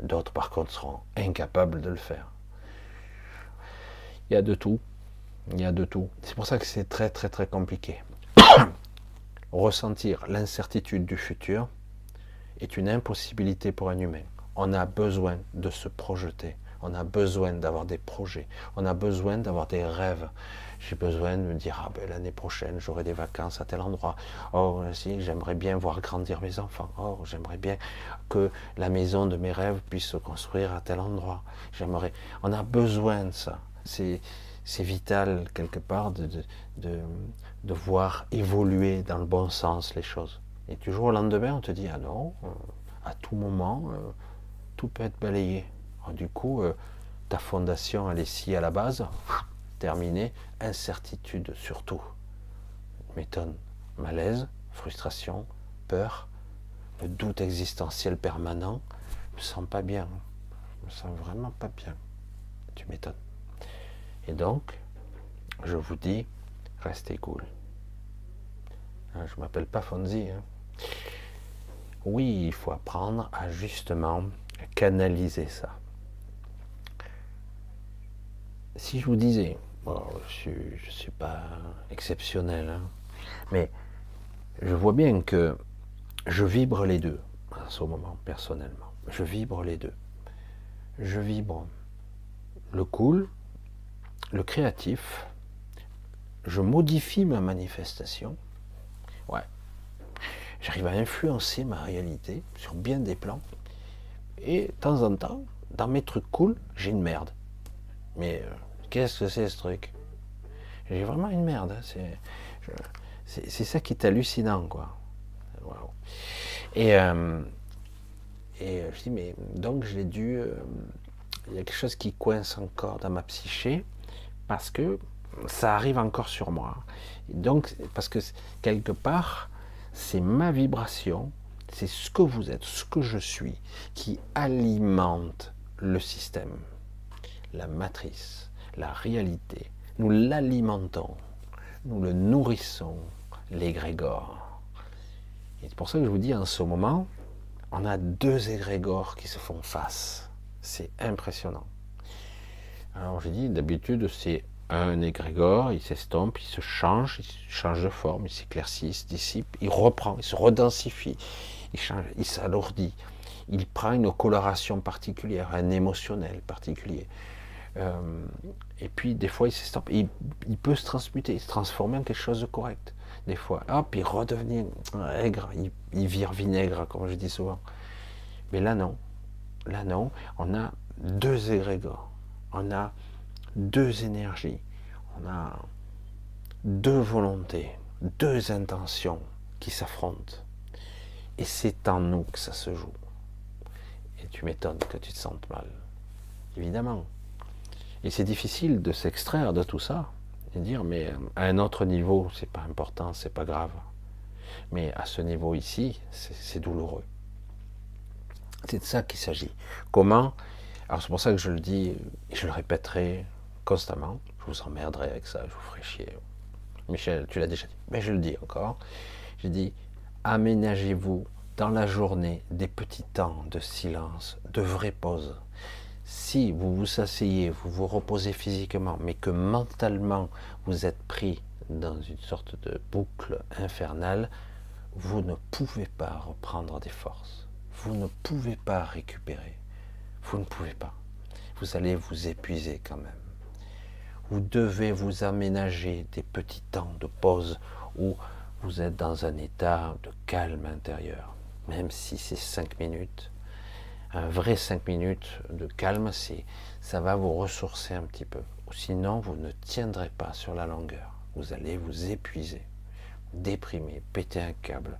A: D'autres, par contre, seront incapables de le faire. Il y a de tout. Il y a de tout. C'est pour ça que c'est très, très, très compliqué. Ressentir l'incertitude du futur est une impossibilité pour un humain. On a besoin de se projeter on a besoin d'avoir des projets, on a besoin d'avoir des rêves. J'ai besoin de me dire, ah ben, l'année prochaine, j'aurai des vacances à tel endroit. Oh, si, j'aimerais bien voir grandir mes enfants. Oh, j'aimerais bien que la maison de mes rêves puisse se construire à tel endroit. J'aimerais. On a besoin de ça. C'est, vital, quelque part, de, de, voir évoluer dans le bon sens les choses. Et du jour au lendemain, on te dit, ah non, euh, à tout moment, euh, tout peut être balayé. Du coup, euh, ta fondation, elle est si à la base, terminée, incertitude surtout. m'étonne. Malaise, frustration, peur, le doute existentiel permanent. Je me sens pas bien. Je me sens vraiment pas bien. Tu m'étonnes. Et donc, je vous dis, restez cool. Hein, je m'appelle pas Fonzi. Hein. Oui, il faut apprendre à justement canaliser ça. Si je vous disais, je ne suis, pas exceptionnel, hein, mais je vois bien que je vibre les deux à ce moment, personnellement. Je vibre les deux. Je vibre le cool, le créatif. Je modifie ma manifestation. Ouais. J'arrive à influencer ma réalité sur bien des plans. Et de temps en temps, dans mes trucs cool, j'ai une merde. Mais euh, qu'est-ce que c'est ce truc? J'ai vraiment une merde. Hein. C'est ça qui est hallucinant, quoi. Et, euh, et je dis, mais donc j'ai dû. Euh, il y a quelque chose qui coince encore dans ma psyché parce que ça arrive encore sur moi. donc, parce que quelque part, c'est ma vibration, c'est ce que vous êtes, ce que je suis, qui alimente le système, la matrice, la réalité. Nous l'alimentons, nous le nourrissons, l'égrégore. Et c'est pour ça que je vous dis en ce moment, on a deux égrégores qui se font face. C'est impressionnant. Alors j'ai dit, d'habitude, c'est un égrégore, il s'estompe, il se change, il change de forme, il s'éclaircit, il se dissipe, il reprend, il se redensifie, il change, il s'alourdit, il prend une coloration particulière, un émotionnel particulier. Euh, et puis des fois il s'estompe, il, peut se transmuter, se transformer en quelque chose de correct. Des fois, hop, il redevenir aigre, il, il vire vinaigre, comme je dis souvent. Mais là non, là non, on a deux égrégores, on a deux énergies, on a deux volontés, deux intentions qui s'affrontent. Et c'est en nous que ça se joue. Et tu m'étonnes que tu te sentes mal. Évidemment. Et c'est difficile de s'extraire de tout ça et dire mais à un autre niveau, c'est pas important, c'est pas grave. Mais à ce niveau ici, c'est douloureux. C'est de ça qu'il s'agit. Comment? Alors c'est pour ça que je le dis et je le répéterai constamment. Je vous emmerderai avec ça, je vous ferai chier. Michel, tu l'as déjà dit, mais je le dis encore. J'ai dit aménagez-vous dans la journée des petits temps de silence, de vraie pause. Si vous vous asseyez, vous vous reposez physiquement, mais que mentalement vous êtes pris dans une sorte de boucle infernale, vous ne pouvez pas reprendre des forces. Vous ne pouvez pas récupérer. Vous ne pouvez pas. Vous allez vous épuiser quand même. Vous devez vous aménager des petits temps de pause où vous êtes dans un état de calme intérieur, même si c'est cinq minutes. Un vrai cinq minutes de calme, ça va vous ressourcer un petit peu. Sinon, vous ne tiendrez pas sur la longueur. Vous allez vous épuiser, déprimer, péter un câble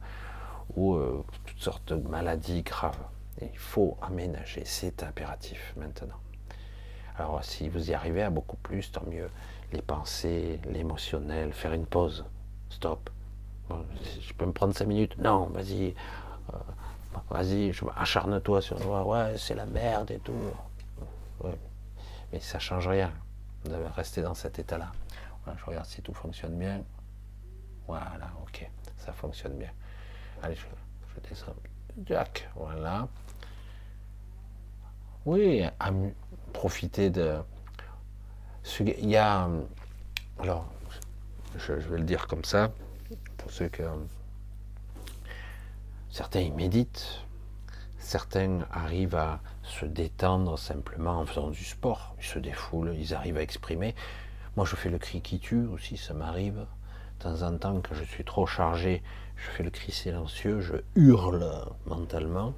A: ou euh, toutes sortes de maladies graves. il faut aménager, c'est impératif maintenant. Alors si vous y arrivez à beaucoup plus, tant mieux. Les pensées, l'émotionnel, faire une pause, stop, je peux me prendre cinq minutes? Non, vas-y, vas-y, acharne-toi sur moi. Ouais, c'est la merde et tout. Mais ça change rien. Vous devez rester dans cet état-là. je regarde si tout fonctionne bien. Voilà, ok, ça fonctionne bien. Allez, je, descends. Jack, voilà. Oui, profiter de. Il y a. Alors, je vais le dire comme ça pour ceux que certains ils méditent, certains arrivent à se détendre simplement en faisant du sport, ils se défoulent, ils arrivent à exprimer. Moi je fais le cri qui tue aussi, ça m'arrive. De temps en temps, quand je suis trop chargé, je fais le cri silencieux, je hurle mentalement.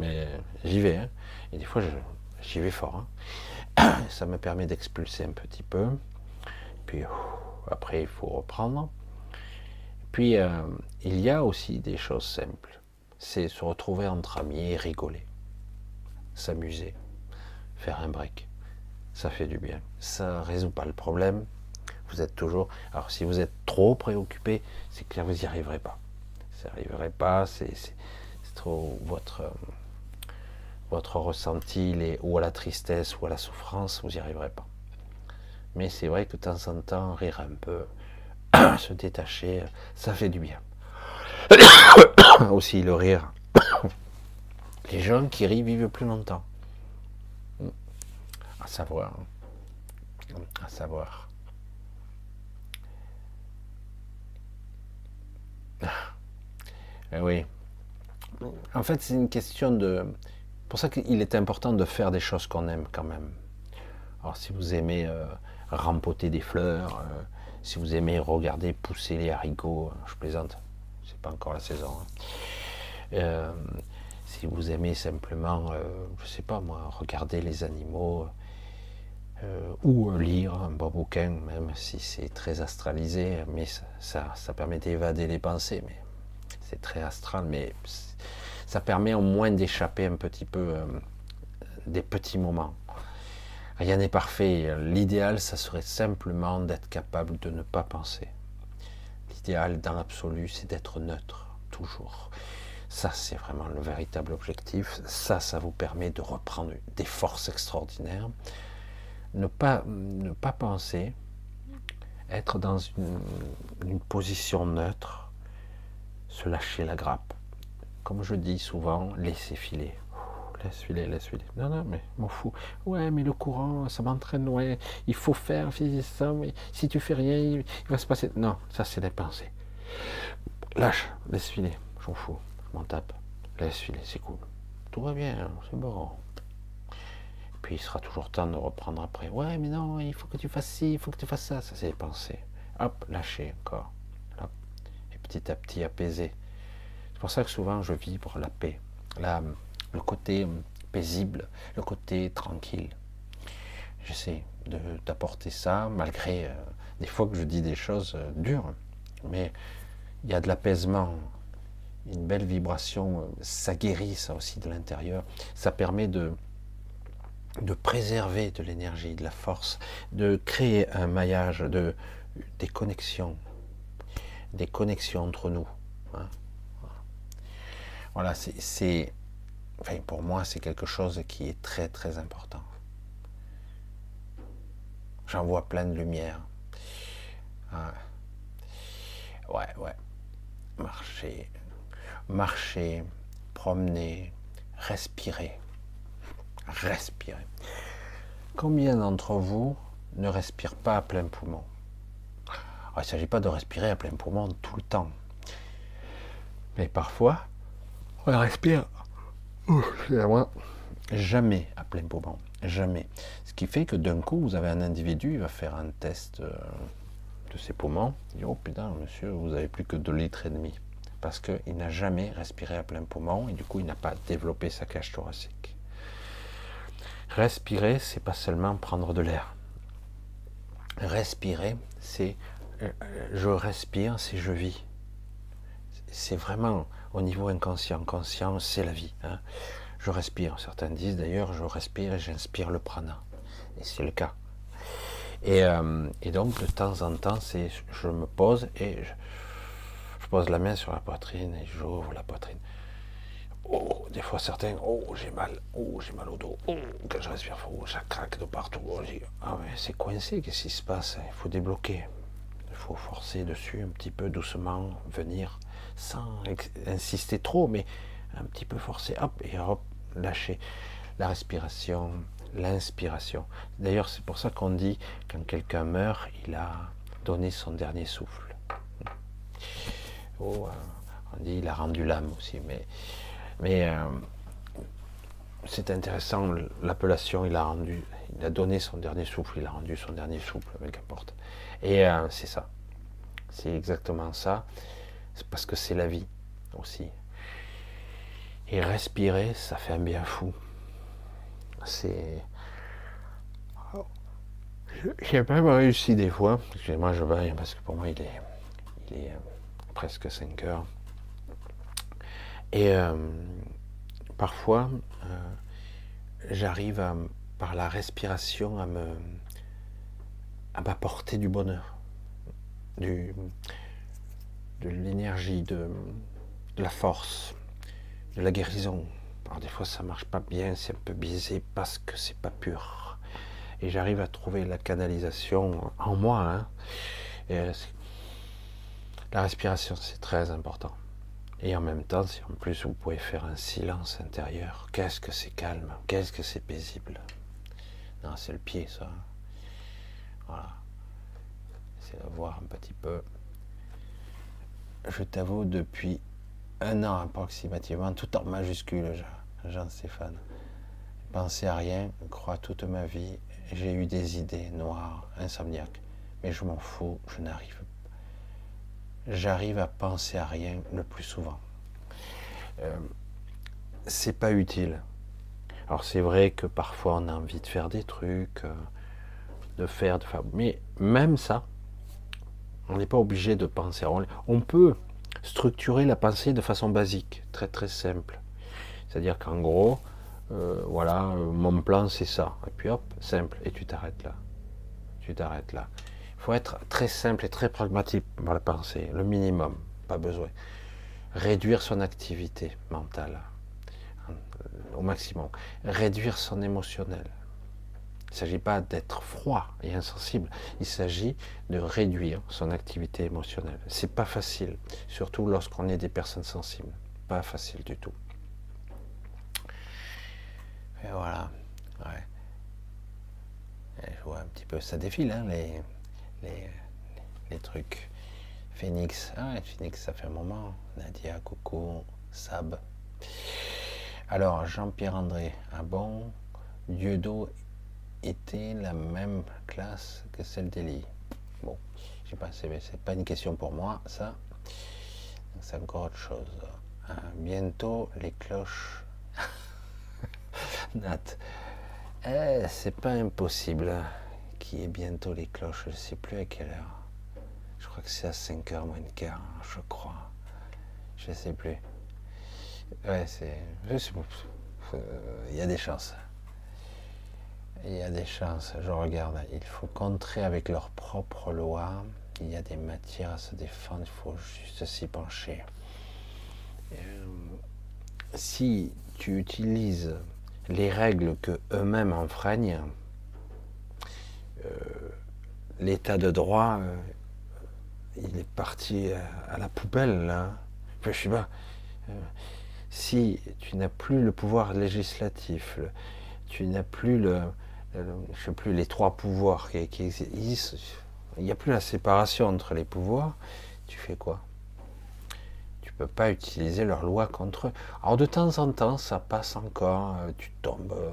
A: Mais j'y vais, hein. et des fois j'y vais fort. Hein. Ça me permet d'expulser un petit peu. Puis après, il faut reprendre. Puis, euh, il y a aussi des choses simples. C'est se retrouver entre amis et rigoler. S'amuser. Faire un break. Ça fait du bien. Ça résout pas le problème. Vous êtes toujours. Alors si vous êtes trop préoccupé, c'est que vous n'y arriverez pas. Vous n'y pas, c'est trop votre votre ressenti, ou à la tristesse ou à la souffrance, vous n'y arriverez pas. Mais c'est vrai que de temps en temps, rire un peu, se détacher, ça fait du bien. Aussi le rire. Les gens qui rient vivent plus longtemps. À savoir. À savoir. Eh oui. En fait, c'est une question de. Pour ça qu'il est important de faire des choses qu'on aime quand même. Alors, si vous aimez euh, des fleurs, euh, si vous aimez regarder pousser les haricots, je plaisante, c'est pas encore la saison. Hein. Euh, si vous aimez simplement, je sais pas moi, regarder les animaux ou lire un bon bouquin, même si c'est très astralisé, mais ça, ça permet d'évader les pensées. Mais c'est très astral, mais ça permet au moins d'échapper un petit peu euh, des petits moments. Rien n'est parfait. L'idéal, ça serait simplement d'être capable de ne pas penser. L'idéal dans l'absolu, c'est d'être neutre, toujours. Ça, c'est vraiment le véritable objectif. Ça, ça vous permet de reprendre des forces extraordinaires. Ne pas, ne pas penser, être dans une, une position neutre, se lâcher la grappe comme je dis souvent, laissez filer. Laisse filer, laisse filer. Non, non, mais m'en fous. Ouais, mais le courant, ça m'entraîne. Ouais, il faut faire ça, mais si tu fais rien, il, va se passer. Non, ça, c'est des pensées. Lâche, laisse filer. J'en fous. Je m'en tape. Laisse filer, c'est cool. Tout va bien, c'est bon. Puis il sera toujours temps de reprendre après. Ouais, mais non, il faut que tu fasses ci, il faut que tu fasses ça. Ça, c'est des pensées. Hop, lâcher encore. Hop. Et petit à petit apaiser. C'est pour ça que souvent je vibre la paix, la, le côté paisible, le côté tranquille. J'essaie d'apporter ça malgré euh, des fois que je dis des choses euh, dures, mais il y a de l'apaisement, une belle vibration, euh, ça guérit ça aussi de l'intérieur, ça permet de, de préserver de l'énergie, de la force, de créer un maillage, de, des connexions, des connexions entre nous. Hein. Voilà, c'est, enfin, pour moi, c'est quelque chose qui est très très important. J'en vois plein de lumière. Ouais, ouais. Marcher, marcher, promener, respirer. Respirer. Combien d'entre vous ne respirent pas à plein poumon? Il ne s'agit pas de respirer à plein poumon tout le temps. Mais parfois, on respire. Jamais à plein poumon. Jamais. Ce qui fait que d'un coup, vous avez un individu, il va faire un test euh, de ses poumons. Il dit Oh putain, monsieur, vous avez plus que 2 litres et demi. Parce qu'il n'a jamais respiré à plein poumon et du coup, il n'a pas développé sa cage thoracique. Respirer, c'est pas seulement prendre de l'air. Respirer, c'est euh, euh, je respire, c'est je vis. C'est vraiment au niveau inconscient. Conscient, c'est la vie. Hein. Je respire. Certains disent d'ailleurs, je respire et j'inspire le prana. Et c'est le cas. Et, euh, donc, de temps en temps, c'est, je me pose et je, pose la main sur la poitrine et j'ouvre la poitrine. Oh, des fois certains, oh j'ai mal, oh j'ai mal au dos, oh quand je respire, oh, ça craque de partout. Oh, ah ouais, c'est coincé, qu'est-ce qui se passe? Il faut débloquer, il faut forcer dessus un petit peu doucement, venir sans insister trop, mais un petit peu forcer, hop, et hop, lâcher la respiration, l'inspiration. D'ailleurs, c'est pour ça qu'on dit, quand quelqu'un meurt, il a donné son dernier souffle. Oh, euh, on dit, il a rendu l'âme aussi, mais, mais euh, c'est intéressant, l'appellation, il a rendu, il a donné son dernier souffle, il a rendu son dernier souffle, mais qu'importe. Et euh, c'est ça. C'est exactement ça. C'est parce que c'est la vie aussi. Et respirer, ça fait un bien fou. C'est. J'ai même réussi des fois. Moi, je vais parce que pour moi, il est, il est euh, presque 5 heures. Et euh, parfois, euh, j'arrive par la respiration à me à m'apporter du bonheur. du, de l'énergie, de, la force, de la guérison. Alors des fois ça marche pas bien, c'est un peu biaisé parce que c'est pas pur. Et j'arrive à trouver la canalisation en moi. Hein. Et la respiration c'est très important. Et en même temps, si en plus vous pouvez faire un silence intérieur, qu'est-ce que c'est calme, qu'est-ce que c'est paisible. Non, c'est le pied ça. Voilà. C'est de voir un petit peu je t'avoue, depuis un an approximativement, tout en majuscule, Jean-Stéphane. Pensé à rien, crois toute ma vie, j'ai eu des idées noires, insomniaques, mais je m'en fous, je n'arrive. J'arrive à penser à rien le plus souvent. Euh, c'est pas utile. Alors c'est vrai que parfois on a envie de faire des trucs, euh, de faire, de faire, mais même ça, on n'est pas obligé de penser. On peut structurer la pensée de façon basique, très très simple. C'est-à-dire qu'en gros, euh, voilà, euh, mon plan c'est ça. Et puis hop, simple, et tu t'arrêtes là. Tu t'arrêtes là. Il faut être très simple et très pragmatique dans la pensée, le minimum, pas besoin. Réduire son activité mentale euh, au maximum. Réduire son émotionnel. Il ne s'agit pas d'être froid et insensible, il s'agit de réduire son activité émotionnelle. C'est pas facile, surtout lorsqu'on est des personnes sensibles. Pas facile du tout. Et voilà. Ouais. je vois un petit peu, ça défile, hein, les, les, trucs. Phoenix, ah Phoenix, ça fait un moment. Nadia, Coco, Sab. Alors, Jean-Pierre André, ah bon? D'eau était la même classe que celle d'Eli Bon, je sais pas, c'est pas une question pour moi, ça. C'est encore autre chose. Hein, bientôt les cloches. Nat. Eh, c'est pas impossible qu'il y ait bientôt les cloches. Je sais plus à quelle heure. Je crois que c'est à 5h moins de quart, je crois. Je sais plus. Ouais, c'est. Euh, il y a des chances il y a des chances, je regarde, il faut contrer avec leurs propres lois, il y a des matières à se défendre, il faut juste s'y pencher. Euh, si tu utilises les règles que eux-mêmes enfreignent, euh, l'état de droit, euh, il est parti à, la poubelle, là. je sais pas. si tu n'as plus le pouvoir législatif, tu n'as plus le, je ne sais plus, les trois pouvoirs qui, existent, il n'y a plus la séparation entre les pouvoirs, tu fais quoi? Tu peux pas utiliser leur loi contre eux. Alors de temps en temps, ça passe encore, euh, tu tombes, euh,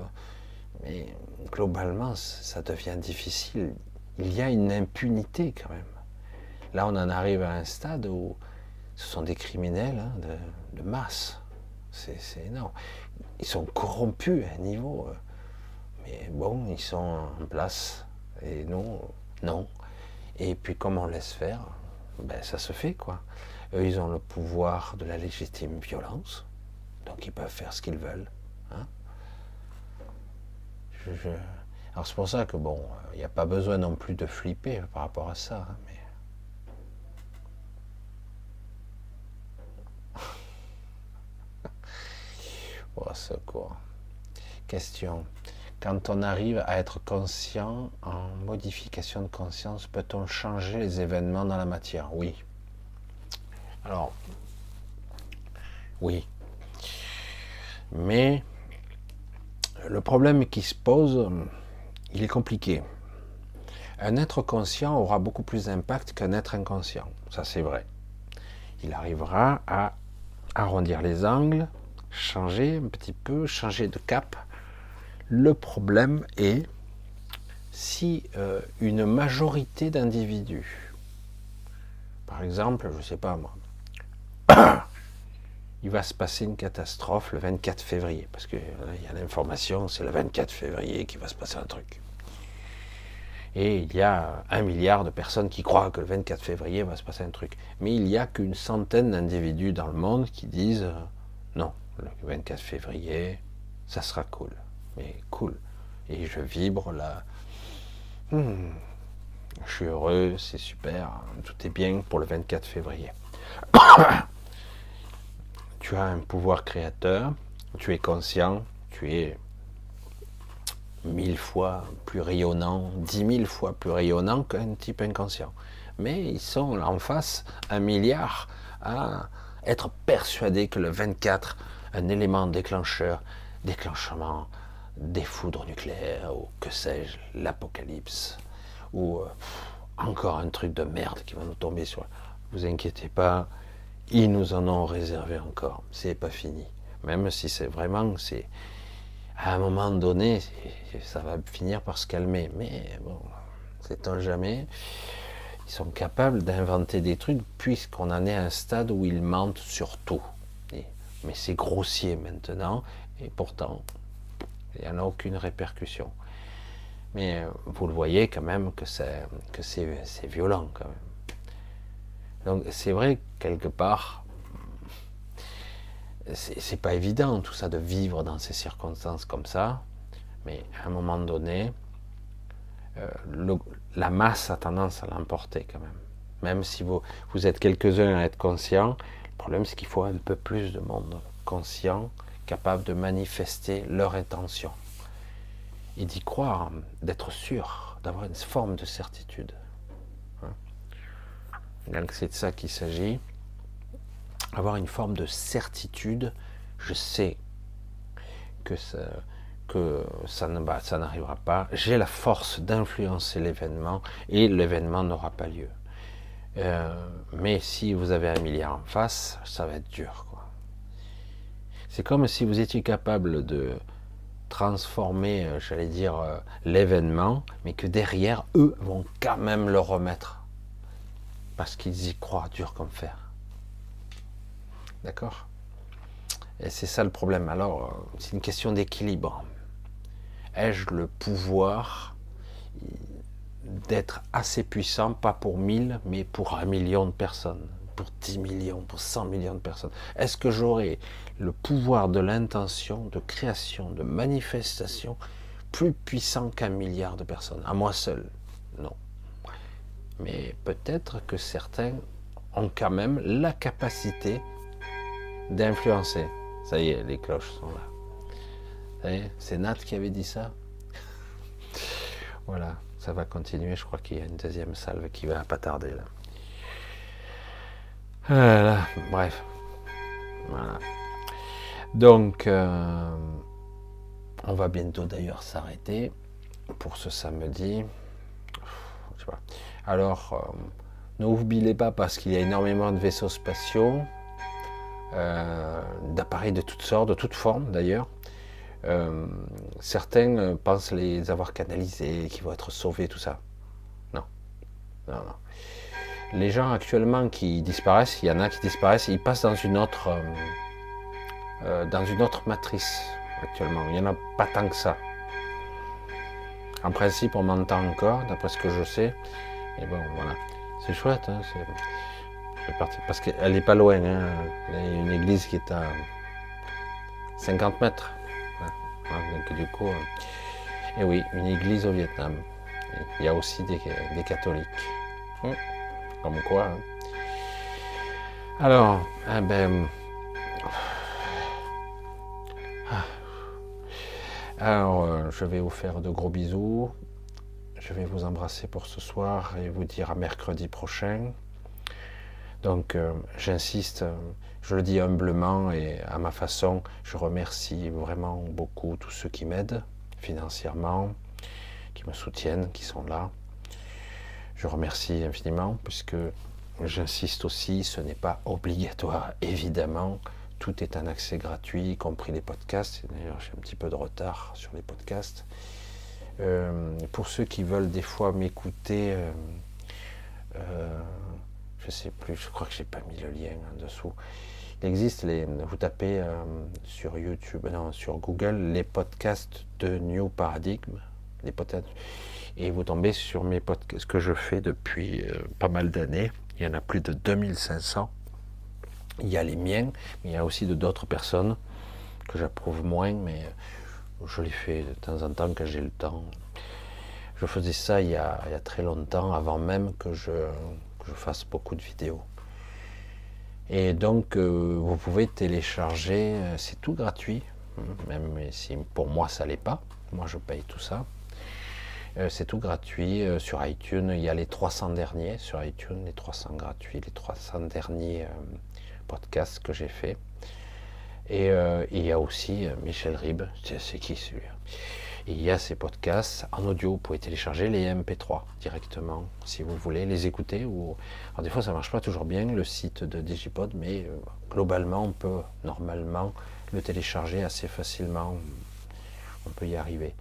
A: mais globalement, ça devient difficile. Il y a une impunité quand même. Là, on en arrive à un stade où ce sont des criminels hein, de, masse. C'est énorme. Ils sont corrompus à un niveau. Euh, mais bon, ils sont en place. Et nous, non. Et puis comme on laisse faire, ben, ça se fait quoi. Eux, ils ont le pouvoir de la légitime violence, donc ils peuvent faire ce qu'ils veulent. Hein. Alors c'est pour ça que bon, il n'y a pas besoin non plus de flipper par rapport à ça. Hein, mais... oh, secours. Question. Quand on arrive à être conscient en modification de conscience, peut-on changer les événements dans la matière? Oui. Alors, oui. Mais le problème qui se pose, il est compliqué. Un être conscient aura beaucoup plus d'impact qu'un être inconscient. Ça, c'est vrai. Il arrivera à arrondir les angles, changer un petit peu, changer de cap, le problème est si euh, une majorité d'individus, par exemple, je ne sais pas moi, il va se passer une catastrophe le 24 février, parce qu'il y a l'information, c'est le 24 février qu'il va se passer un truc. Et il y a un milliard de personnes qui croient que le 24 février va se passer un truc. Mais il n'y a qu'une centaine d'individus dans le monde qui disent euh, non, le 24 février, ça sera cool mais cool. Et je vibre là. Hmm. Je suis heureux, c'est super, tout est bien pour le 24 février. tu as un pouvoir créateur, tu es conscient, tu es mille fois plus rayonnant, dix mille fois plus rayonnant qu'un type inconscient. Mais ils sont là en face, un milliard, à être persuadés que le 24, un élément déclencheur, déclenchement des foudres nucléaires, ou que sais-je, l'apocalypse, ou euh, encore un truc de merde qui va nous tomber sur. Vous inquiétez pas, ils nous en ont réservé encore. C'est pas fini. Même si c'est vraiment, c'est à un moment donné, ça va finir par se calmer. Mais bon, c'est un jamais. Ils sont capables d'inventer des trucs puisqu'on en est à un stade où ils mentent sur tout. mais c'est grossier maintenant et pourtant, il n'y en a aucune répercussion. Mais euh, vous le voyez quand même que c'est, que c'est, violent quand même. Donc c'est vrai quelque part, c'est, c'est pas évident tout ça de vivre dans ces circonstances comme ça, mais à un moment donné, euh, la masse a tendance à l'emporter quand même. Même si vous, vous êtes quelques-uns à être conscients, le problème c'est qu'il faut un peu plus de monde conscient, capable de manifester leur intention et d'y croire, d'être sûr, d'avoir une forme de certitude. Hein? Donc c'est de ça qu'il s'agit. Avoir une forme de certitude, je sais que ça n'arrivera pas. J'ai la force d'influencer l'événement et l'événement n'aura pas lieu. Euh, mais si vous avez un milliard en face, ça va être dur. C'est comme si vous étiez capable de, transformer, euh, j'allais dire, euh, l'événement, mais que derrière, eux vont quand même le remettre. Parce qu'ils y croient dur comme fer. D'accord? Et c'est ça le problème. Alors, euh, c'est une question d'équilibre. Ai-je le pouvoir d'être assez puissant, pas pour mille, mais pour un million de personnes, pour dix millions, pour cent millions de personnes Est-ce que j'aurai le pouvoir de l'intention, de création, de manifestation plus puissant qu'un milliard de personnes? À moi seul, non. Mais peut-être que certains ont quand même la capacité d'influencer. Ça y est, les cloches sont là. C'est Nat qui avait dit ça. voilà, ça va continuer. Je crois qu'il y a une deuxième salve qui va pas tarder là. Voilà, bref. Voilà. Donc, euh, on va bientôt d'ailleurs s'arrêter pour ce samedi. Alors, euh, n'oubliez pas parce qu'il y a énormément de vaisseaux spatiaux, euh, d'appareils de toutes sortes, de toutes formes d'ailleurs. certains pensent les avoir canalisés, qu'ils vont être sauvés, tout ça. Non. Non, non. Les gens actuellement qui disparaissent, il y en a qui disparaissent, ils passent dans une autre euh, dans une autre matrice actuellement. Il n'y en a pas tant que ça. En principe, on m'entend encore, d'après ce que je sais. Et bon, voilà. C'est chouette. Hein, parce qu'elle n'est pas loin. Hein. Il y a une église qui est à 50 mètres. Hein. Donc, du coup, euh, et oui, une église au Vietnam. il y a aussi des, catholiques. Comme quoi. Alors, eh ben, Alors, euh, je vais vous faire de gros bisous. Je vais vous embrasser pour ce soir et vous dire à mercredi prochain. Donc, euh, j'insiste, euh, je le dis humblement et à ma façon, je remercie vraiment beaucoup tous ceux qui m'aident financièrement, qui me soutiennent, qui sont là. Je remercie infiniment puisque j'insiste aussi, ce n'est pas obligatoire, évidemment tout est un accès gratuit, y compris les podcasts. D'ailleurs, j'ai un petit peu de retard sur les podcasts. Euh, pour ceux qui veulent des fois m'écouter, euh, euh, je sais plus, je crois que j'ai pas mis le lien en dessous. Il existe les, vous tapez sur YouTube, non, sur Google, les podcasts de New Paradigm, les podcasts, et vous tombez sur mes podcasts, que je fais depuis pas mal d'années? Il y en a plus de 2500 il y a les miens, mais il y a aussi de d'autres personnes que j'approuve moins, mais je les fais de temps en temps quand j'ai le temps. Je faisais ça il y a, très longtemps, avant même que je, fasse beaucoup de vidéos. Et donc, euh, vous pouvez télécharger, euh, c'est tout gratuit, même si pour moi ça l'est pas. Moi, je paye tout ça. Euh, c'est tout gratuit sur iTunes. Il y a les 300 derniers sur iTunes, les 300 gratuits, les 300 derniers podcasts que j'ai fait. Et il y a aussi Michel Rib, c'est qui celui-là il y a ces podcasts en audio. Vous pouvez télécharger les MP3 directement si vous voulez les écouter. Ou... Alors des fois ça marche pas toujours bien le site de Digipod, mais euh, globalement on peut normalement le télécharger assez facilement. On peut y arriver.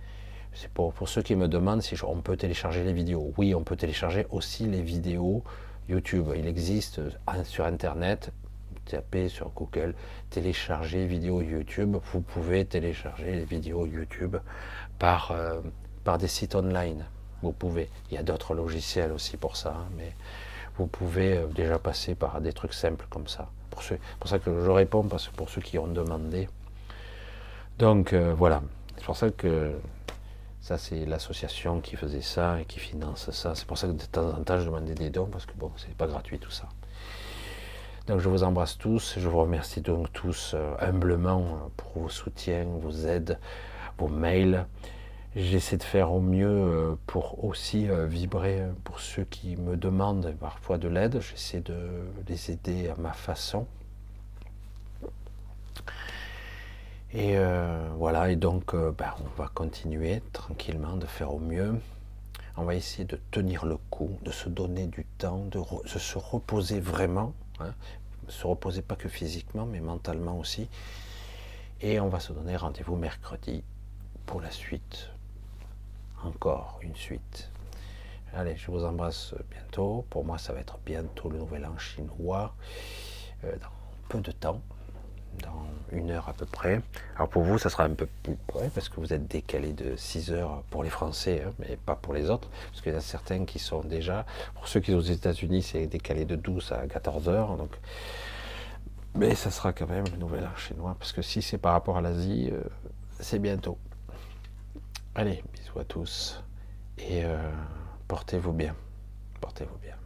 A: C'est pour, pour ceux qui me demandent si on peut télécharger les vidéos. Oui, on peut télécharger aussi les vidéos YouTube. Il existe euh, sur Internet tapez sur Google télécharger vidéo YouTube, vous pouvez télécharger les vidéos YouTube par, euh, par des sites online. Vous pouvez. Il y a d'autres logiciels aussi pour ça, hein, mais vous pouvez euh, déjà passer par des trucs simples comme ça. Pour, pour ça que je réponds, parce que pour ceux qui ont demandé. Donc voilà, c'est pour ça que ça c'est l'association qui faisait ça et qui finance ça. C'est pour ça que de temps en temps je demandais des dons, parce que bon, c'est pas gratuit tout ça. Donc je vous embrasse tous, je vous remercie donc tous humblement pour vos soutiens, vos aides, vos mails. J'essaie de faire au mieux euh, pour aussi euh, vibrer euh, pour ceux qui me demandent parfois de l'aide. J'essaie de les aider à ma façon. Et voilà, et donc ben, on va continuer tranquillement de faire au mieux. On va essayer de tenir le coup, de se donner du temps, de, se reposer vraiment. Hein. Se reposer pas que physiquement, mais mentalement aussi. Et on va se donner rendez-vous mercredi pour la suite. Encore une suite. Allez, je vous embrasse bientôt. Pour moi, ça va être bientôt le nouvel an chinois. Euh, dans peu de temps. Dans une heure à peu près. Alors pour vous, ça sera un peu plus près parce que vous êtes décalé de 6 heures pour les Français, hein, mais pas pour les autres. Parce qu'il y en a certains qui sont déjà. Pour ceux qui sont aux États-Unis, c'est décalé de 12 à 14 heures. Donc, mais ça sera quand même le nouvel an chinois. Parce que si c'est par rapport à l'Asie, euh, c'est bientôt. Allez, bisous à tous et euh, portez-vous bien. Portez-vous bien.